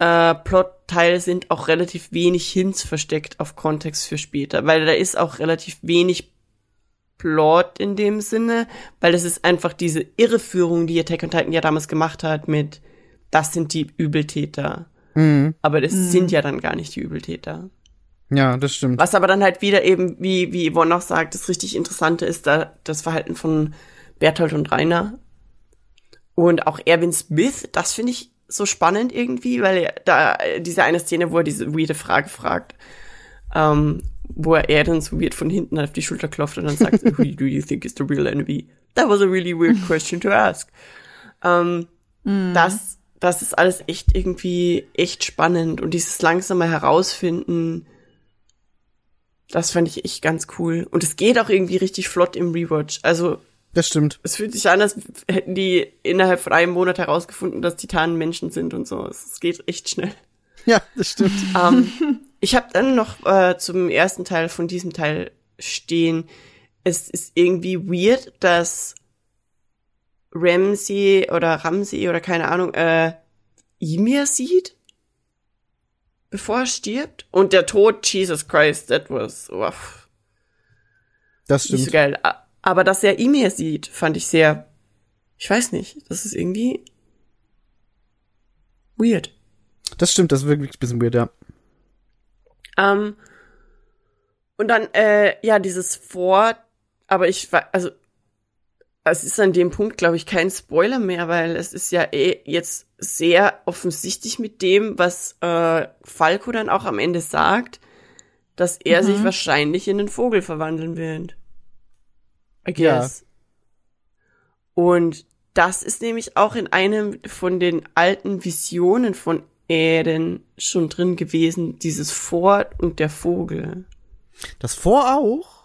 äh, Plotteil sind auch relativ wenig Hints versteckt auf Kontext für später, weil da ist auch relativ wenig Plot in dem Sinne, weil es ist einfach diese Irreführung, die Attack on Titan ja damals gemacht hat mit, das sind die Übeltäter. Mhm. Aber das sind ja dann gar nicht die Übeltäter. Ja, das stimmt. Was aber dann halt wieder eben, wie, wie Yvonne auch sagt, das richtig Interessante ist da das Verhalten von Berthold und Rainer. Und auch Erwin Smith, das finde ich so spannend irgendwie, weil er da diese eine Szene, wo er diese weirde Frage fragt, ähm, wo er er dann so weird von hinten auf die Schulter klopft und dann sagt, *laughs* who do you think is the real enemy? That was a really weird question to ask. Ähm, das, das ist alles echt irgendwie echt spannend und dieses langsame Herausfinden, das fand ich echt ganz cool. Und es geht auch irgendwie richtig flott im Rewatch. Also, Das stimmt. es fühlt sich an, als hätten die innerhalb von einem Monat herausgefunden, dass Titanen Menschen sind und so. Es geht echt schnell. Ja, das stimmt. *laughs* Ähm, ich habe dann noch äh, zum ersten Teil von diesem Teil stehen. Es ist irgendwie weird, dass Ramsey oder Ramsey oder keine Ahnung, äh, Ymir sieht, bevor er stirbt. Und der Tod, Jesus Christ, that was uff, Das nicht so stimmt. geil. Aber dass er Ymir sieht, fand ich sehr, ich weiß nicht, das ist irgendwie weird. Das stimmt, das ist wirklich ein bisschen weird, ja. Ähm, und dann, äh, ja, dieses Vor, aber ich war, also, es ist an dem Punkt, glaube ich, kein Spoiler mehr, weil es ist ja eh jetzt sehr offensichtlich mit dem, was äh, Falco dann auch am Ende sagt, dass er sich wahrscheinlich in den Vogel verwandeln wird. I Ja. guess. Und das ist nämlich auch in einem von den alten Visionen von Eren schon drin gewesen, dieses Fort und der Vogel. Das vor auch?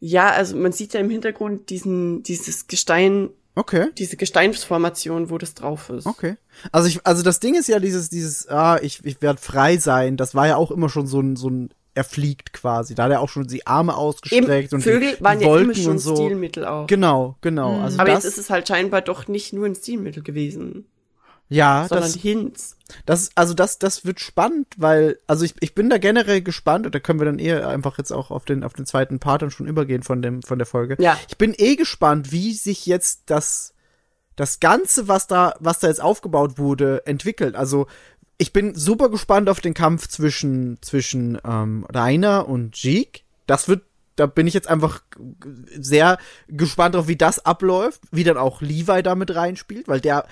Ja, also man sieht ja im Hintergrund diesen, dieses Gestein, Okay. diese Gesteinsformation, wo das drauf ist. Okay. Also ich, also das Ding ist ja dieses, dieses, ah, ich, ich werde frei sein, das war ja auch immer schon so ein, so ein, er fliegt quasi. Da hat er auch schon die Arme ausgestreckt Eben, und Vögel die, waren die ja Wolken immer schon und so. Stilmittel auch. Genau, genau. Also Aber das, jetzt ist es halt scheinbar doch nicht nur ein Stilmittel gewesen, ja, sondern das, Hints. das, also das, das wird spannend, weil, also ich, ich bin da generell gespannt und da können wir dann eher einfach jetzt auch auf den, auf den zweiten Part dann schon übergehen von dem, von der Folge. Ja. Ich bin eh gespannt, wie sich jetzt das, das Ganze, was da, was da jetzt aufgebaut wurde, entwickelt. Also, ich bin super gespannt auf den Kampf zwischen, zwischen ähm, Rainer und Jeek. Das wird, da bin ich jetzt einfach sehr gespannt drauf, wie das abläuft, wie dann auch Levi damit reinspielt, weil der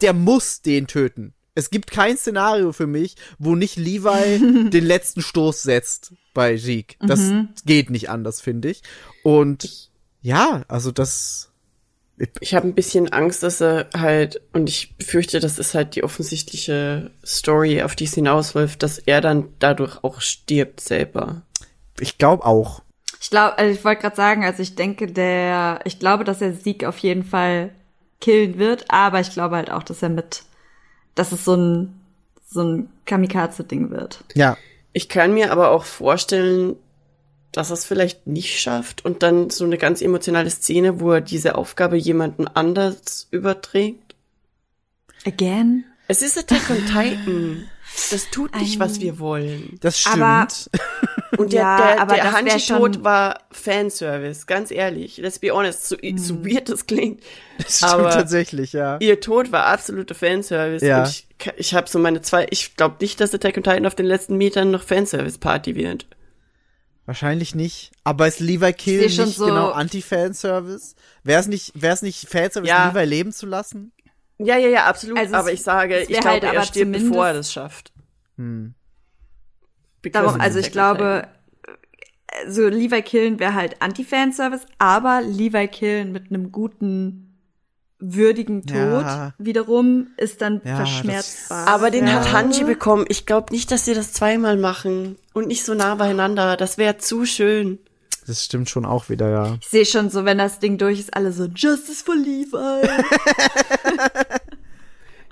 der muss den töten. Es gibt kein Szenario für mich, wo nicht Levi *laughs* den letzten Stoß setzt bei Jeek. Das geht nicht anders, finde ich. Und ja, also das. Ich habe ein bisschen Angst, dass er halt, und ich befürchte, das ist halt die offensichtliche Story, auf die es hinausläuft, dass er dann dadurch auch stirbt selber. Ich glaube auch. Ich glaube, also ich wollte gerade sagen, also ich denke, der, ich glaube, dass er Sieg auf jeden Fall killen wird, aber ich glaube halt auch, dass er mit, dass es so ein, so ein Kamikaze-Ding wird. Ja. Ich kann mir aber auch vorstellen, dass er es vielleicht nicht schafft und dann so eine ganz emotionale Szene, wo er diese Aufgabe jemanden anders überträgt. Again? Es ist Attack on Titan. Das tut nicht, was wir wollen. Das stimmt. Aber- Und der, Ja, der, aber der Hanji-Tod schon- war Fanservice, ganz ehrlich. Let's be honest, so, so weird das klingt. das stimmt aber- tatsächlich, ja. Ihr Tod war absoluter Fanservice. Ja. Und ich, ich habe so meine zwei, ich glaube nicht, dass Attack on Titan auf den letzten Metern noch Fanservice-Party wird. Wahrscheinlich nicht. Aber ist Levi Kill nicht so- genau Anti-Fanservice? Wäre es nicht, wär's nicht Fanservice, Ja. Levi leben zu lassen? Ja, ja, ja, absolut. Also aber ich sage, ich glaube, halt er aber stirbt, bevor er das schafft. Hm. Darum, also ich glaube, so Levi Killen wäre halt Anti-Fanservice, aber Levi Killen mit einem guten, würdigen Tod Ja. wiederum ist dann Ja, verschmerzbar. Aber den Ja. hat Hanji bekommen. Ich glaube nicht, dass sie das zweimal machen und nicht so nah beieinander. Das wäre zu schön. Das stimmt schon auch wieder, ja. Ich sehe schon so, wenn das Ding durch ist, alle so Justice for Levi. *laughs*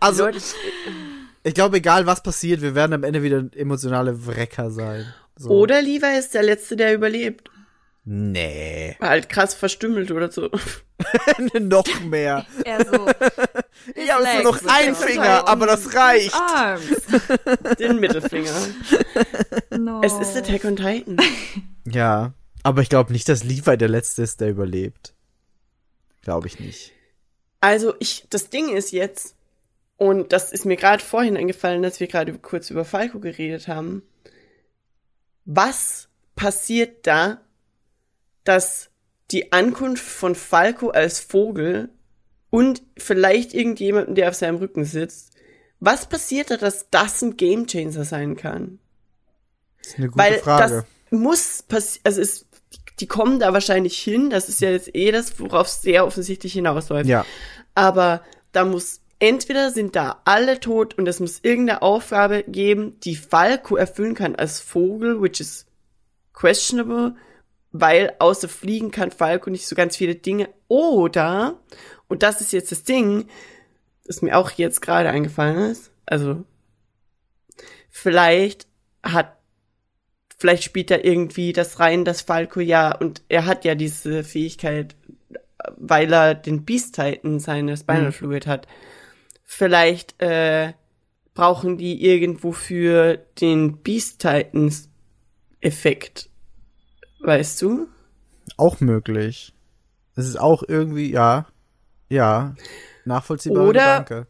Also, Leute, ich glaube, egal was passiert, wir werden am Ende wieder emotionale Wrecker sein. So. oder Levi ist der Letzte, der überlebt. Nee. War halt krass verstümmelt oder so. *laughs* noch mehr. er so. Ich habe nur noch einen Finger, aber das reicht. Arms. Den Mittelfinger. *laughs* No. Es ist Attack on Titan. *laughs* Ja. Aber ich glaube nicht, dass Levi der Letzte ist, der überlebt. Glaube ich nicht. Also ich, das Ding ist jetzt, und das ist mir gerade vorhin eingefallen, dass wir gerade kurz über Falco geredet haben. Was passiert da, dass die Ankunft von Falco als Vogel und vielleicht irgendjemandem, der auf seinem Rücken sitzt, was passiert da, dass das ein Gamechanger sein kann? Das ist eine gute Weil Frage. das muss passieren, also es, die kommen da wahrscheinlich hin, das ist ja jetzt eh das, worauf es sehr offensichtlich hinausläuft. Ja. Aber da muss, entweder sind da alle tot und es muss irgendeine Aufgabe geben, die Falco erfüllen kann als Vogel, which is questionable, weil außer Fliegen kann Falco nicht so ganz viele Dinge. Oder, und das ist jetzt das Ding, das mir auch jetzt gerade eingefallen ist, also vielleicht hat vielleicht spielt er irgendwie das rein, dass Falco ja, und er hat ja diese Fähigkeit, weil er den Beast Titan seine Spinal Mhm. Fluid hat. Vielleicht äh, brauchen die irgendwo für den Beast Titans Effekt. Weißt du? Auch möglich. Das ist auch irgendwie, ja. Ja. Nachvollziehbarer Oder- Gedanke.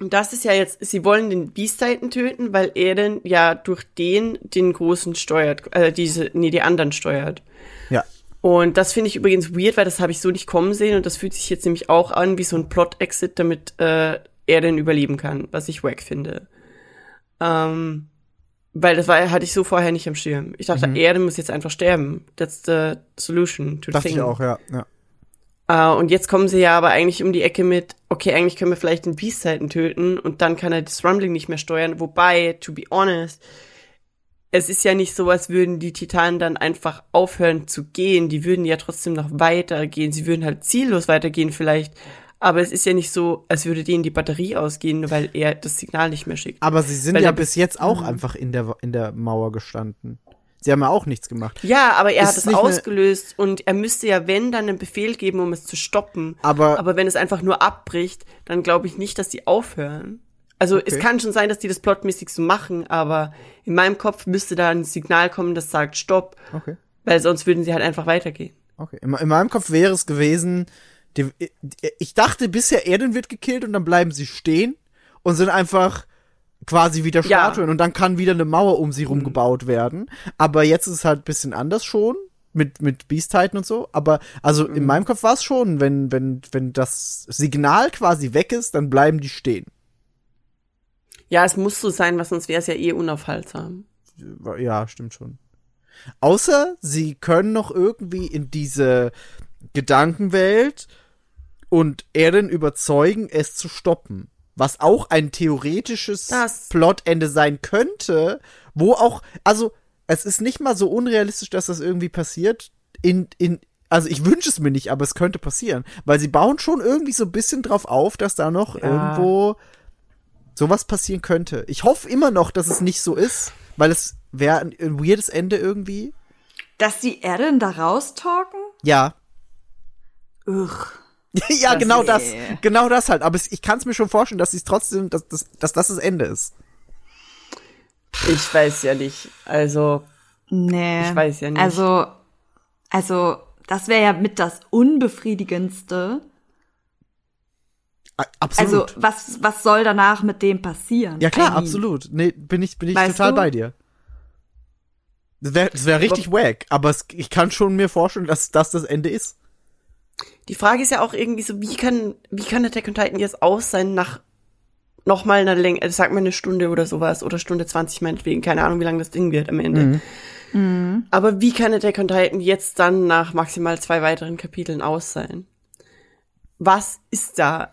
Und das ist ja jetzt, sie wollen den Beast Titan töten, weil er denn ja durch den den großen steuert, äh, diese, nee, die anderen steuert. Und das finde ich übrigens weird, weil das habe ich so nicht kommen sehen und das fühlt sich jetzt nämlich auch an wie so ein Plot-Exit, damit äh, er denn überleben kann, was ich wack finde. Ähm, weil das war, hatte ich so vorher nicht am Schirm. Ich dachte, Mhm. er muss jetzt einfach sterben. That's the solution to the Dachte thing. ich auch, ja. ja. Äh, und jetzt kommen sie ja aber eigentlich um die Ecke mit, okay, eigentlich können wir vielleicht den Beast Titan töten und dann kann er das Rumbling nicht mehr steuern. Wobei, to be honest, es ist ja nicht so, als würden die Titanen dann einfach aufhören zu gehen. Die würden ja trotzdem noch weitergehen. Sie würden halt ziellos weitergehen vielleicht. Aber es ist ja nicht so, als würde denen die Batterie ausgehen, weil er das Signal nicht mehr schickt. Aber sie sind Weil ja bis jetzt auch einfach in der, in der Mauer gestanden. Sie haben ja auch nichts gemacht. Ja, aber er Ist hat es ausgelöst und er müsste ja, wenn, dann einen Befehl geben, um es zu stoppen. Aber- aber wenn es einfach nur abbricht, dann glaube ich nicht, dass die aufhören. Also es Okay. kann schon sein, dass die das plotmäßig so machen, aber in meinem Kopf müsste da ein Signal kommen, das sagt Stopp, Okay. weil sonst würden sie halt einfach weitergehen. Okay. In, in meinem Kopf wäre es gewesen, die, ich dachte bisher, Erden wird gekillt und dann bleiben sie stehen und sind einfach quasi wieder Ja. Statuen und dann kann wieder eine Mauer um sie rum gebaut werden. Aber jetzt ist es halt ein bisschen anders schon. mit, mit Beast Titan und so, aber also Mhm. in meinem Kopf war es schon, wenn, wenn, wenn das Signal quasi weg ist, dann bleiben die stehen. Ja, es muss so sein, weil sonst wäre es ja eh unaufhaltsam. Ja, stimmt schon. Außer sie können noch irgendwie in diese Gedankenwelt und Eren überzeugen, es zu stoppen. Was auch ein theoretisches Das- Plotende sein könnte, wo auch, also es ist nicht mal so unrealistisch, dass das irgendwie passiert. In, in, also ich wünsche es mir nicht, aber es könnte passieren. Weil sie bauen schon irgendwie so ein bisschen drauf auf, dass da noch Ja. irgendwo sowas passieren könnte. Ich hoffe immer noch, dass es nicht so ist, weil es wäre ein, ein weirdes Ende irgendwie. Dass die Eren da raustalken? Ja. Ugh. *laughs* ja, Das genau das. Genau das halt. Aber es, ich kann es mir schon vorstellen, dass sie es trotzdem, dass, dass, dass das das Ende ist. Ich weiß ja nicht. Also, Nee. Ich weiß ja nicht. Also, also, das wäre ja mit das Unbefriedigendste. A- Also, Absolut. was, was soll danach mit dem passieren? ja klar, I mean, absolut. Nee, bin ich, bin ich Weißt total du? bei dir. Das wäre das wär richtig wack, aber es, ich kann schon mir vorstellen, dass das das Ende ist. die Frage ist ja auch irgendwie so, wie kann, wie kann Attack on Titan jetzt aus sein nach noch mal einer Länge, also sag mal eine Stunde oder sowas, oder Stunde 20 meinetwegen, keine Ahnung, wie lange das Ding wird am Ende. Aber wie kann Attack on Titan jetzt dann nach maximal zwei weiteren Kapiteln aus sein? Was ist da?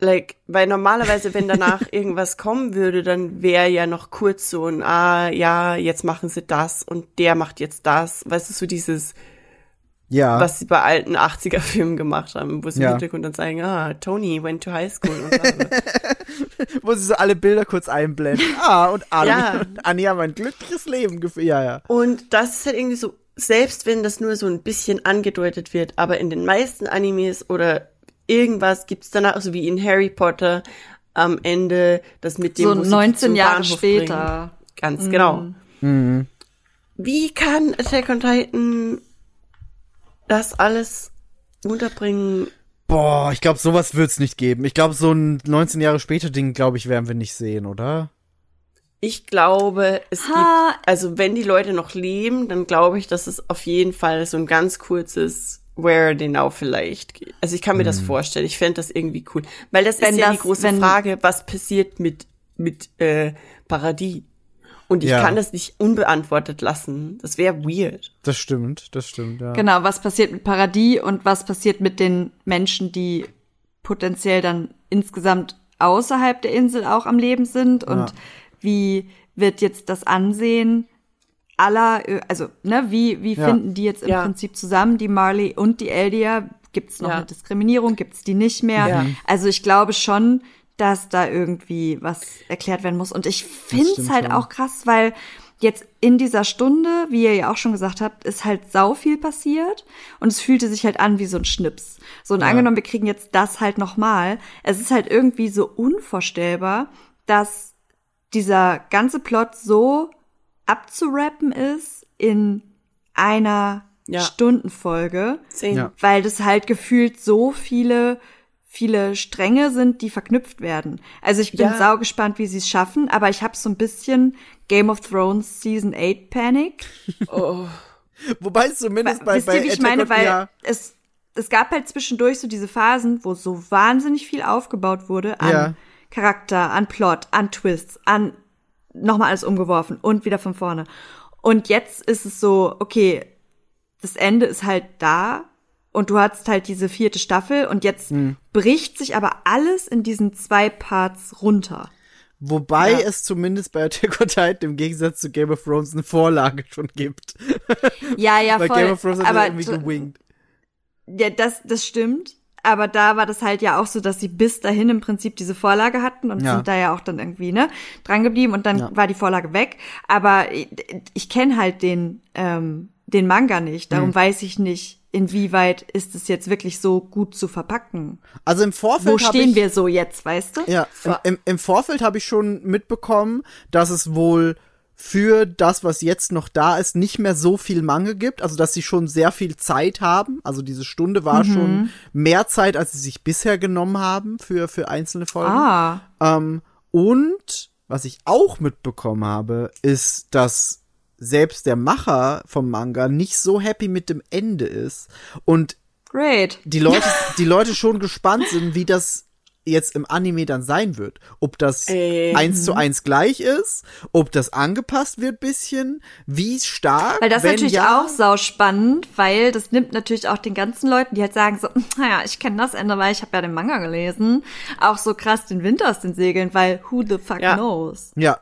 Like, weil normalerweise, wenn danach *laughs* irgendwas kommen würde, dann wäre ja noch kurz so ein, ah, ja, jetzt machen sie das und der macht jetzt das. Weißt du, so dieses, Ja. was sie bei alten 80er-Filmen gemacht haben, wo sie Ja. im Hintergrund dann sagen, ah, Tony went to high school. Und. *laughs* Wo sie so alle Bilder kurz einblenden. Ah, und Anni, Ja. und Anni haben ein glückliches Leben geführt. Ja, ja. und das ist halt irgendwie so, selbst wenn das nur so ein bisschen angedeutet wird, aber in den meisten Animes oder irgendwas gibt's danach, so wie in Harry Potter, am Ende das mit dem So wo sie die 19 zum Jahre Bahnhof später. Bringen. Ganz genau. Mhm. Wie kann Attack on Titan das alles unterbringen? Boah, ich glaube, sowas wird's nicht geben. Ich glaube, so ein 19 Jahre später Ding, glaube ich, werden wir nicht sehen, oder? Ich glaube, es Ha. gibt, also wenn die Leute noch leben, dann glaube ich, dass es auf jeden Fall so ein ganz kurzes Where they now vielleicht. Also ich kann mir das vorstellen. Ich fände das irgendwie cool. Weil das Wenn ist ja die das- große wenn- Frage, was passiert mit, mit äh, Paradis? Und ich Ja. kann das nicht unbeantwortet lassen. Das wäre weird. Das stimmt, das stimmt, ja. Genau, was passiert mit Paradis und was passiert mit den Menschen, die potenziell dann insgesamt außerhalb der Insel auch am Leben sind und Ja. wie wird jetzt das Ansehen aller, äh, also ne, wie, wie Ja. finden die jetzt im Ja. Prinzip zusammen, die Marley und die Eldia? Gibt es noch Ja. eine Diskriminierung? Gibt es die nicht mehr? Ja. Also ich glaube schon, dass da irgendwie was erklärt werden muss. Und ich finde es halt schon. auch krass, weil jetzt in dieser Stunde, wie ihr ja auch schon gesagt habt, ist halt sau viel passiert und es fühlte sich halt an wie so ein Schnips. So und angenommen, wir kriegen jetzt das halt nochmal. Es ist halt irgendwie so unvorstellbar, dass dieser ganze Plot so abzurappen ist in einer Ja. Stundenfolge Zehn. Ja. weil das halt gefühlt so viele viele Stränge sind, die verknüpft werden. Also ich bin Ja. sau gespannt, wie sie es schaffen, aber ich habe so ein bisschen Game of Thrones Season 8 Panic. Oh. *laughs* Wobei es zumindest bei, Wisst bei ihr, wie ich meine, weil ja, es es gab halt zwischendurch so diese Phasen, wo so wahnsinnig viel aufgebaut wurde an Ja. Charakter, an Plot, an Twists, an nochmal alles umgeworfen und wieder von vorne. Und jetzt ist es so, okay, das Ende ist halt da und du hast halt diese vierte Staffel und jetzt Hm. bricht sich aber alles in diesen zwei Parts runter. Wobei Ja. es zumindest bei Attack on Titan im Gegensatz zu Game of Thrones eine Vorlage schon gibt. Ja, ja, Weil voll. Game of Thrones hat aber irgendwie gewinkt. Ja, das, das stimmt. Aber da war das halt ja auch so, dass sie bis dahin im Prinzip diese Vorlage hatten und Ja. sind da ja auch dann irgendwie, ne, dran geblieben und dann Ja. war die Vorlage weg. Aber ich, ich kenne halt den, ähm, den Manga nicht. Darum Hm. weiß ich nicht, inwieweit ist es jetzt wirklich so gut zu verpacken. Also im Vorfeld Wo stehen ich, wir so jetzt, weißt du? Ja, im, im, im Vorfeld habe ich schon mitbekommen, dass es wohl für das, was jetzt noch da ist, nicht mehr so viel Mangel gibt. Also, dass sie schon sehr viel Zeit haben. Also, diese Stunde war Mhm. schon mehr Zeit, als sie sich bisher genommen haben für, für einzelne Folgen. Ah, Ähm, und was ich auch mitbekommen habe, ist, dass selbst der Macher vom Manga nicht so happy mit dem Ende ist und Great. die Leute, die Leute schon gespannt sind, wie das jetzt im Anime dann sein wird. Ob das Ey. eins zu eins gleich ist, ob das angepasst wird bisschen, wie stark. Weil das wenn natürlich ja, auch sau spannend, weil das nimmt natürlich auch den ganzen Leuten, die halt sagen so, *laughs* naja, ich kenne das Ende, weil ich habe ja den Manga gelesen, auch so krass den Wind aus den Segeln, weil who the fuck Ja. knows? Ja.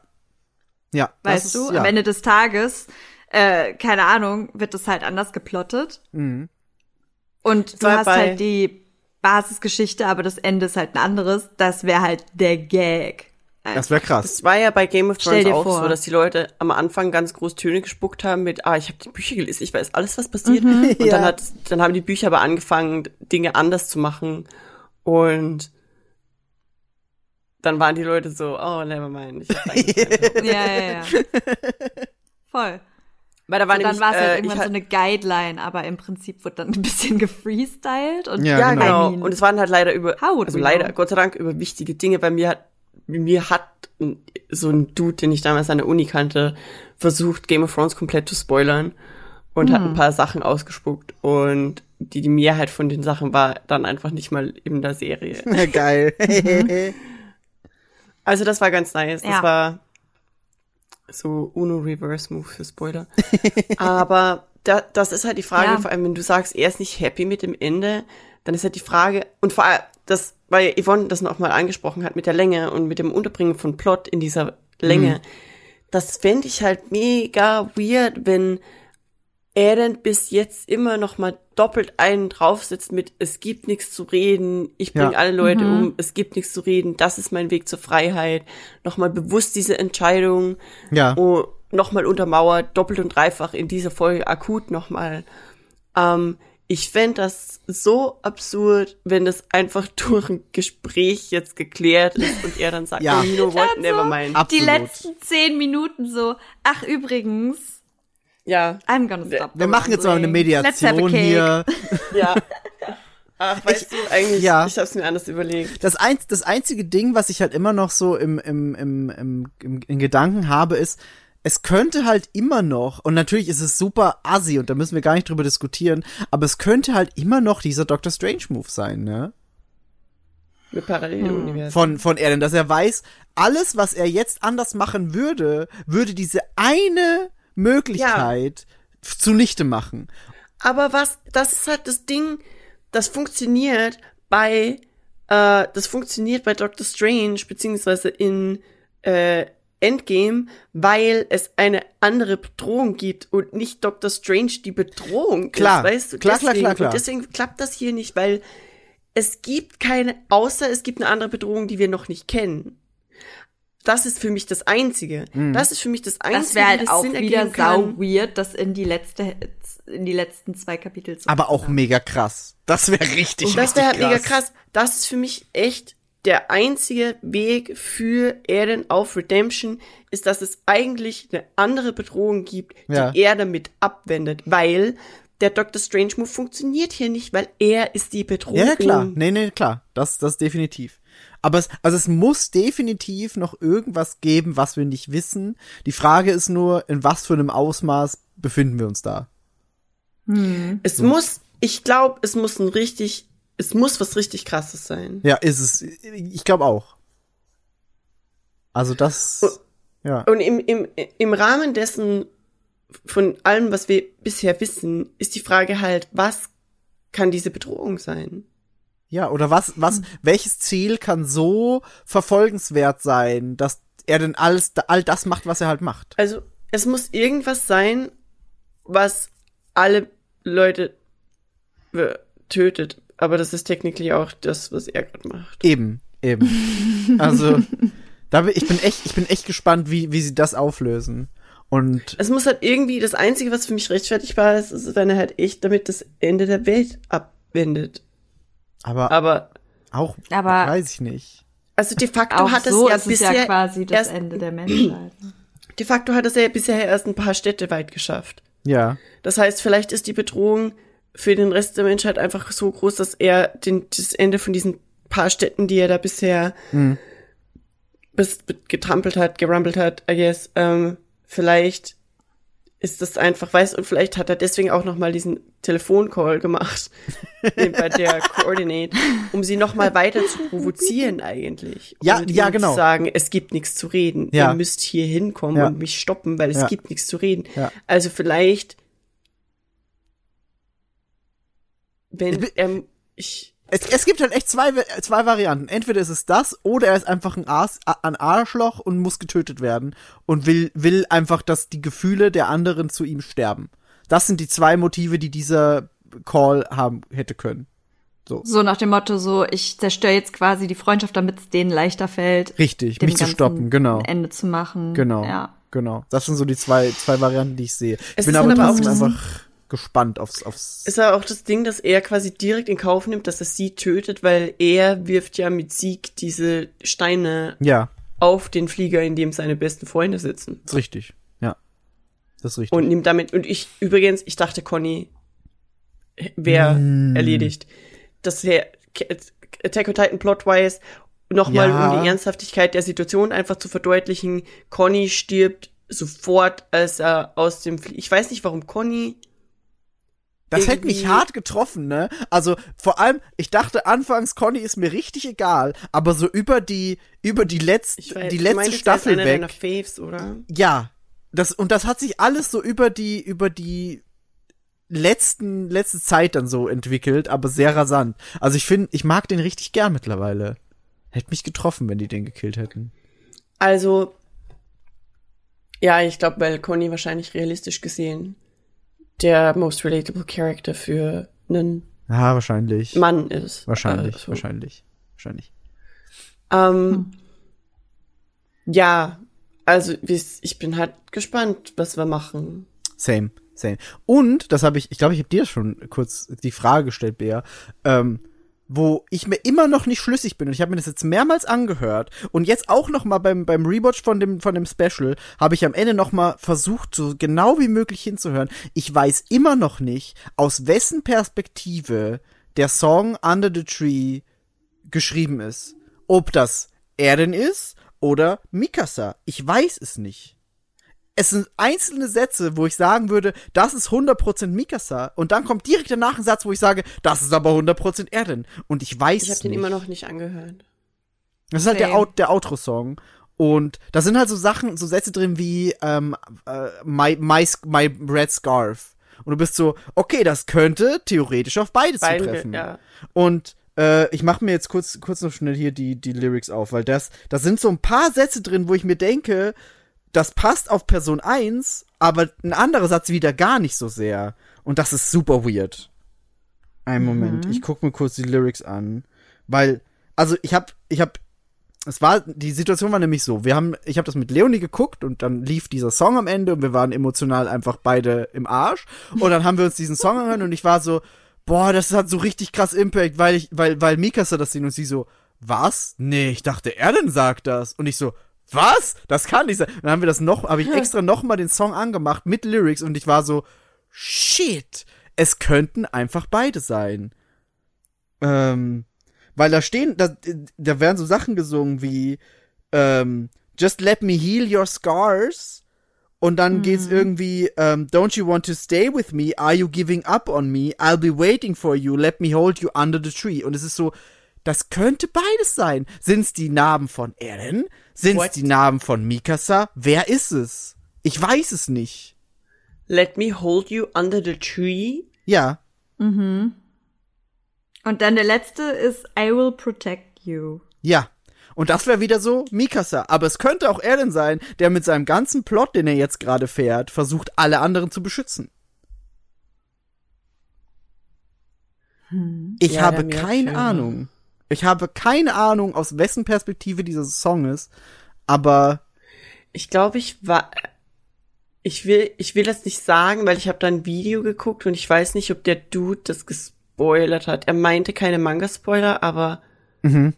Ja. Weißt ist, du, ja. am Ende des Tages, äh, keine Ahnung, wird das halt anders geplottet. Mhm. Und du hast halt die Basisgeschichte, aber das Ende ist halt ein anderes. Das wäre halt der Gag. Das wäre krass. Das war ja bei Game of Thrones auch vor. so, dass die Leute am Anfang ganz groß Töne gespuckt haben mit, ah, ich habe die Bücher gelesen, ich weiß alles, was passiert. Mhm. Und Ja. dann hat, dann haben die Bücher aber angefangen, Dinge anders zu machen. Und dann waren die Leute so, oh, never mind. Ich *laughs* keine Ja, ja, ja. *laughs* Voll. Weil da war dann nämlich, war es halt äh, irgendwann so eine Guideline, aber im Prinzip wurde dann ein bisschen *laughs* gefreestylt und Ja, Ja, genau. genau. I mean, Und es waren halt leider über, also leider, know? Gott sei Dank, über wichtige Dinge. Bei mir hat, mir hat so ein Dude, den ich damals an der Uni kannte, versucht, Game of Thrones komplett zu spoilern und Hm. hat ein paar Sachen ausgespuckt. Und die, die Mehrheit von den Sachen war dann einfach nicht mal in der Serie. *laughs* Geil. *laughs* Also das war ganz nice. Das Ja. war so Uno Reverse Move für Spoiler. *laughs* Aber da, das ist halt die Frage, Ja. vor allem wenn du sagst, er ist nicht happy mit dem Ende, dann ist halt die Frage, und vor allem, das, weil Yvonne das noch mal angesprochen hat mit der Länge und mit dem Unterbringen von Plot in dieser Länge, das fände ich halt mega weird, wenn er denn bis jetzt immer noch mal doppelt einen draufsetzt mit es gibt nichts zu reden, ich bringe Ja. alle Leute um, es gibt nichts zu reden, das ist mein Weg zur Freiheit. Nochmal bewusst diese Entscheidung ja. oh, nochmal untermauert, doppelt und dreifach in dieser Folge akut nochmal. Ähm, ich fänd das so absurd, wenn das einfach *laughs* durch ein Gespräch jetzt geklärt ist und er dann sagt, Ja. oh, you know what, Also, never mind. Ab- die Absolut. letzten zehn Minuten so, ach übrigens, Ja, I'm gonna stop. Wir machen jetzt mal eine rambling. Let's have a Mediation hier. ja. *laughs* Ach, weißt du, eigentlich, ja. ich hab's mir anders überlegt. Das, ein, das einzige Ding, was ich halt immer noch so im, im, im, im, im, in Gedanken habe, ist, es könnte halt immer noch, und natürlich ist es super assi und da müssen wir gar nicht drüber diskutieren, aber es könnte halt immer noch dieser Doctor Strange Move sein, ne? Mit Paralleluniversen. Von, von Erden, dass er weiß, alles, was er jetzt anders machen würde, würde diese eine Möglichkeit zunichte machen. Aber was, das ist halt das Ding, das funktioniert bei, äh, das funktioniert bei Doctor Strange, beziehungsweise in äh, Endgame, weil es eine andere Bedrohung gibt und nicht Doctor Strange die Bedrohung Klar, ist, weißt du? klar, klar, deswegen, klar, klar. Und deswegen klappt das hier nicht, weil es gibt keine, außer es gibt eine andere Bedrohung, die wir noch nicht kennen. Das ist für mich das Einzige. Mhm. Das ist für mich das Einzige, Das wäre halt auch Sinn wieder sau weird, das in die letzte, in die letzten zwei Kapitel zu Aber auch mega krass. Das wäre richtig, Das wäre halt richtig mega krass. Das ist für mich echt der einzige Weg für Erden auf Redemption, ist, dass es eigentlich eine andere Bedrohung gibt, die Ja. er damit abwendet, weil der Doctor Strange Move funktioniert hier nicht, weil er ist die Bedrohung. Ja, ja, klar. Nee, nee, klar. Das, das definitiv. Aber es, also es muss definitiv noch irgendwas geben, was wir nicht wissen. Die Frage ist nur, in was für einem Ausmaß befinden wir uns da? Es muss, ich glaube, es muss ein richtig, es muss was richtig krasses sein. Ja, ist es. Ich glaube auch. Also das, ja. Und im, im, im Rahmen dessen, von allem, was wir bisher wissen, ist die Frage halt, was kann diese Bedrohung sein? Ja, oder was, was, welches Ziel kann so verfolgenswert sein, dass er denn alles, all das macht, was er halt macht? Also, es muss irgendwas sein, was alle Leute tötet. Aber das ist technically auch das, was er gerade macht. Eben, eben. *laughs* Also, da bin, ich bin echt, ich bin echt gespannt, wie, wie sie das auflösen. Und Es muss halt irgendwie, das Einzige, was für mich rechtfertigbar ist, ist, wenn er halt echt damit das Ende der Welt abwendet. Aber, Aber, auch, Aber- weiß ich nicht. also de facto Auch hat es so ja ist es bisher ja quasi das erst, Ende der Menschheit. de facto hat es ja bisher erst ein paar Städte weit geschafft. Ja, Das heißt, vielleicht ist die Bedrohung für den Rest der Menschheit einfach so groß, dass er den, das Ende von diesen paar Städten, die er da bisher bis, getrampelt hat, gerumpelt hat, I guess, ähm, vielleicht ist das einfach, weiß und vielleicht hat er deswegen auch noch mal diesen Telefoncall gemacht *laughs* bei der Coordinate, um sie noch mal weiter zu provozieren eigentlich. Ja, und ja, ihnen genau. Zu sagen, es gibt nichts zu reden. Ja. Ihr müsst hier hinkommen Ja. und mich stoppen, weil es Ja. gibt nichts zu reden. Ja. Also vielleicht, Ich wenn er, ich, Es, es gibt halt echt zwei, zwei Varianten. Entweder ist es das oder er ist einfach ein, Ars, ein Arschloch und muss getötet werden und will, will einfach, dass die Gefühle der anderen zu ihm sterben. Das sind die zwei Motive, die dieser Call haben hätte können. So nach dem Motto, so, ich zerstöre jetzt quasi die Freundschaft, damit es denen leichter fällt, Richtig, mich zu stoppen, genau. ein Ende zu machen. Genau. Ja. Genau. Das sind so die zwei, zwei Varianten, die ich sehe. Ich Es bin ist aber trotzdem einfach gespannt aufs, aufs. ist ja auch das Ding, dass er quasi direkt in Kauf nimmt, dass er sie tötet, weil er wirft ja mit Sieg diese Steine ja, auf den Flieger, in dem seine besten Freunde sitzen. ist richtig. Ja. Das ist richtig. Und nimmt damit, und ich, übrigens, ich dachte, Conny wäre Mm. erledigt. Das wäre Attack on Titan Plotwise nochmal, Ja. um die Ernsthaftigkeit der Situation einfach zu verdeutlichen. Conny stirbt sofort, als er aus dem Flie Ich weiß nicht, warum Conny Das hätte mich hart getroffen, ne? Also vor allem, ich dachte anfangs, Conny ist mir richtig egal, aber so über die über die letzte weiß, die letzte ist Staffel einer deiner weg. Faves, oder? Ja, das und das hat sich alles so über die über die letzten letzte Zeit dann so entwickelt, aber sehr rasant. Also ich finde, ich mag den richtig gern mittlerweile. Hätte mich getroffen, wenn die den gekillt hätten. Also, ja, ich glaube, weil Conny wahrscheinlich realistisch gesehen der most relatable Character für einen Ja, wahrscheinlich. Mann ist. wahrscheinlich, Äh, so. wahrscheinlich, wahrscheinlich. Ähm, Ja, also wie's- ich bin halt gespannt, was wir machen. Same, same. Und, das habe ich, ich glaube, ich habe dir schon kurz die Frage gestellt, Bea, ähm, wo ich mir immer noch nicht schlüssig bin und ich habe mir das jetzt mehrmals angehört und jetzt auch noch mal beim beim Rewatch von dem von dem Special habe ich am Ende noch mal versucht so genau wie möglich hinzuhören. Ich weiß immer noch nicht aus wessen Perspektive der Song Under the Tree geschrieben ist. Ob das Eren ist oder Mikasa. Ich weiß es nicht es sind einzelne Sätze, wo ich sagen würde, das ist 100% Mikasa. Und dann kommt direkt danach ein Satz, wo ich sage, das ist aber 100% Eren. Und ich weiß Ich habe den nicht. immer noch nicht angehört. Das ist halt der, Same. Out der Outro-Song. Und da sind halt so Sachen, so Sätze drin wie ähm, äh, my, my, my Red Scarf. Und du bist so, okay, das könnte theoretisch auf beide Beide, zutreffen. ja. Und äh, ich mache mir jetzt kurz, kurz noch schnell hier die, die Lyrics auf, weil das, da sind so ein paar Sätze drin, wo ich mir denke, das passt auf Person 1, aber ein anderer Satz wieder gar nicht so sehr. Und das ist super weird. Einen Moment, ich guck mir kurz die Lyrics an, weil, also ich hab, ich hab, es war, die Situation war nämlich so, wir haben, ich habe das mit Leonie geguckt und dann lief dieser Song am Ende und wir waren emotional einfach beide im Arsch und dann haben wir uns diesen Song angehört und ich war so, boah, das hat so richtig krass Impact, weil ich, weil, weil Mikasa das singt und sie so, was? Nee, ich dachte, Erlen sagt das. Und ich so, was? Das kann nicht sein. Dann haben wir das noch, habe ich *laughs* extra noch mal den Song angemacht mit Lyrics und ich war so, shit, es könnten einfach beide sein. Ähm, weil da stehen, da, da werden so Sachen gesungen wie, ähm, just let me heal your scars. Und dann geht's irgendwie, ähm, don't you want to stay with me? Are you giving up on me? I'll be waiting for you. Let me hold you under the tree. Und es ist so, das könnte beides sein. Sind's die Namen von Eren? Sind's What? die Namen von Mikasa? Wer ist es? Ich weiß es nicht. Let me hold you under the tree. Ja. Und dann der letzte ist I will protect you. Ja. Und das wäre wieder so Mikasa. Aber es könnte auch Eren sein, der mit seinem ganzen Plot, den er jetzt gerade fährt, versucht, alle anderen zu beschützen. Ich Ja, habe keine. Ahnung. Ich habe keine Ahnung, aus wessen Perspektive dieser Song ist. Aber Ich glaube, ich war. Ich will, ich will das nicht sagen, weil ich habe da ein Video geguckt und ich weiß nicht, ob der Dude das gespoilert hat. Er meinte keine Manga-Spoiler, aber mhm.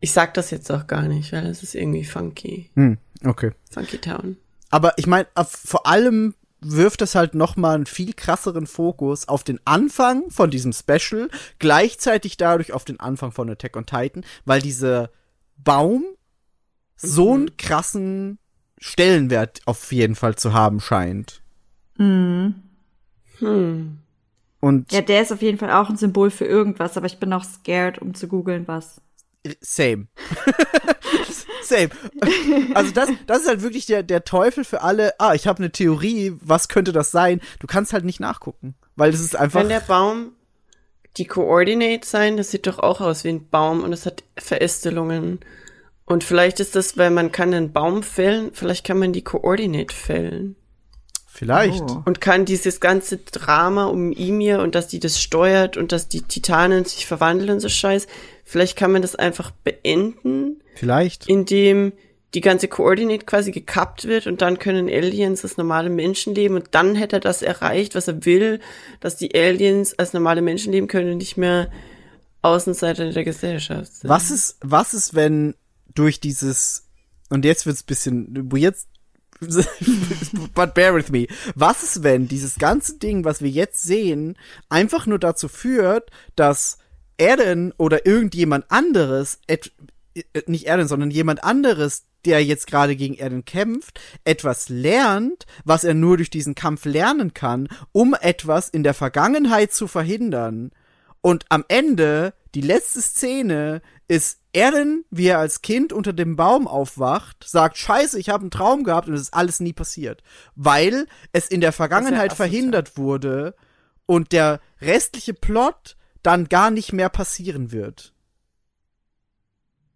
ich sag das jetzt auch gar nicht, weil es ist irgendwie funky. hm, okay. Funky Town. Aber ich meine, vor allem wirft es halt noch mal einen viel krasseren Fokus auf den Anfang von diesem Special, gleichzeitig dadurch auf den Anfang von Attack on Titan, weil dieser Baum so einen krassen Stellenwert auf jeden Fall zu haben scheint. Hm. Und Ja, der ist auf jeden Fall auch ein Symbol für irgendwas, aber ich bin auch scared, um zu googeln, was. Same. *laughs* Same. Also das, das ist halt wirklich der, der Teufel für alle. Ah, ich habe eine Theorie, was könnte das sein? Du kannst halt nicht nachgucken, weil das ist einfach. Wenn der Baum die Coordinate sein, das sieht doch auch aus wie ein Baum und es hat Verästelungen. Und vielleicht ist das, weil man kann einen Baum fällen, vielleicht kann man die Coordinate fällen. vielleicht. Oh. Und kann dieses ganze Drama um Ymir und dass die das steuert und dass die Titanen sich verwandeln und so Scheiß, vielleicht kann man das einfach beenden, Vielleicht. indem die ganze Coordinate quasi gekappt wird und dann können Aliens als normale Menschen leben und dann hätte er das erreicht, was er will, dass die Aliens als normale Menschen leben können und nicht mehr Außenseiter der Gesellschaft sind. Was ist, was ist, wenn durch dieses, und jetzt wird's bisschen weird, *laughs* but bear with me. Was ist, wenn dieses ganze Ding, was wir jetzt sehen, einfach nur dazu führt, dass Eren oder irgendjemand anderes, et, äh, nicht Eren, sondern jemand anderes, der jetzt gerade gegen Eren kämpft, etwas lernt, was er nur durch diesen Kampf lernen kann, um etwas in der Vergangenheit zu verhindern. Und am Ende, die letzte Szene, ist Eren, wie er als Kind unter dem Baum aufwacht, sagt, scheiße, ich habe einen Traum gehabt und es ist alles nie passiert. Weil es in der Vergangenheit verhindert wurde und der restliche Plot dann gar nicht mehr passieren wird.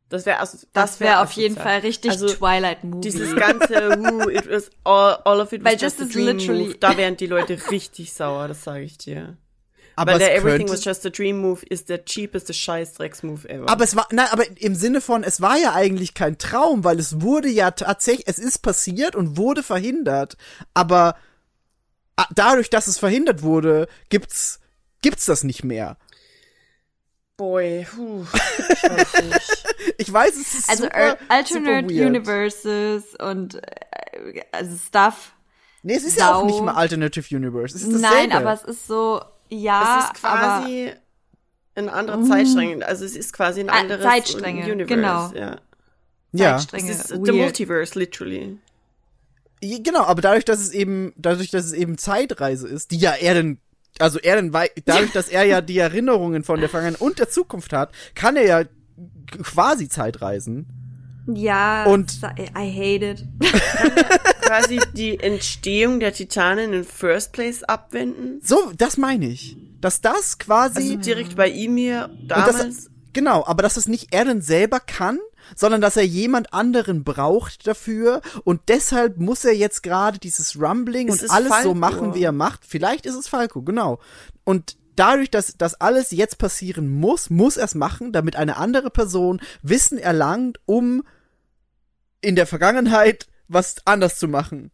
Das wäre also, Das wär wäre auf jeden asozial. Fall richtig Also, Twilight-Movie. Dieses ganze, who, it was all, all of it Weil was just das a ist dream literally- move. Da wären die Leute richtig sauer, das sage ich dir. Aber Weil der es Everything könnte, was just a dream move ist der cheapeste Scheißdrecks-Move ever. aber es war, nein, aber im Sinne von, es war ja eigentlich kein Traum, weil es wurde ja tatsächlich, es ist passiert und wurde verhindert. Aber dadurch, dass es verhindert wurde, gibt's, gibt's das nicht mehr. Boy, puh, ich weiß nicht. *laughs* Ich weiß, es ist also super, Al- Alternate super weird. Universes und äh, also Stuff. Nee, es ist ja auch Sau. nicht mal Alternative Universe. Es ist dasselbe. Nein, aber es ist so, ja, es ist quasi eine andere Zeitstränge. Also es ist quasi ein Ah, anderes Zeitstränge, Universe. genau. Ja. aber ja, Zeitstränge. Es ist weird. the Multiverse, literally. Genau, aber dadurch, dass es eben, dadurch, dass es eben Zeitreise ist, die ja er denn, also er denn, wei- dadurch, dass er ja die Erinnerungen von der Vergangenheit und der Zukunft hat, kann er ja quasi Zeitreisen. Ja, Und- I hate it. *laughs* *laughs* quasi die Entstehung der Titanen in First Place abwenden. So, das meine ich. Dass das quasi, Also direkt bei und dass, damals. genau, aber dass es nicht Eren selber kann, sondern dass er jemand anderen braucht dafür und deshalb muss er jetzt gerade dieses Rumbling Es und alles so Falco. machen, wie er macht. Vielleicht ist es Falco, genau. Und dadurch, dass das alles jetzt passieren muss, muss er es machen, damit eine andere Person Wissen erlangt, um in der Vergangenheit was anders zu machen.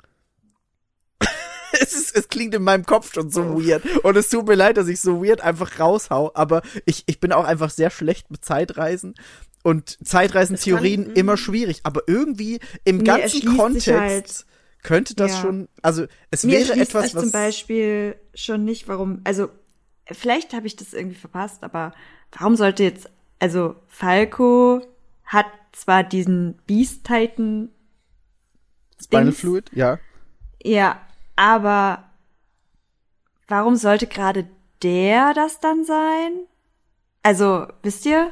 *laughs* es, ist, es klingt in meinem Kopf schon so weird. Und es tut mir leid, dass ich so weird einfach raushau, aber ich, ich bin auch einfach sehr schlecht mit Zeitreisen. Und Zeitreisentheorien kann- immer schwierig. Aber irgendwie im ganzen Kontext halt- könnte das Ja. schon, also es Mir wäre etwas, was. zum Beispiel schon nicht, warum, also vielleicht habe ich das irgendwie verpasst, aber warum sollte jetzt, also Falco hat zwar diesen Beast Titan, Spinal Dings. Fluid, ja. ja, aber warum sollte gerade der das dann sein? Also, wisst ihr?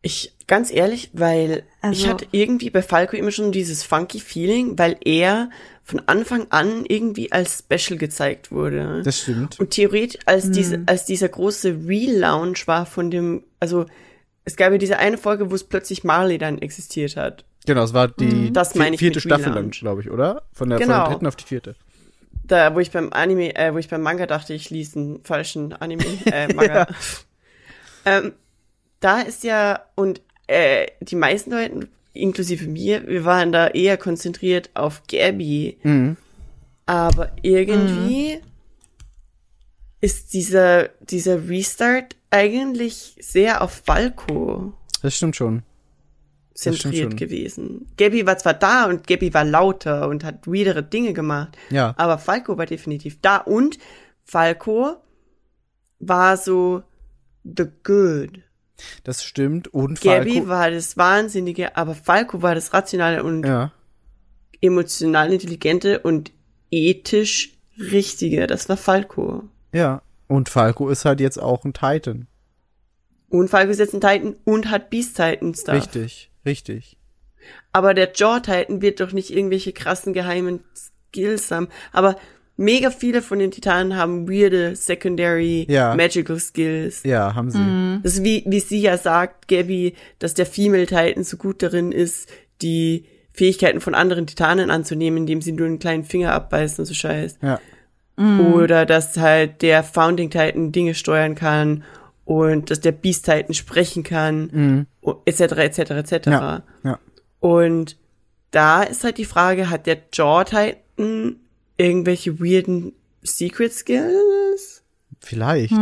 Ich, ganz ehrlich, weil ich Also- hatte irgendwie bei Falco immer schon dieses funky Feeling, weil er von Anfang an irgendwie als Special gezeigt wurde. Das stimmt. Und theoretisch, als, diese, als dieser große Relaunch war von dem, also es gab ja diese eine Folge, wo es plötzlich Marley dann existiert hat. Genau, es war die Das meine ich vierte Staffel dann, Relaunch. glaube ich, oder? Von der, von Genau. der dritten auf die vierte. Da, wo ich beim Anime, äh, wo ich beim Manga dachte, ich ließ einen falschen Anime, äh, *laughs* Manga. ähm, da ist ja, und äh, die meisten Leute, inklusive mir, wir waren da eher konzentriert auf Gabby. Mhm. Aber irgendwie ist dieser, dieser Restart eigentlich sehr auf Falco Das stimmt schon. zentriert schon. gewesen. Gabby war zwar da und Gabby war lauter und hat weirdere Dinge gemacht, Ja. aber Falco war definitiv da und Falco war so the good. Das stimmt. Und Gabby Falco. war das Wahnsinnige, aber Falco war das Rationale und Ja. emotional intelligente und ethisch richtige. Das war Falco. Ja. Und Falco ist halt jetzt auch ein Titan. Und Falco ist jetzt ein Titan und hat Beast Titan Stuff. Richtig, richtig. Aber der Jaw Titan wird doch nicht irgendwelche krassen geheimen Skills haben. Aber mega viele von den Titanen haben weirde Secondary Ja. Magical Skills. Ja, haben sie. Das ist wie, wie sie ja sagt, Gabby, dass der Female Titan so gut darin ist, die Fähigkeiten von anderen Titanen anzunehmen, indem sie nur einen kleinen Finger abbeißen und so Scheiß. Ja. Oder dass halt der Founding Titan Dinge steuern kann und dass der Beast Titan sprechen kann, und etc., etc., etc. Ja. Ja. Und da ist halt die Frage, hat der Jaw Titan irgendwelche weirden Secret Skills? Vielleicht.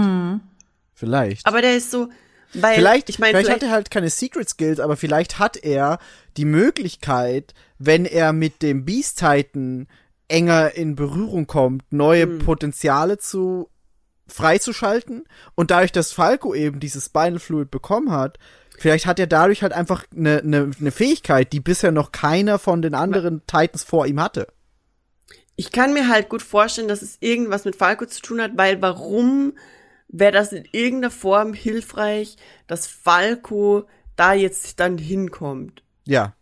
Vielleicht. Aber der ist so, weil, vielleicht, ich meine, vielleicht, vielleicht, hat er halt keine Secret Skills, aber vielleicht hat er die Möglichkeit, wenn er mit dem Beast Titan enger in Berührung kommt, neue Hm. Potenziale zu freizuschalten und dadurch, dass Falco eben dieses Spinal Fluid bekommen hat, vielleicht hat er dadurch halt einfach eine ne, ne Fähigkeit, die bisher noch keiner von den anderen Titans vor ihm hatte. Ich kann mir halt gut vorstellen, dass es irgendwas mit Falco zu tun hat, weil warum wäre das in irgendeiner Form hilfreich, dass Falco da jetzt dann hinkommt? Ja.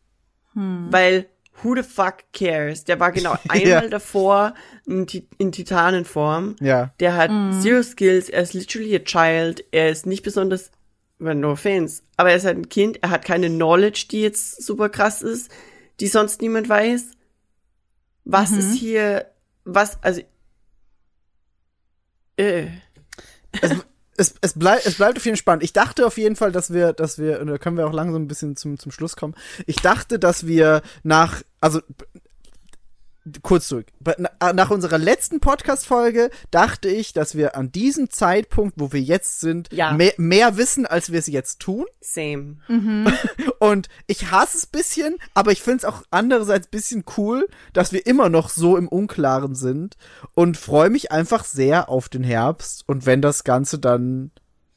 Weil who the fuck cares? Der war genau *laughs* einmal Ja. davor in, in Titanenform. Ja. Der hat zero skills, er ist literally a child, er ist nicht besonders, well, no offense, aber er ist halt ein Kind, er hat keine Knowledge, die jetzt super krass ist, die sonst niemand weiß. Was ist hier, was, also, äh, es, es, bleib, es bleibt auf jeden Fall spannend. Ich dachte auf jeden Fall, dass wir, dass wir, und da können wir auch langsam ein bisschen zum, zum Schluss kommen. Ich dachte, dass wir nach, also kurz zurück. Na- Nach unserer letzten Podcast-Folge dachte ich, dass wir an diesem Zeitpunkt, wo wir jetzt sind, Ja. mehr, mehr wissen, als wir es jetzt tun. same. *laughs* Und ich hasse es bisschen, aber ich finde es auch andererseits bisschen cool, dass wir immer noch so im Unklaren sind und freue mich einfach sehr auf den Herbst und wenn das Ganze dann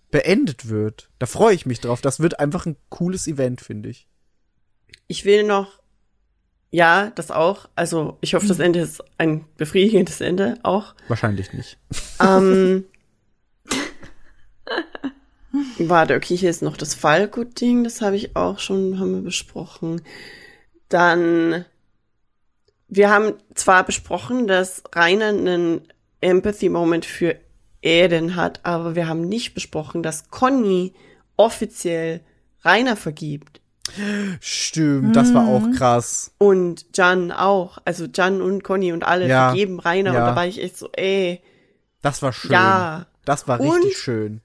beendet wird. Da freue ich mich drauf. Das wird einfach ein cooles Event, finde ich. Ich will noch, ja, das auch, also, ich hoffe, das Ende ist ein befriedigendes Ende auch. Wahrscheinlich nicht. Ähm, *laughs* warte, okay, hier ist noch das Falco-Ding, das habe ich auch schon, haben wir besprochen. Dann, wir haben zwar besprochen, dass Rainer einen Empathy-Moment für Eden hat, aber wir haben nicht besprochen, dass Conny offiziell Rainer vergibt. Stimmt, das war auch krass. Und Jan auch. Also Jan und Conny und alle Ja, vergeben Rainer. ja. Und da war ich echt so, ey, Das war schön. Ja. Das war Und- richtig schön.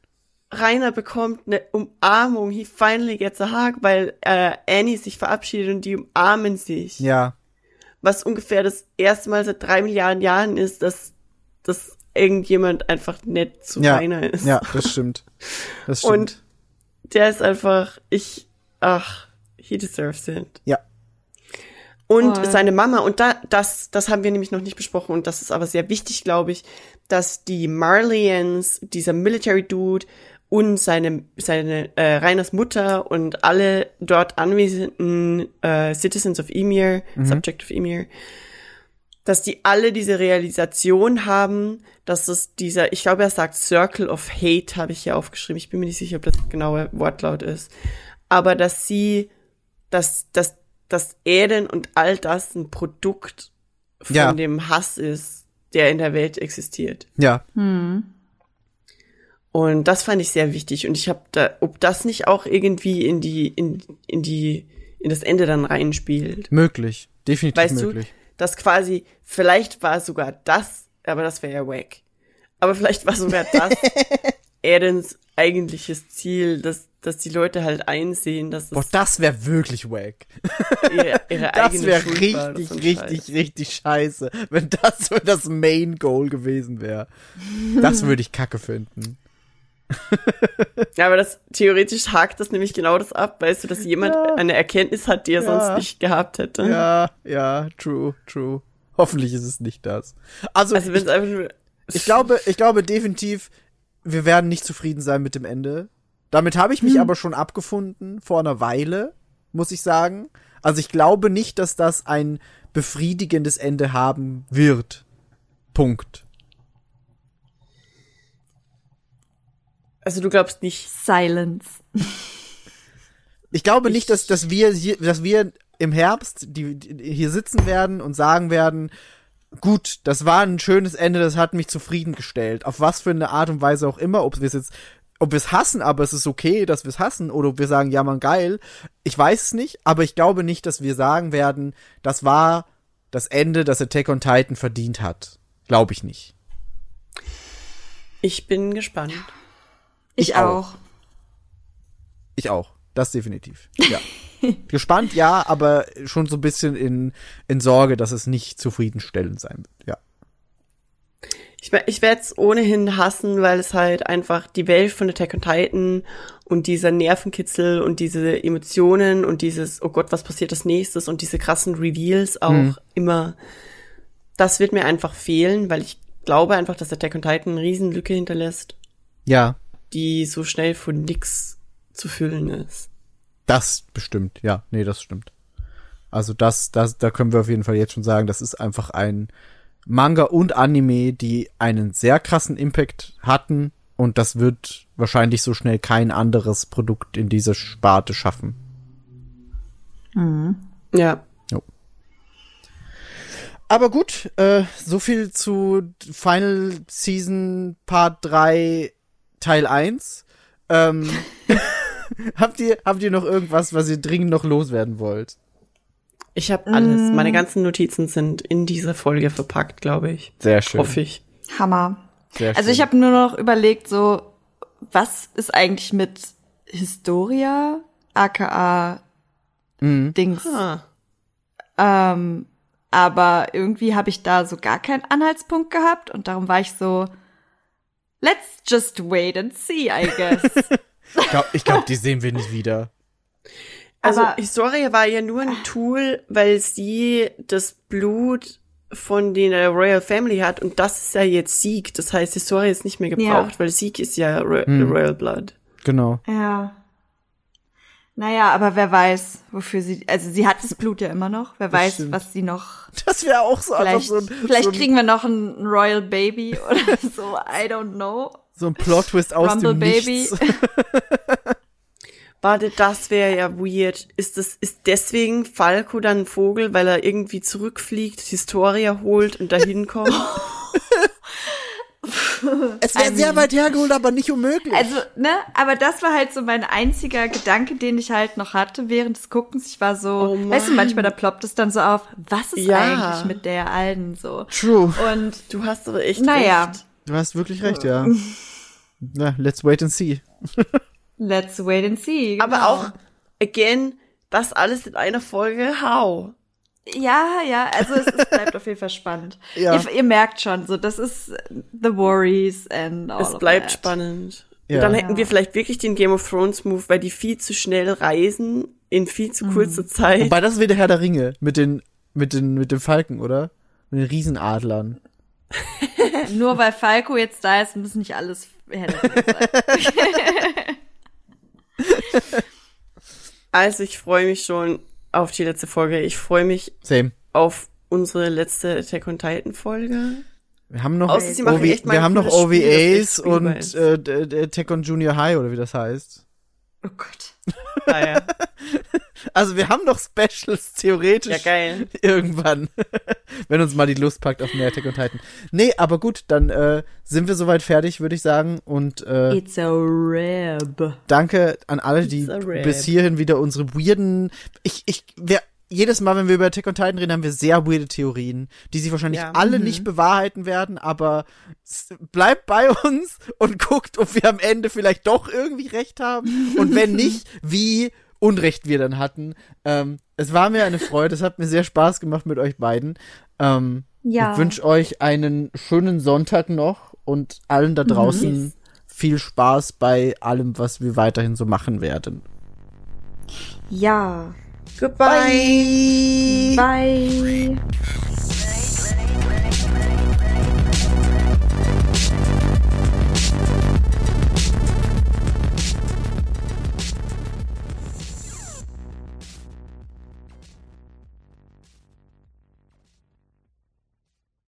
Rainer bekommt eine Umarmung. He finally gets a hug, weil äh, Annie sich verabschiedet und die umarmen sich. Ja. Was ungefähr das erste Mal seit drei Milliarden Jahren ist, dass, dass irgendjemand einfach nett zu Ja. Rainer ist. Ja, das stimmt. Das *laughs* stimmt. Und der ist einfach, ich, ach, he deserves it. ja. Und Voll. seine Mama, und da, das, das haben wir nämlich noch nicht besprochen, und das ist aber sehr wichtig, glaube ich, dass die Marlians, dieser Military Dude und seine, seine äh, Rainers Mutter und alle dort anwesenden äh, Citizens of Emir, Subject of Emir, dass die alle diese Realisation haben, dass es dieser, ich glaube, er sagt Circle of Hate, habe ich hier aufgeschrieben. Ich bin mir nicht sicher, ob das genaue Wortlaut ist. Aber dass sie, dass, dass, dass Eden und all das ein Produkt von Ja. dem Hass ist, der in der Welt existiert. Ja. Und das fand ich sehr wichtig. Und ich habe da, ob das nicht auch irgendwie in die, in, in die, in das Ende dann reinspielt. Möglich. Definitiv Weißt möglich. du, dass quasi, vielleicht war sogar das, aber das wäre ja wack. Aber vielleicht war sogar das *laughs* Edens eigentliches Ziel, dass, dass die Leute halt einsehen, dass Boah, das wäre wirklich wack. *laughs* ihre, ihre Das wäre richtig, richtig, Scheiß. richtig scheiße, wenn das so das Main Goal gewesen wäre. Das *laughs* würde ich kacke finden. *laughs* Ja, aber das, theoretisch hakt das nämlich genau das ab, weißt du, dass jemand Ja. eine Erkenntnis hat, die er Ja. sonst nicht gehabt hätte. Ja, ja, true, true. Hoffentlich ist es nicht das. Also, Also wenn es einfach nur, ich glaube, ich glaube definitiv, wir werden nicht zufrieden sein mit dem Ende. Damit habe ich mich aber schon abgefunden vor einer Weile, muss ich sagen. Also ich glaube nicht, dass das ein befriedigendes Ende haben wird. Punkt. Also du glaubst nicht. Silence. Ich glaube nicht, dass, dass wir hier, dass wir im Herbst die, die hier sitzen werden und sagen werden, gut, das war ein schönes Ende, das hat mich zufriedengestellt. Auf was für eine Art und Weise auch immer, ob wir es jetzt, ob wir es hassen, aber es ist okay, dass wir es hassen, oder ob wir sagen, ja man geil. Ich weiß es nicht, aber ich glaube nicht, dass wir sagen werden, das war das Ende, das Attack on Titan verdient hat. Glaube ich nicht. Ich bin gespannt. Ich, Ich auch. auch. Ich auch. Das definitiv. Ja. *laughs* *laughs* Gespannt, ja, aber schon so ein bisschen in, in Sorge, dass es nicht zufriedenstellend sein wird. Ja. Ich, ich werde es ohnehin hassen, weil es halt einfach die Welt von Attack on Titan und dieser Nervenkitzel und diese Emotionen und dieses, oh Gott, was passiert als nächstes und diese krassen Reveals auch Mhm. immer, das wird mir einfach fehlen, weil ich glaube einfach, dass Attack on Titan eine Riesenlücke hinterlässt, Ja, die so schnell von nix zu füllen ist. Das bestimmt. Ja, nee, das stimmt. Also das, das, da können wir auf jeden Fall jetzt schon sagen, das ist einfach ein Manga und Anime, die einen sehr krassen Impact hatten und das wird wahrscheinlich so schnell kein anderes Produkt in dieser Sparte schaffen. Ja. Aber gut, äh, so viel zu Final Season Part 3 Teil 1. Ähm, *laughs* *laughs* habt ihr, habt ihr noch irgendwas, was ihr dringend noch loswerden wollt? Ich habe alles. Meine ganzen Notizen sind in dieser Folge verpackt, glaube ich. Sehr schön. Hoffe ich. Hammer. Sehr Also ich schön. habe nur noch überlegt, so, was ist eigentlich mit Historia, aka Mhm. Dings. Ah. Ähm, aber irgendwie habe ich da so gar keinen Anhaltspunkt gehabt und darum war ich so, let's just wait and see, I guess. *laughs* Ich glaube, ich glaub, die sehen wir nicht wieder. Also Aber- Historia war ja nur ein Tool, weil sie das Blut von der Royal Family hat und das ist ja jetzt Sieg. Das heißt, Historia ist nicht mehr gebraucht, Ja. weil Sieg ist ja Ro Hm. Royal Blood. Genau. ja. Naja, aber wer weiß, wofür sie, also sie hat das Blut ja immer noch. Wer weiß, stimmt. was sie noch, Das wäre auch so einfach vielleicht, so ein, vielleicht so ein, kriegen wir noch ein Royal Baby oder *laughs* so, I don't know. So ein Plot-Twist aus Rumble dem Baby. Nichts. *laughs* Warte, das wäre ja weird. Ist das, ist deswegen Falco dann ein Vogel, weil er irgendwie zurückfliegt, Historia holt und dahin *laughs* kommt? *laughs* Es wäre sehr weit hergeholt, aber nicht unmöglich. Also, ne, aber das war halt so mein einziger Gedanke, den ich halt noch hatte während des Guckens. Ich war so, Oh weißt du, manchmal da ploppt es dann so auf, was ist Ja. eigentlich mit der Alten so? True. Und Du hast aber echt Naja. recht. Du hast wirklich recht, ja. Na, let's wait and see. let's wait and see. Aber genau. auch, again, das alles in einer Folge, how? Ja, ja, also es, es bleibt auf jeden Fall spannend. *laughs* Ja. Ihr, ihr merkt schon, so, das ist The Worries and all Es of bleibt that. spannend. Ja. Und dann hätten Ja. wir vielleicht wirklich den Game of Thrones Move, weil die viel zu schnell reisen in viel zu kurzer Zeit. Wobei das ist wieder Herr der Ringe mit den, mit den, mit den Falken, oder? Mit den Riesenadlern. *laughs* Nur weil Falco jetzt da ist, muss nicht alles Sein. *laughs* Also ich freue mich schon auf die letzte Folge. Ich freue mich Same. auf unsere letzte Attack on Titan Folge. Wir haben noch, Außer wir haben noch Spiel, OVAs spielbar und äh, Attack on Junior High oder wie das heißt. Oh Gott. Ah, ja. *laughs* Also wir haben noch Specials theoretisch ja, geil. irgendwann, *laughs* wenn uns mal die Lust packt auf mehr Attack on Titan. Nee, aber gut, dann äh, sind wir soweit fertig, würde ich sagen. Und äh, It's a rib. danke an alle, die bis hierhin wieder unsere weirden. Ich, ich, wer, jedes Mal, wenn wir über Attack on Titan reden, haben wir sehr weirde Theorien, die sich wahrscheinlich Ja. alle nicht bewahrheiten werden, aber bleibt bei uns und guckt, ob wir am Ende vielleicht doch irgendwie recht haben. Und wenn *laughs* nicht, wie Unrecht wir dann hatten. Ähm, es war mir eine Freude, es hat mir sehr Spaß gemacht mit euch beiden. Ähm, Ja. Ich wünsche euch einen schönen Sonntag noch und allen da draußen viel Spaß bei allem, was wir weiterhin so machen werden. Ja. Goodbye. Bye. Bye.